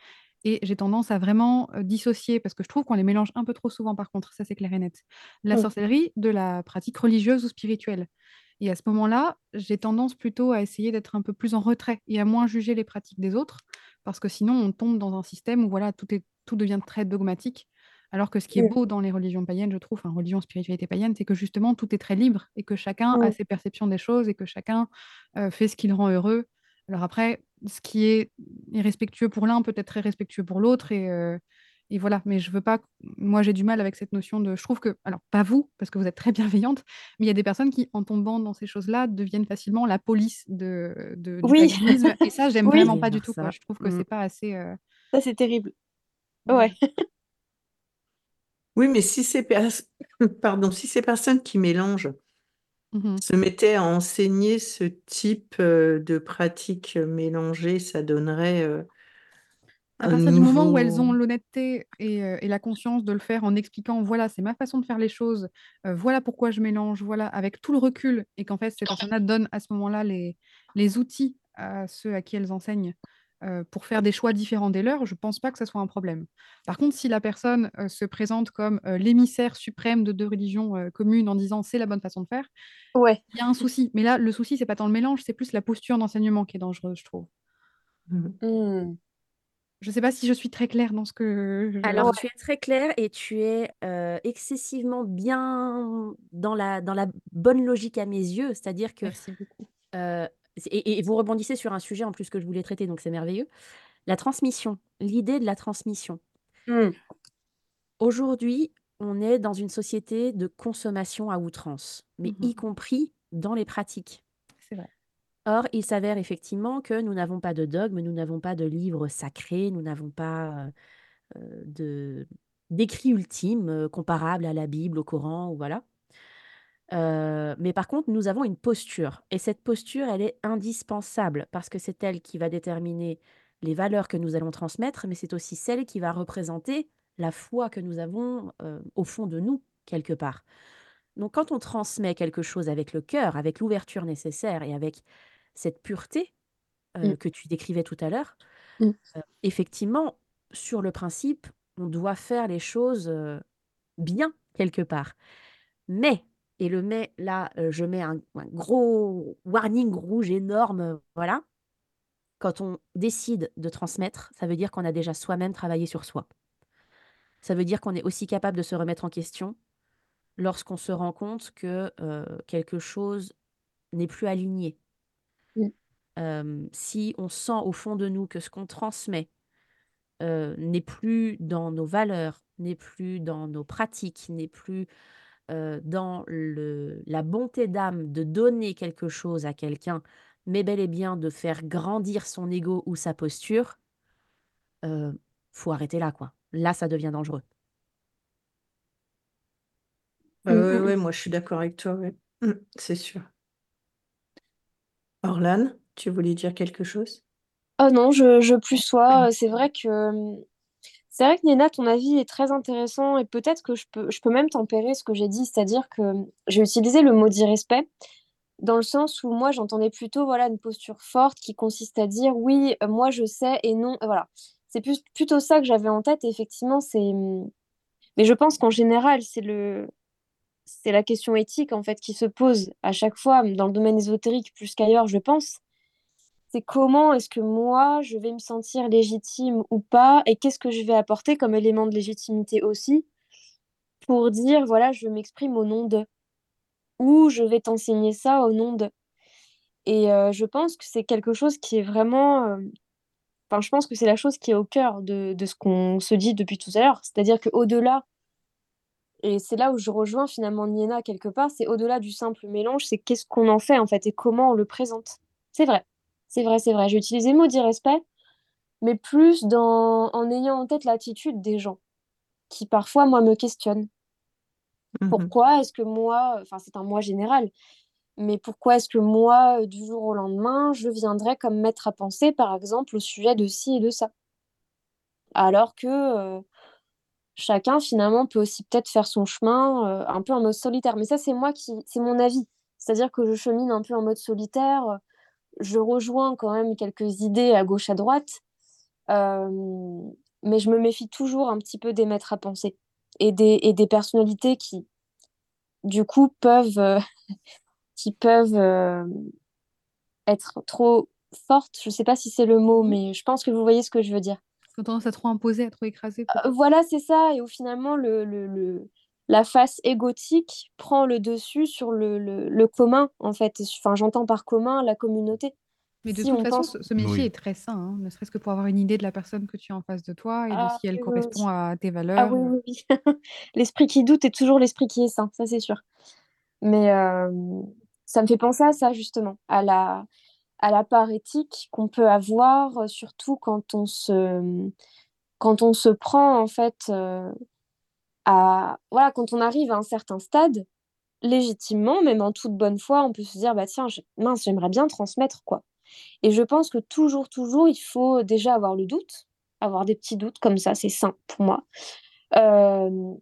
Et j'ai tendance à vraiment dissocier, parce que je trouve qu'on les mélange un peu trop souvent, par contre, ça c'est clair et net, la
Mm.
sorcellerie de la pratique religieuse ou spirituelle. Et à ce moment-là, j'ai tendance plutôt à essayer d'être un peu plus en retrait et à moins juger les pratiques des autres, parce que sinon on tombe dans un système où voilà, tout, est, tout devient très dogmatique. Alors que ce qui est
Mm.
beau dans les religions païennes, je trouve, enfin, religion, spiritualité païenne, c'est que justement tout est très libre et que chacun a
Mm.
ses perceptions des choses et que chacun euh, fait ce qui le rend heureux. Alors après, ce qui est irrespectueux pour l'un peut être très respectueux pour l'autre et, euh, et voilà. Mais je veux pas. Moi, j'ai du mal avec cette notion de. Je trouve que, alors pas vous, parce que vous êtes très bienveillante, mais il y a des personnes qui, en tombant dans ces choses-là, deviennent facilement la police de, de- du
Oui,
paganisme. Et ça, j'aime
Oui.
vraiment pas du tout. Quoi. Je trouve que
Mm.
c'est pas assez. euh,
ça c'est terrible. Ouais.
Oui, mais si ces pers- Pardon, si ces personnes qui mélangent
Mhm.
se mettaient à enseigner ce type euh, de pratique mélangée, ça donnerait euh,
À partir du moment où elles ont l'honnêteté et, euh, et la conscience de le faire en expliquant, voilà, c'est ma façon de faire les choses, euh, voilà pourquoi je mélange, voilà, avec tout le recul, et qu'en fait, ces personnes-là donnent à ce moment-là les, les outils à ceux à qui elles enseignent euh, pour faire des choix différents des leurs, je ne pense pas que ce soit un problème. Par contre, si la personne euh, se présente comme euh, l'émissaire suprême de deux religions euh, communes en disant c'est la bonne façon de faire,
Ouais.
il y a un souci. Mais là, le souci, c'est pas tant le mélange, c'est plus la posture d'enseignement qui est dangereuse, je trouve.
Mhm.
Mm.
Je ne sais pas si je suis très claire dans ce que je...
Alors, tu es très clair et tu es euh, excessivement bien dans la, dans la bonne logique à mes yeux, c'est-à-dire que,
Merci beaucoup.
euh, et, et vous rebondissez sur un sujet en plus que je voulais traiter, donc c'est merveilleux, la transmission, l'idée de la transmission.
Mm.
Aujourd'hui, on est dans une société de consommation à outrance, mais
Mhm.
y compris dans les pratiques.
C'est vrai.
Or, il s'avère effectivement que nous n'avons pas de dogme, nous n'avons pas de livre sacré, nous n'avons pas euh, euh, de d'écrit ultime euh, comparable à la Bible, au Coran, ou voilà. Euh, mais par contre, nous avons une posture, et cette posture, elle est indispensable parce que c'est elle qui va déterminer les valeurs que nous allons transmettre, mais c'est aussi celle qui va représenter la foi que nous avons euh, au fond de nous, quelque part. Donc, quand on transmet quelque chose avec le cœur, avec l'ouverture nécessaire et avec cette pureté euh,
Mm.
que tu décrivais tout à l'heure,
Mm.
euh, effectivement, sur le principe, on doit faire les choses bien, quelque part. Mais, et le mais, là, euh, je mets un, un gros warning rouge énorme, voilà. Quand on décide de transmettre, ça veut dire qu'on a déjà soi-même travaillé sur soi. Ça veut dire qu'on est aussi capable de se remettre en question lorsqu'on se rend compte que euh, quelque chose n'est plus aligné.
Mm.
Euh, si on sent au fond de nous que ce qu'on transmet n'est plus dans nos valeurs, n'est plus dans nos pratiques, n'est plus euh, dans le, la bonté d'âme de donner quelque chose à quelqu'un, mais bel et bien de faire grandir son ego ou sa posture, euh, faut arrêter là, quoi. Là, ça devient dangereux.
Oui, mmh, mmh, mmh. moi je suis d'accord avec toi, c'est sûr. Orlane, tu voulais dire quelque chose?
Oh non, je, je plus sois. C'est vrai que c'est vrai que Néna, ton avis est très intéressant et peut-être que je peux, même tempérer ce que j'ai dit, c'est-à-dire que j'ai utilisé le mot d'irrespect dans le sens où moi j'entendais plutôt voilà une posture forte qui consiste à dire oui, moi je sais et non, voilà. C'est plus, plutôt ça que j'avais en tête et effectivement c'est. Mais je pense qu'en général c'est le, c'est la question éthique en fait qui se pose à chaque fois dans le domaine ésotérique plus qu'ailleurs, je pense. C'est comment est-ce que moi je vais me sentir légitime ou pas et qu'est-ce que je vais apporter comme élément de légitimité aussi pour dire voilà, je m'exprime au nom de ou je vais t'enseigner ça au nom de. Et euh, je pense que c'est quelque chose qui est vraiment. Euh, enfin, je pense que c'est la chose qui est au cœur de, de ce qu'on se dit depuis tout à l'heure. C'est-à-dire qu'au-delà et c'est là où je rejoins finalement Niena quelque part, c'est au-delà du simple mélange, c'est qu'est-ce qu'on en fait en fait et comment on le présente. C'est vrai, c'est vrai, c'est vrai. J'ai utilisé le mot d'irrespect, mais plus dans... en ayant en tête l'attitude des gens qui parfois, moi, me questionnent. Mmh pourquoi est-ce que moi, enfin c'est un moi général, mais pourquoi est-ce que moi, du jour au lendemain, je viendrais comme maître à penser, par exemple, au sujet de ci et de ça? Alors que... Euh, chacun finalement peut aussi peut-être faire son chemin euh, un peu en mode solitaire. Mais ça, c'est moi qui, c'est mon avis. C'est-à-dire que je chemine un peu en mode solitaire. Je rejoins quand même quelques idées à gauche à droite, euh, mais je me méfie toujours un petit peu des maîtres à penser et des, et des personnalités qui, du coup, peuvent, euh, qui peuvent être trop fortes. Je ne sais pas si c'est le mot, mais je pense que vous voyez ce que je veux dire
ont tendance à trop imposer, à trop écraser.
Euh, voilà, c'est ça. Et où finalement, le, le, la face égotique prend le dessus sur le, le commun, en fait. Enfin, j'entends par commun la communauté.
Mais de toute façon, ce métier est très sain, hein, ne serait-ce que pour avoir une idée de la personne que tu as en face de toi et de ah si elle correspond à tes valeurs.
Ah oui, oui, oui. l'esprit qui doute est toujours l'esprit qui est sain, ça c'est sûr. Mais euh, ça me fait penser à ça, justement, à la, à la part éthique qu'on peut avoir, euh, surtout quand on se, quand on se prend en fait euh, voilà quand on arrive à un certain stade légitimement, même en toute bonne foi, on peut se dire bah tiens mince j'aimerais bien transmettre quoi. Et je pense que toujours toujours il faut déjà avoir le doute, avoir des petits doutes comme ça c'est sain pour moi. Euh,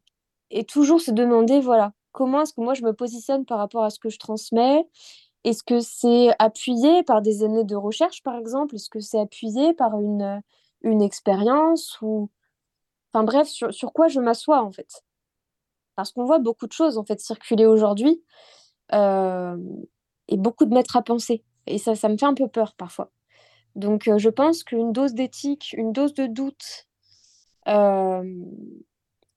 et toujours se demander voilà comment est-ce que moi je me positionne par rapport à ce que je transmets? Est-ce que c'est appuyé par des années de recherche, par exemple? Est-ce que c'est appuyé par une, une expérience ou... Enfin bref, sur, sur quoi je m'assois en fait Parce qu'on voit beaucoup de choses en fait circuler aujourd'hui euh, et beaucoup de maîtres à penser. Et ça, ça me fait un peu peur parfois. Donc euh, je pense qu'une dose d'éthique, une dose de doute euh,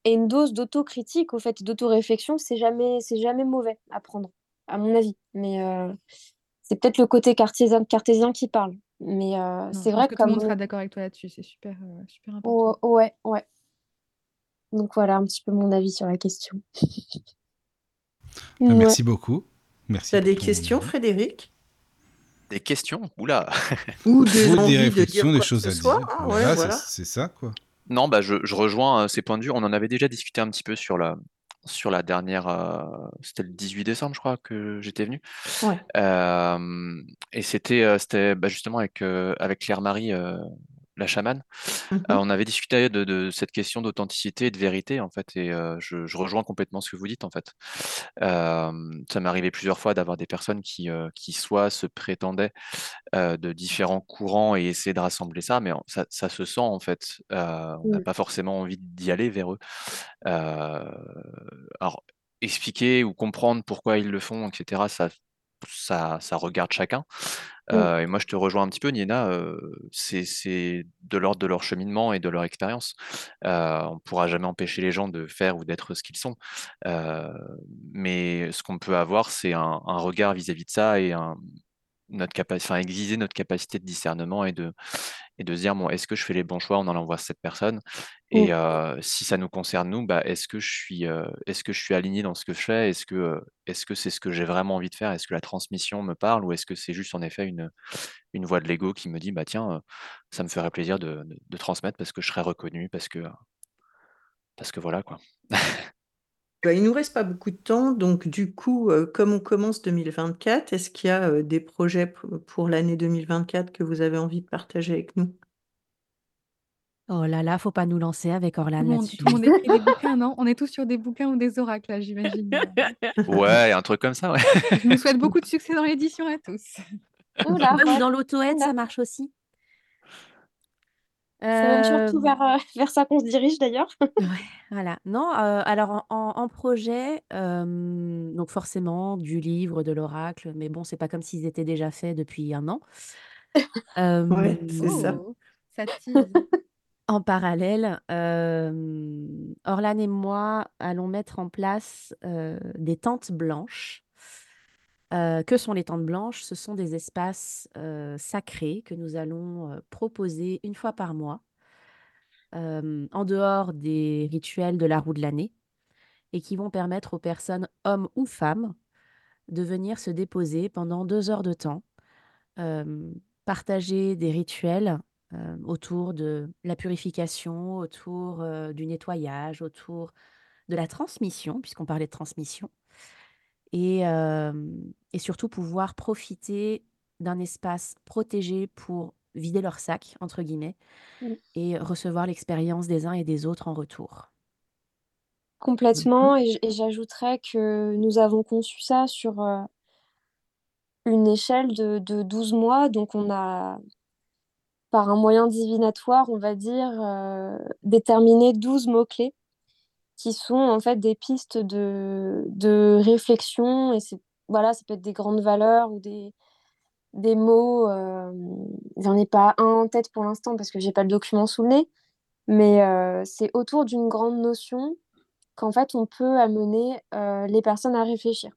et une dose d'autocritique, au fait, d'autoréflexion, c'est jamais, c'est jamais mauvais à prendre à mon avis. Mais c'est peut-être le côté cartésien, cartésien qui parle. Mais euh, c'est vrai
que, tout le monde sera d'accord avec toi là-dessus, c'est super, euh, super
important. Oh, ouais, ouais. Donc voilà un petit peu mon avis sur la question.
Bah, merci beaucoup. Merci.
Tu as des questions, Frédéric?
Des questions? Oula
Ou des, des réflexions,
des choses à dire. voilà, c'est ça, quoi.
Non, bah, je, je rejoins ces points de vue. On en avait déjà discuté un petit peu sur la, sur la dernière, c'était le 18 décembre, je crois, que j'étais venu. et c'était, c'était bah, justement avec, avec Claire-Marie, la chamane. Mmh on avait discuté de, cette question d'authenticité et de vérité, en fait, et je, rejoins complètement ce que vous dites, en fait. ça m'est arrivé plusieurs fois d'avoir des personnes qui, qui soit se prétendaient de différents courants et essayer de rassembler ça, mais ça, se sent, en fait. on n'a mmh. pas forcément envie d'y aller vers eux. alors, expliquer ou comprendre pourquoi ils le font, etc., ça, ça, ça regarde chacun. Mmh. et moi, je te rejoins un petit peu, Niena, c'est de l'ordre de leur cheminement et de leur expérience. on ne pourra jamais empêcher les gens de faire ou d'être ce qu'ils sont. mais ce qu'on peut avoir, c'est un, regard vis-à-vis de ça et un, enfin, exiger notre capacité de discernement et de, et de se dire, bon, est-ce que je fais les bons choix en allant voir cette personne?
Mmh.
Et euh, si ça nous concerne nous, bah, est-ce que je suis, euh, est-ce que je suis aligné dans ce que je fais? Est-ce que, est-ce que c'est ce que j'ai vraiment envie de faire? Est-ce que la transmission me parle? Ou est-ce que c'est juste en effet une, une voix de l'ego qui me dit, bah tiens, ça me ferait plaisir de, de- de transmettre parce que je serais reconnu, parce que, parce que voilà quoi.
Bah, il nous reste pas beaucoup de temps, donc du coup, euh, comme on commence 2024, est-ce qu'il y a euh, des projets p- pour l'année 2024 que vous avez envie de partager avec nous?
Oh là là, faut pas nous lancer avec
Tout
Orlan
le monde,
là-dessus.
tout le monde écrit des bouquins, non? On est tous sur des bouquins ou des oracles, là, j'imagine.
Ouais, un truc comme ça, ouais.
Je nous souhaite beaucoup de succès dans l'édition à tous.
Oula,
Ouais, ou
ouais,
dans l'auto-aide, ça marche aussi.
C'est même surtout
Euh,
vers, euh, vers ça qu'on se dirige d'ailleurs.
Ouais, voilà. Non, euh, alors en, projet, euh, donc forcément du livre, de l'oracle, mais bon, c'est pas comme s'ils étaient déjà faits depuis un an. Euh,
Ouais, c'est ça.
Oh, ça tease.
en parallèle, euh, Orlan et moi allons mettre en place euh, des tentes blanches. Que sont les tentes blanches? Ce sont des espaces sacrés que nous allons proposer une fois par mois, en dehors des rituels de la roue de l'année, et qui vont permettre aux personnes, hommes ou femmes, de venir se déposer pendant deux heures de temps, partager des rituels autour de la purification, autour du nettoyage, autour de la transmission, puisqu'on parlait de transmission, et, euh, et surtout pouvoir profiter d'un espace protégé pour vider leur sac, entre guillemets, et recevoir l'expérience des uns et des autres en retour.
Complètement. Et, j- et j'ajouterais que nous avons conçu ça sur une échelle de, de 12 mois. Donc, on a, par un moyen divinatoire, on va dire, euh, déterminé 12 mots-clés qui sont en fait des pistes de, de réflexion. Et c'est, voilà, ça peut être des grandes valeurs ou des, des mots. euh, J'en ai pas un en tête pour l'instant parce que j'ai pas le document sous le nez. Mais euh, c'est autour d'une grande notion qu'en fait, on peut amener euh, les personnes à réfléchir.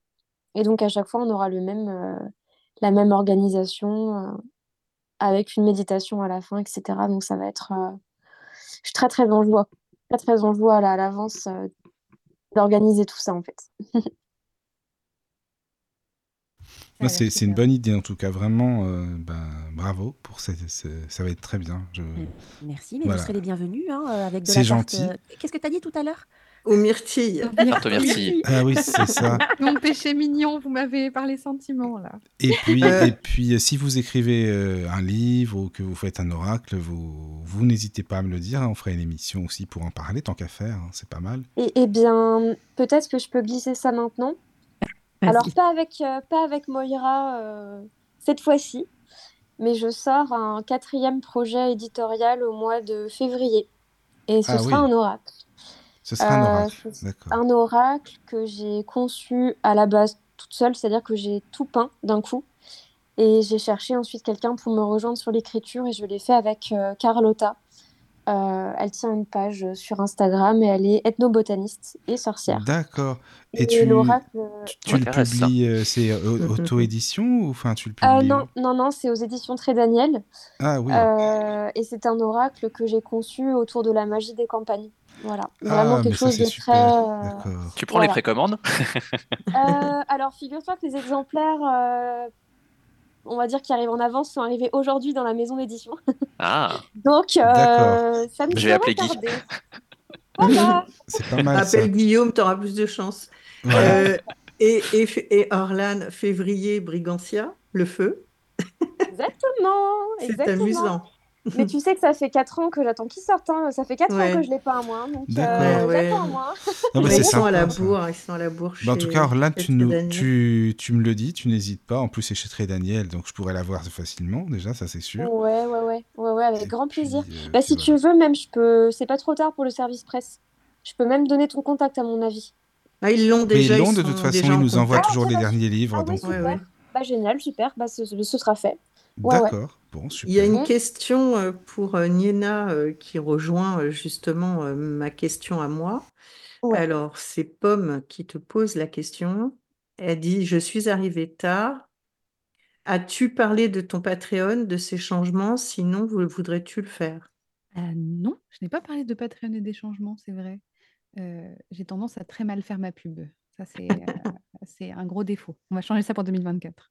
Et donc, à chaque fois, on aura le même, la même organisation avec une méditation à la fin, etc. Donc, ça va être. Je suis très, très en joie. Très, très en joie là, à l'avance euh, d'organiser tout ça, en fait.
Ça
c'est c'est une bonne idée en tout cas, vraiment. euh, ben, bravo pour ce- ça va être très bien. Je...
Merci, mais
Voilà.
vous serez les bienvenus hein, euh, avec de
C'est gentil.
Qu'est-ce que tu as dit tout à l'heure?
Aux myrtilles.
Tarte aux myrtilles.
Ah oui, c'est ça.
Mon péché mignon, vous m'avez parlé sentiments, là.
Et puis,
Euh.
et puis, euh, si vous écrivez euh, un livre ou que vous faites un oracle, vous, vous n'hésitez pas à me le dire. hein, on fera une émission aussi pour en parler, tant qu'à faire. hein, c'est pas mal.
Et, eh bien, peut-être que je peux glisser ça maintenant. Alors, pas avec, euh, pas avec Moira euh, cette fois-ci, mais je sors un quatrième projet éditorial au mois de février. Et ce
Ah
sera
oui.
un oracle.
Ce sera un
Euh,
oracle.
un oracle que j'ai conçu à la base toute seule, c'est-à-dire que j'ai tout peint d'un coup. Et j'ai cherché ensuite quelqu'un pour me rejoindre sur l'écriture et je l'ai fait avec euh, Carlotta. Euh, elle tient une page sur Instagram et elle est ethnobotaniste et sorcière.
D'accord. Et
Et
tu,
l'oracle.
tu, tu le publies, euh, c'est euh, auto-édition ou enfin tu le
Euh,
publies
non, non, non, c'est aux éditions Très Daniel.
Ah oui.
Euh, et c'est un oracle que j'ai conçu autour de la magie des campagnes. Voilà, vraiment
ah,
quelque
mais ça
chose de
super.
très. euh.
Tu prends les précommandes?
Euh, alors, figure-toi que les exemplaires, euh, on va dire qui arrivent en avance, sont arrivés aujourd'hui dans la maison d'édition.
Ah,
Donc, euh, ça ne
Je vais appeler Guy.
Voilà.
C'est pas mal ça.
Appelle Guillaume, t'auras plus de chance.
Voilà.
Euh, et, et, et Orlan, février, Brigantia, le feu.
Exactement,
C'est amusant.
Mais tu sais que ça fait 4 ans que j'attends qu'il sorte. hein. Ça fait 4
Ouais.
ans que je l'ai pas à moi. Donc,
D'accord.
euh,
Ouais,
j'attends
ouais.
moi.
Non, mais
Mais
c'est
ils sont à la bourre, ils sont à la bourre
Bah, en tout cas,
chez
tu, nous,
Daniel.
tu, tu me le dis, tu n'hésites pas. En plus, c'est chez Très Daniel, donc je pourrais l'avoir facilement, déjà, ça c'est sûr.
Ouais, ouais, ouais, ouais, ouais, avec
Et
grand
puis,
plaisir.
euh,
Bah, si tu veux, même, je peux. C'est pas trop tard pour le service presse. Je peux même donner ton contact à mon avis.
Ah, ils l'ont
Mais
déjà,
ils l'ont, de toute façon, ils nous envoient toujours
Ah,
les derniers livres,
Ah oui,
donc
ouais.
Bah, génial, super. Bah, ce, ce sera fait. Ouais, ouais.
d'accord. Bon,
Il y a
super.
une question euh, pour euh, Niena euh, qui rejoint euh, justement euh, ma question à moi.
Ouais.
Alors, c'est Pomme qui te pose la question. Elle dit, je suis arrivée tard. As-tu parlé de ton Patreon, de ces changements? Sinon, voudrais-tu le faire?
Euh, non, je n'ai pas parlé de Patreon et des changements, c'est vrai. Euh, j'ai tendance à très mal faire ma pub. Ça, c'est c'est un gros défaut. On va changer ça pour 2024.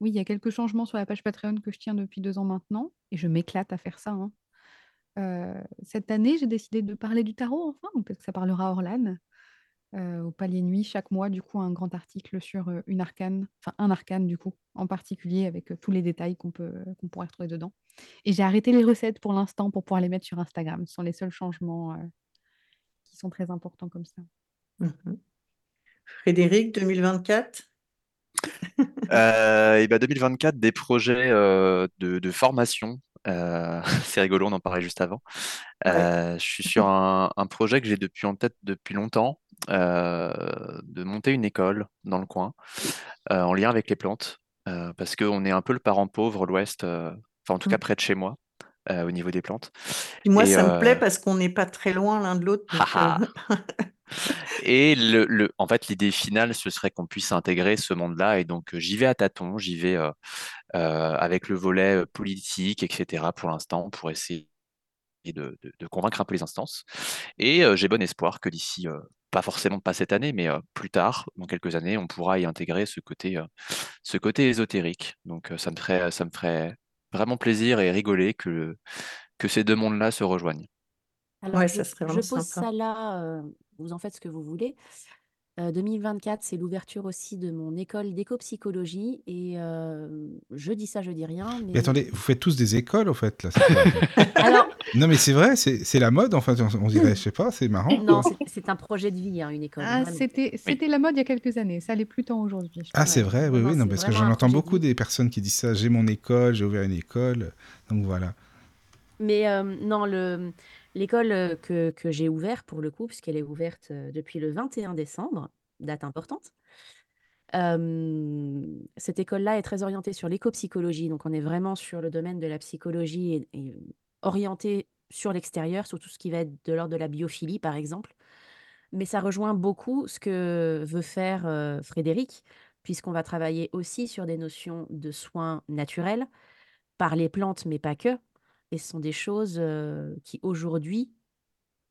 Oui, il y a quelques changements sur la page Patreon que je tiens depuis deux ans maintenant, et je m'éclate à faire ça. hein. Euh, cette année, j'ai décidé de parler du tarot enfin, peut-être que ça parlera à Orlan. Euh, au Palier Nuit, chaque mois, du coup, un grand article sur euh, une arcane, enfin un arcane, du coup, en particulier, avec tous les détails qu'on peut, qu'on pourrait retrouver dedans. Et j'ai arrêté les recettes pour l'instant pour pouvoir les mettre sur Instagram. Ce sont les seuls changements qui sont très importants comme ça.
Mhm. Frédéric, 2024?
Euh, et ben 2024, des projets euh, de, de formation. Euh, c'est rigolo, on en parlait juste avant.
Ouais.
Je suis sur un, un projet que j'ai depuis en tête depuis longtemps, de monter une école dans le coin, en lien avec les plantes, parce qu'on est un peu le parent pauvre, l'Ouest, enfin en tout cas
Mm.
près de chez moi, au niveau des plantes.
Puis moi,
Et,
ça me plaît parce qu'on n'est pas très loin l'un de l'autre.
Et le, le- en fait, l'idée finale, ce serait qu'on puisse intégrer ce monde-là. Et donc, euh, j'y vais à tâtons, j'y vais euh, euh, avec le volet politique, etc. pour l'instant, pour essayer de, de- de convaincre un peu les instances. Et euh, j'ai bon espoir que d'ici, euh, pas forcément pas cette année, mais euh, plus tard, dans quelques années, on pourra y intégrer ce côté, euh, ce côté ésotérique. Donc, euh, ça me ferait, ça me ferait vraiment plaisir et rigoler que, que ces deux mondes-là se rejoignent.
Alors,
ouais,
je,
ça serait
je
vraiment
pose
sympa.
ça là, euh, vous en faites ce que vous voulez. Euh, 2024, c'est l'ouverture aussi de mon école d'éco-psychologie. Et euh, je dis ça, je dis rien,
Mais
mais
attendez, vous faites tous des écoles, au fait, là.
alors,
Non, mais c'est vrai, c'est la mode, en fait, on, dirait, je sais pas, c'est marrant.
non, c'est un projet de vie, hein, une école,
Ah, c'était c'était la mode il y a quelques années. Ça l'est plus tant aujourd'hui,
Ah, c'est vrai, oui,
non,
oui, non, parce que j'en entends beaucoup des personnes qui disent ça, j'ai mon école, j'ai ouvert une école, donc voilà.
Mais euh, non, le, l'école que, j'ai ouverte, pour le coup, puisqu'elle est ouverte depuis le 21 décembre, date importante, cette école-là est très orientée sur l'éco-psychologie. Donc, on est vraiment sur le domaine de la psychologie et, et orienté sur l'extérieur, sur tout ce qui va être de l'ordre de la biophilie, par exemple. Mais ça rejoint beaucoup ce que veut faire Frédéric, puisqu'on va travailler aussi sur des notions de soins naturels par les plantes, mais pas que. Et ce sont des choses euh, qui aujourd'hui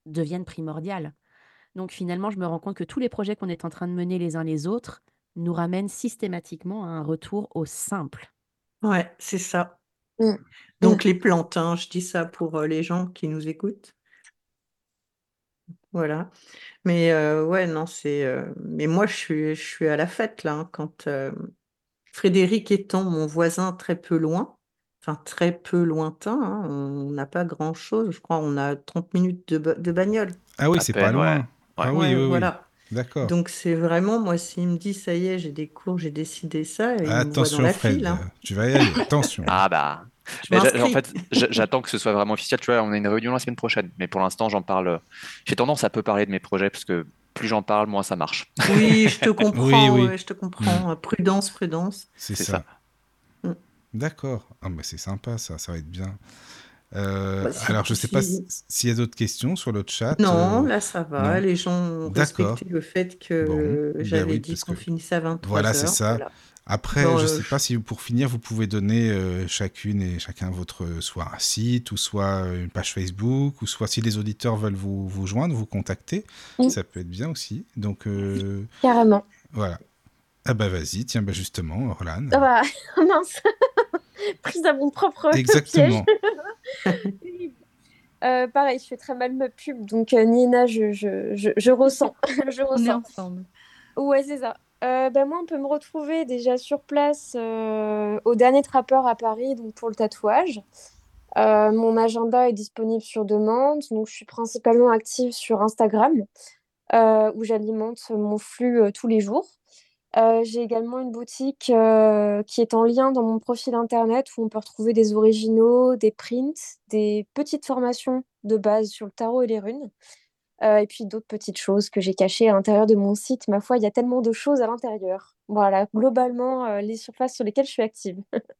deviennent primordiales. Donc finalement, je me rends compte que tous les projets qu'on est en train de mener les uns les autres nous ramènent systématiquement à un retour au simple.
Ouais, c'est ça.
Mm.
Donc les plantes, hein, je dis ça pour euh, les gens qui nous écoutent. Voilà. Mais euh, ouais, non, c'est. euh, Mais moi, je suis, je suis à la fête là. hein, quand euh, Frédéric étant mon voisin très peu loin, enfin très peu lointain, hein, on n'a pas grand-chose. Je crois on a 30 minutes de, ba- de bagnole.
Ah oui,
À
c'est
peine,
pas loin.
ouais.
Ah
Ouais.
oui,
Ouais,
oui, oui.
voilà.
D'accord.
Donc c'est vraiment, moi, s'il me dit, ça y est, j'ai des cours, j'ai décidé ça, et il me voit dans
Attention,
la
Fred,
file. hein.
tu vas y aller, attention.
Ah bah.
Je
Mais j'a- en fait, j'a- j'attends que ce soit vraiment officiel. Tu vois, on a une réunion la semaine prochaine. Mais pour l'instant, j'en parle. J'ai tendance à peu parler de mes projets parce que plus j'en parle, moins ça marche.
Oui, je te comprends,
Oui, oui.
ouais, je te comprends. Prudence, prudence.
C'est
C'est
ça.
ça.
D'accord. Ah, bah, c'est sympa, ça, ça va être bien. Euh,
Bah,
alors, je sais pas
si-
s'il y a d'autres questions sur le chat.
Non,
euh,
là ça va.
non.
Les gens ont
D'accord.
respecté le fait que
Bon, ben
j'avais
oui,
dit qu'on
que-
finissait à 23
Voilà, c'est
heures.
ça.
Voilà.
Après,
Bon,
je
euh,
sais pas si pour finir, vous pouvez donner euh, chacune et chacun votre soit un site ou soit une page Facebook ou soit si les auditeurs veulent vous, vous joindre, vous contacter,
Oui.
ça peut être bien aussi. Donc euh,
Carrément.
voilà. Ah bah vas-y, tiens, bah justement, Orlan.
Ah bah, mince. Prise à mon propre
Exactement.
piège. Euh, pareil, je fais très mal ma pub, donc euh, Nina, je, je, je, je ressens. je
On est ensemble.
Ouais, c'est ça. Euh, bah, moi, on peut me retrouver déjà sur place euh, au dernier trappeur à Paris, donc pour le tatouage. Euh, mon agenda est disponible sur demande, donc je suis principalement active sur Instagram, euh, où j'alimente mon flux euh, tous les jours. Euh, j'ai également une boutique euh, qui est en lien dans mon profil internet où on peut retrouver des originaux, des prints, des petites formations de base sur le tarot et les runes, euh, et puis d'autres petites choses que j'ai cachées à l'intérieur de mon site. Ma foi, il y a tellement de choses à l'intérieur. Voilà, globalement, euh, les surfaces sur lesquelles je suis active.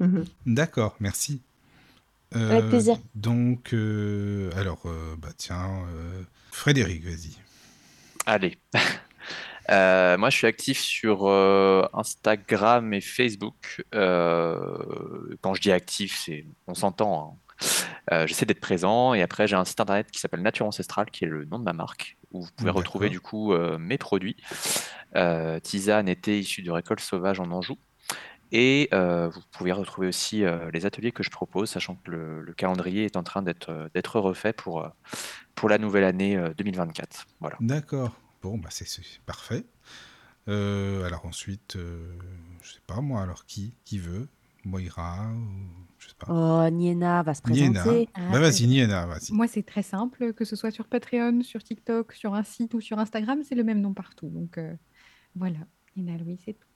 Mhm.
D'accord, merci. Euh,
Avec plaisir.
Donc, euh, alors, euh, bah tiens, euh, Frédéric, vas-y.
Allez. Euh, moi, je suis actif sur euh, Instagram et Facebook. Euh, quand je dis actif, c'est on s'entend. hein. J'essaie d'être présent et après j'ai un site internet qui s'appelle Nature Ancestrale, qui est le nom de ma marque, où vous pouvez retrouver du coup mes produits. tisane été issue de récolte sauvage en Anjou. Et vous pouvez retrouver aussi les ateliers que je propose, sachant que le, calendrier est en train d'être refait pour, pour la nouvelle année 2024. Voilà.
D'accord. Bon, bah c'est parfait. Euh, alors ensuite, euh, je sais pas moi, alors qui Qui veut? Moira ou... Je sais pas.
Oh, Niena va se présenter.
Niena.
Ah,
bah vas-y, Niena, vas-y.
Moi, c'est très simple, que ce soit sur Patreon, sur TikTok, sur un site ou sur Instagram, c'est le même nom partout. Donc euh, voilà, Niena Louis, c'est tout.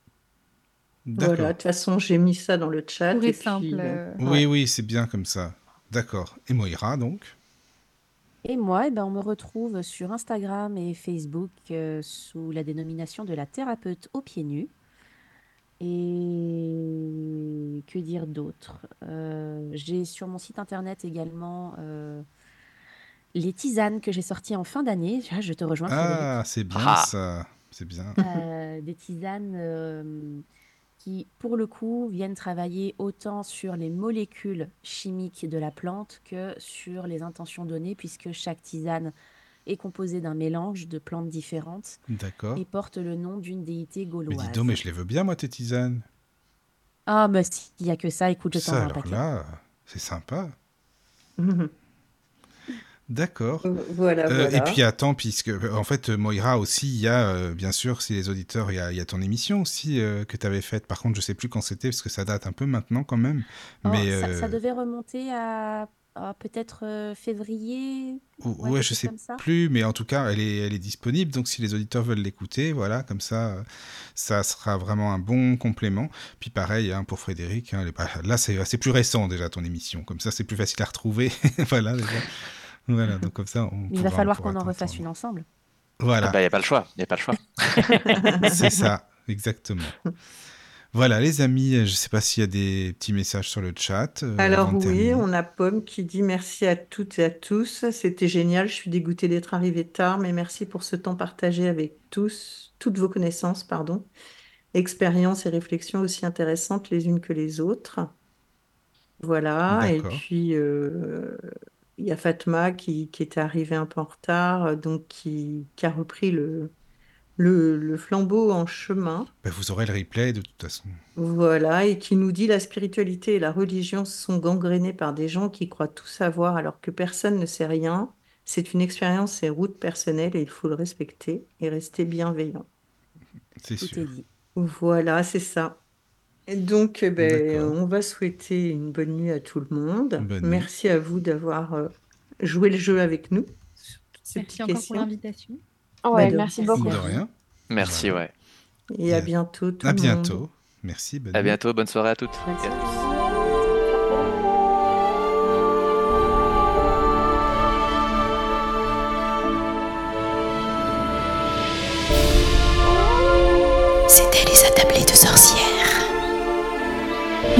Voilà, de toute façon, j'ai mis ça dans le chat.
Très
et
simple.
puis, euh,
euh,
Oui, oui, c'est bien comme ça. D'accord. Et Moira, donc?
Et moi, eh ben, on me retrouve sur Instagram et Facebook euh, sous la dénomination de la thérapeute aux pieds nus. Et que dire d'autre? Euh, J'ai sur mon site internet également euh, les tisanes que j'ai sorties en fin d'année. Ah, Je te rejoins, Frédéric.
Ah, c'est bien
Ah.
ça. C'est bien.
Euh, des tisanes euh, qui, pour le coup, viennent travailler autant sur les molécules chimiques de la plante que sur les intentions données, puisque chaque tisane est composée d'un mélange de plantes différentes
D'accord.
et porte le nom d'une déité
Mais
gauloise.
dis donc, mais je les veux bien, moi, tes tisanes.
Ah, mais s'il n'y a que ça, écoute, je t'en
Ça,
un
alors
paquet.
là, c'est sympa. D'accord.
Voilà,
Euh,
voilà.
et puis attends, puisque en fait, Moira aussi, il y a, euh, bien sûr, si les auditeurs, il y a, il y a ton émission aussi euh, que tu avais faite. Par contre, je sais plus quand c'était, parce que ça date un peu maintenant quand même.
Oh,
Mais
ça, ça
euh,
devait remonter à, à peut-être euh, février.
ou-
ouais,
ouais, je sais plus, mais en tout cas, elle est, elle est disponible. Donc, si les auditeurs veulent l'écouter, voilà, comme ça, euh, ça sera vraiment un bon complément. Puis pareil, hein, pour Frédéric, hein, elle est pas- là, c'est c'est plus récent déjà ton émission. Comme ça, c'est plus facile à retrouver. voilà, déjà. Voilà, donc comme ça, on
Il va falloir qu'on en refasse une ensemble.
Voilà.
Ah bah, il n'y a pas le choix. Il a pas le choix.
C'est ça, exactement. Voilà, les amis, je ne sais pas s'il y a des petits messages sur le chat. euh,
Alors oui,
terminer.
on a Pomme qui dit merci à toutes et à tous. C'était génial. Je suis dégoûtée d'être arrivée tard, mais merci pour ce temps partagé avec tous, toutes vos connaissances, pardon, expériences et réflexions aussi intéressantes les unes que les autres. Voilà. Et puis euh, il y a Fatma qui, qui était arrivée un peu en retard, euh, donc qui, qui a repris le, le, le flambeau en chemin.
Ben, vous aurez le replay de toute façon.
Voilà, et qui nous dit la spiritualité et la religion sont gangrénées par des gens qui croient tout savoir alors que personne ne sait rien. C'est une expérience et route personnelle et il faut le respecter et rester bienveillant.
C'est sûr.
Voilà, c'est ça. Et donc, eh ben,
D'accord.
on va souhaiter une bonne nuit à tout le monde.
Bonne nuit.
Merci à vous d'avoir euh, joué le jeu avec nous. sur toutes ces
Merci
petites
encore pour
questions.
l'invitation.
Ouais,
de
merci beaucoup.
De rien.
Merci, ouais.
Et à bientôt tout
À
le monde.
bientôt. Merci. Bonne
À
nuit.
bientôt. Bonne soirée à toutes.
Bonne
et à tous.
C'était les attablés de sorcières.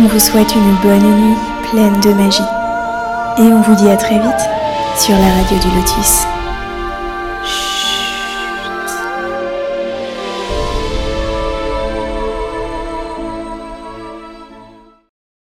On vous souhaite une bonne nuit pleine de magie. Et on vous dit à très vite sur la radio du Lotus.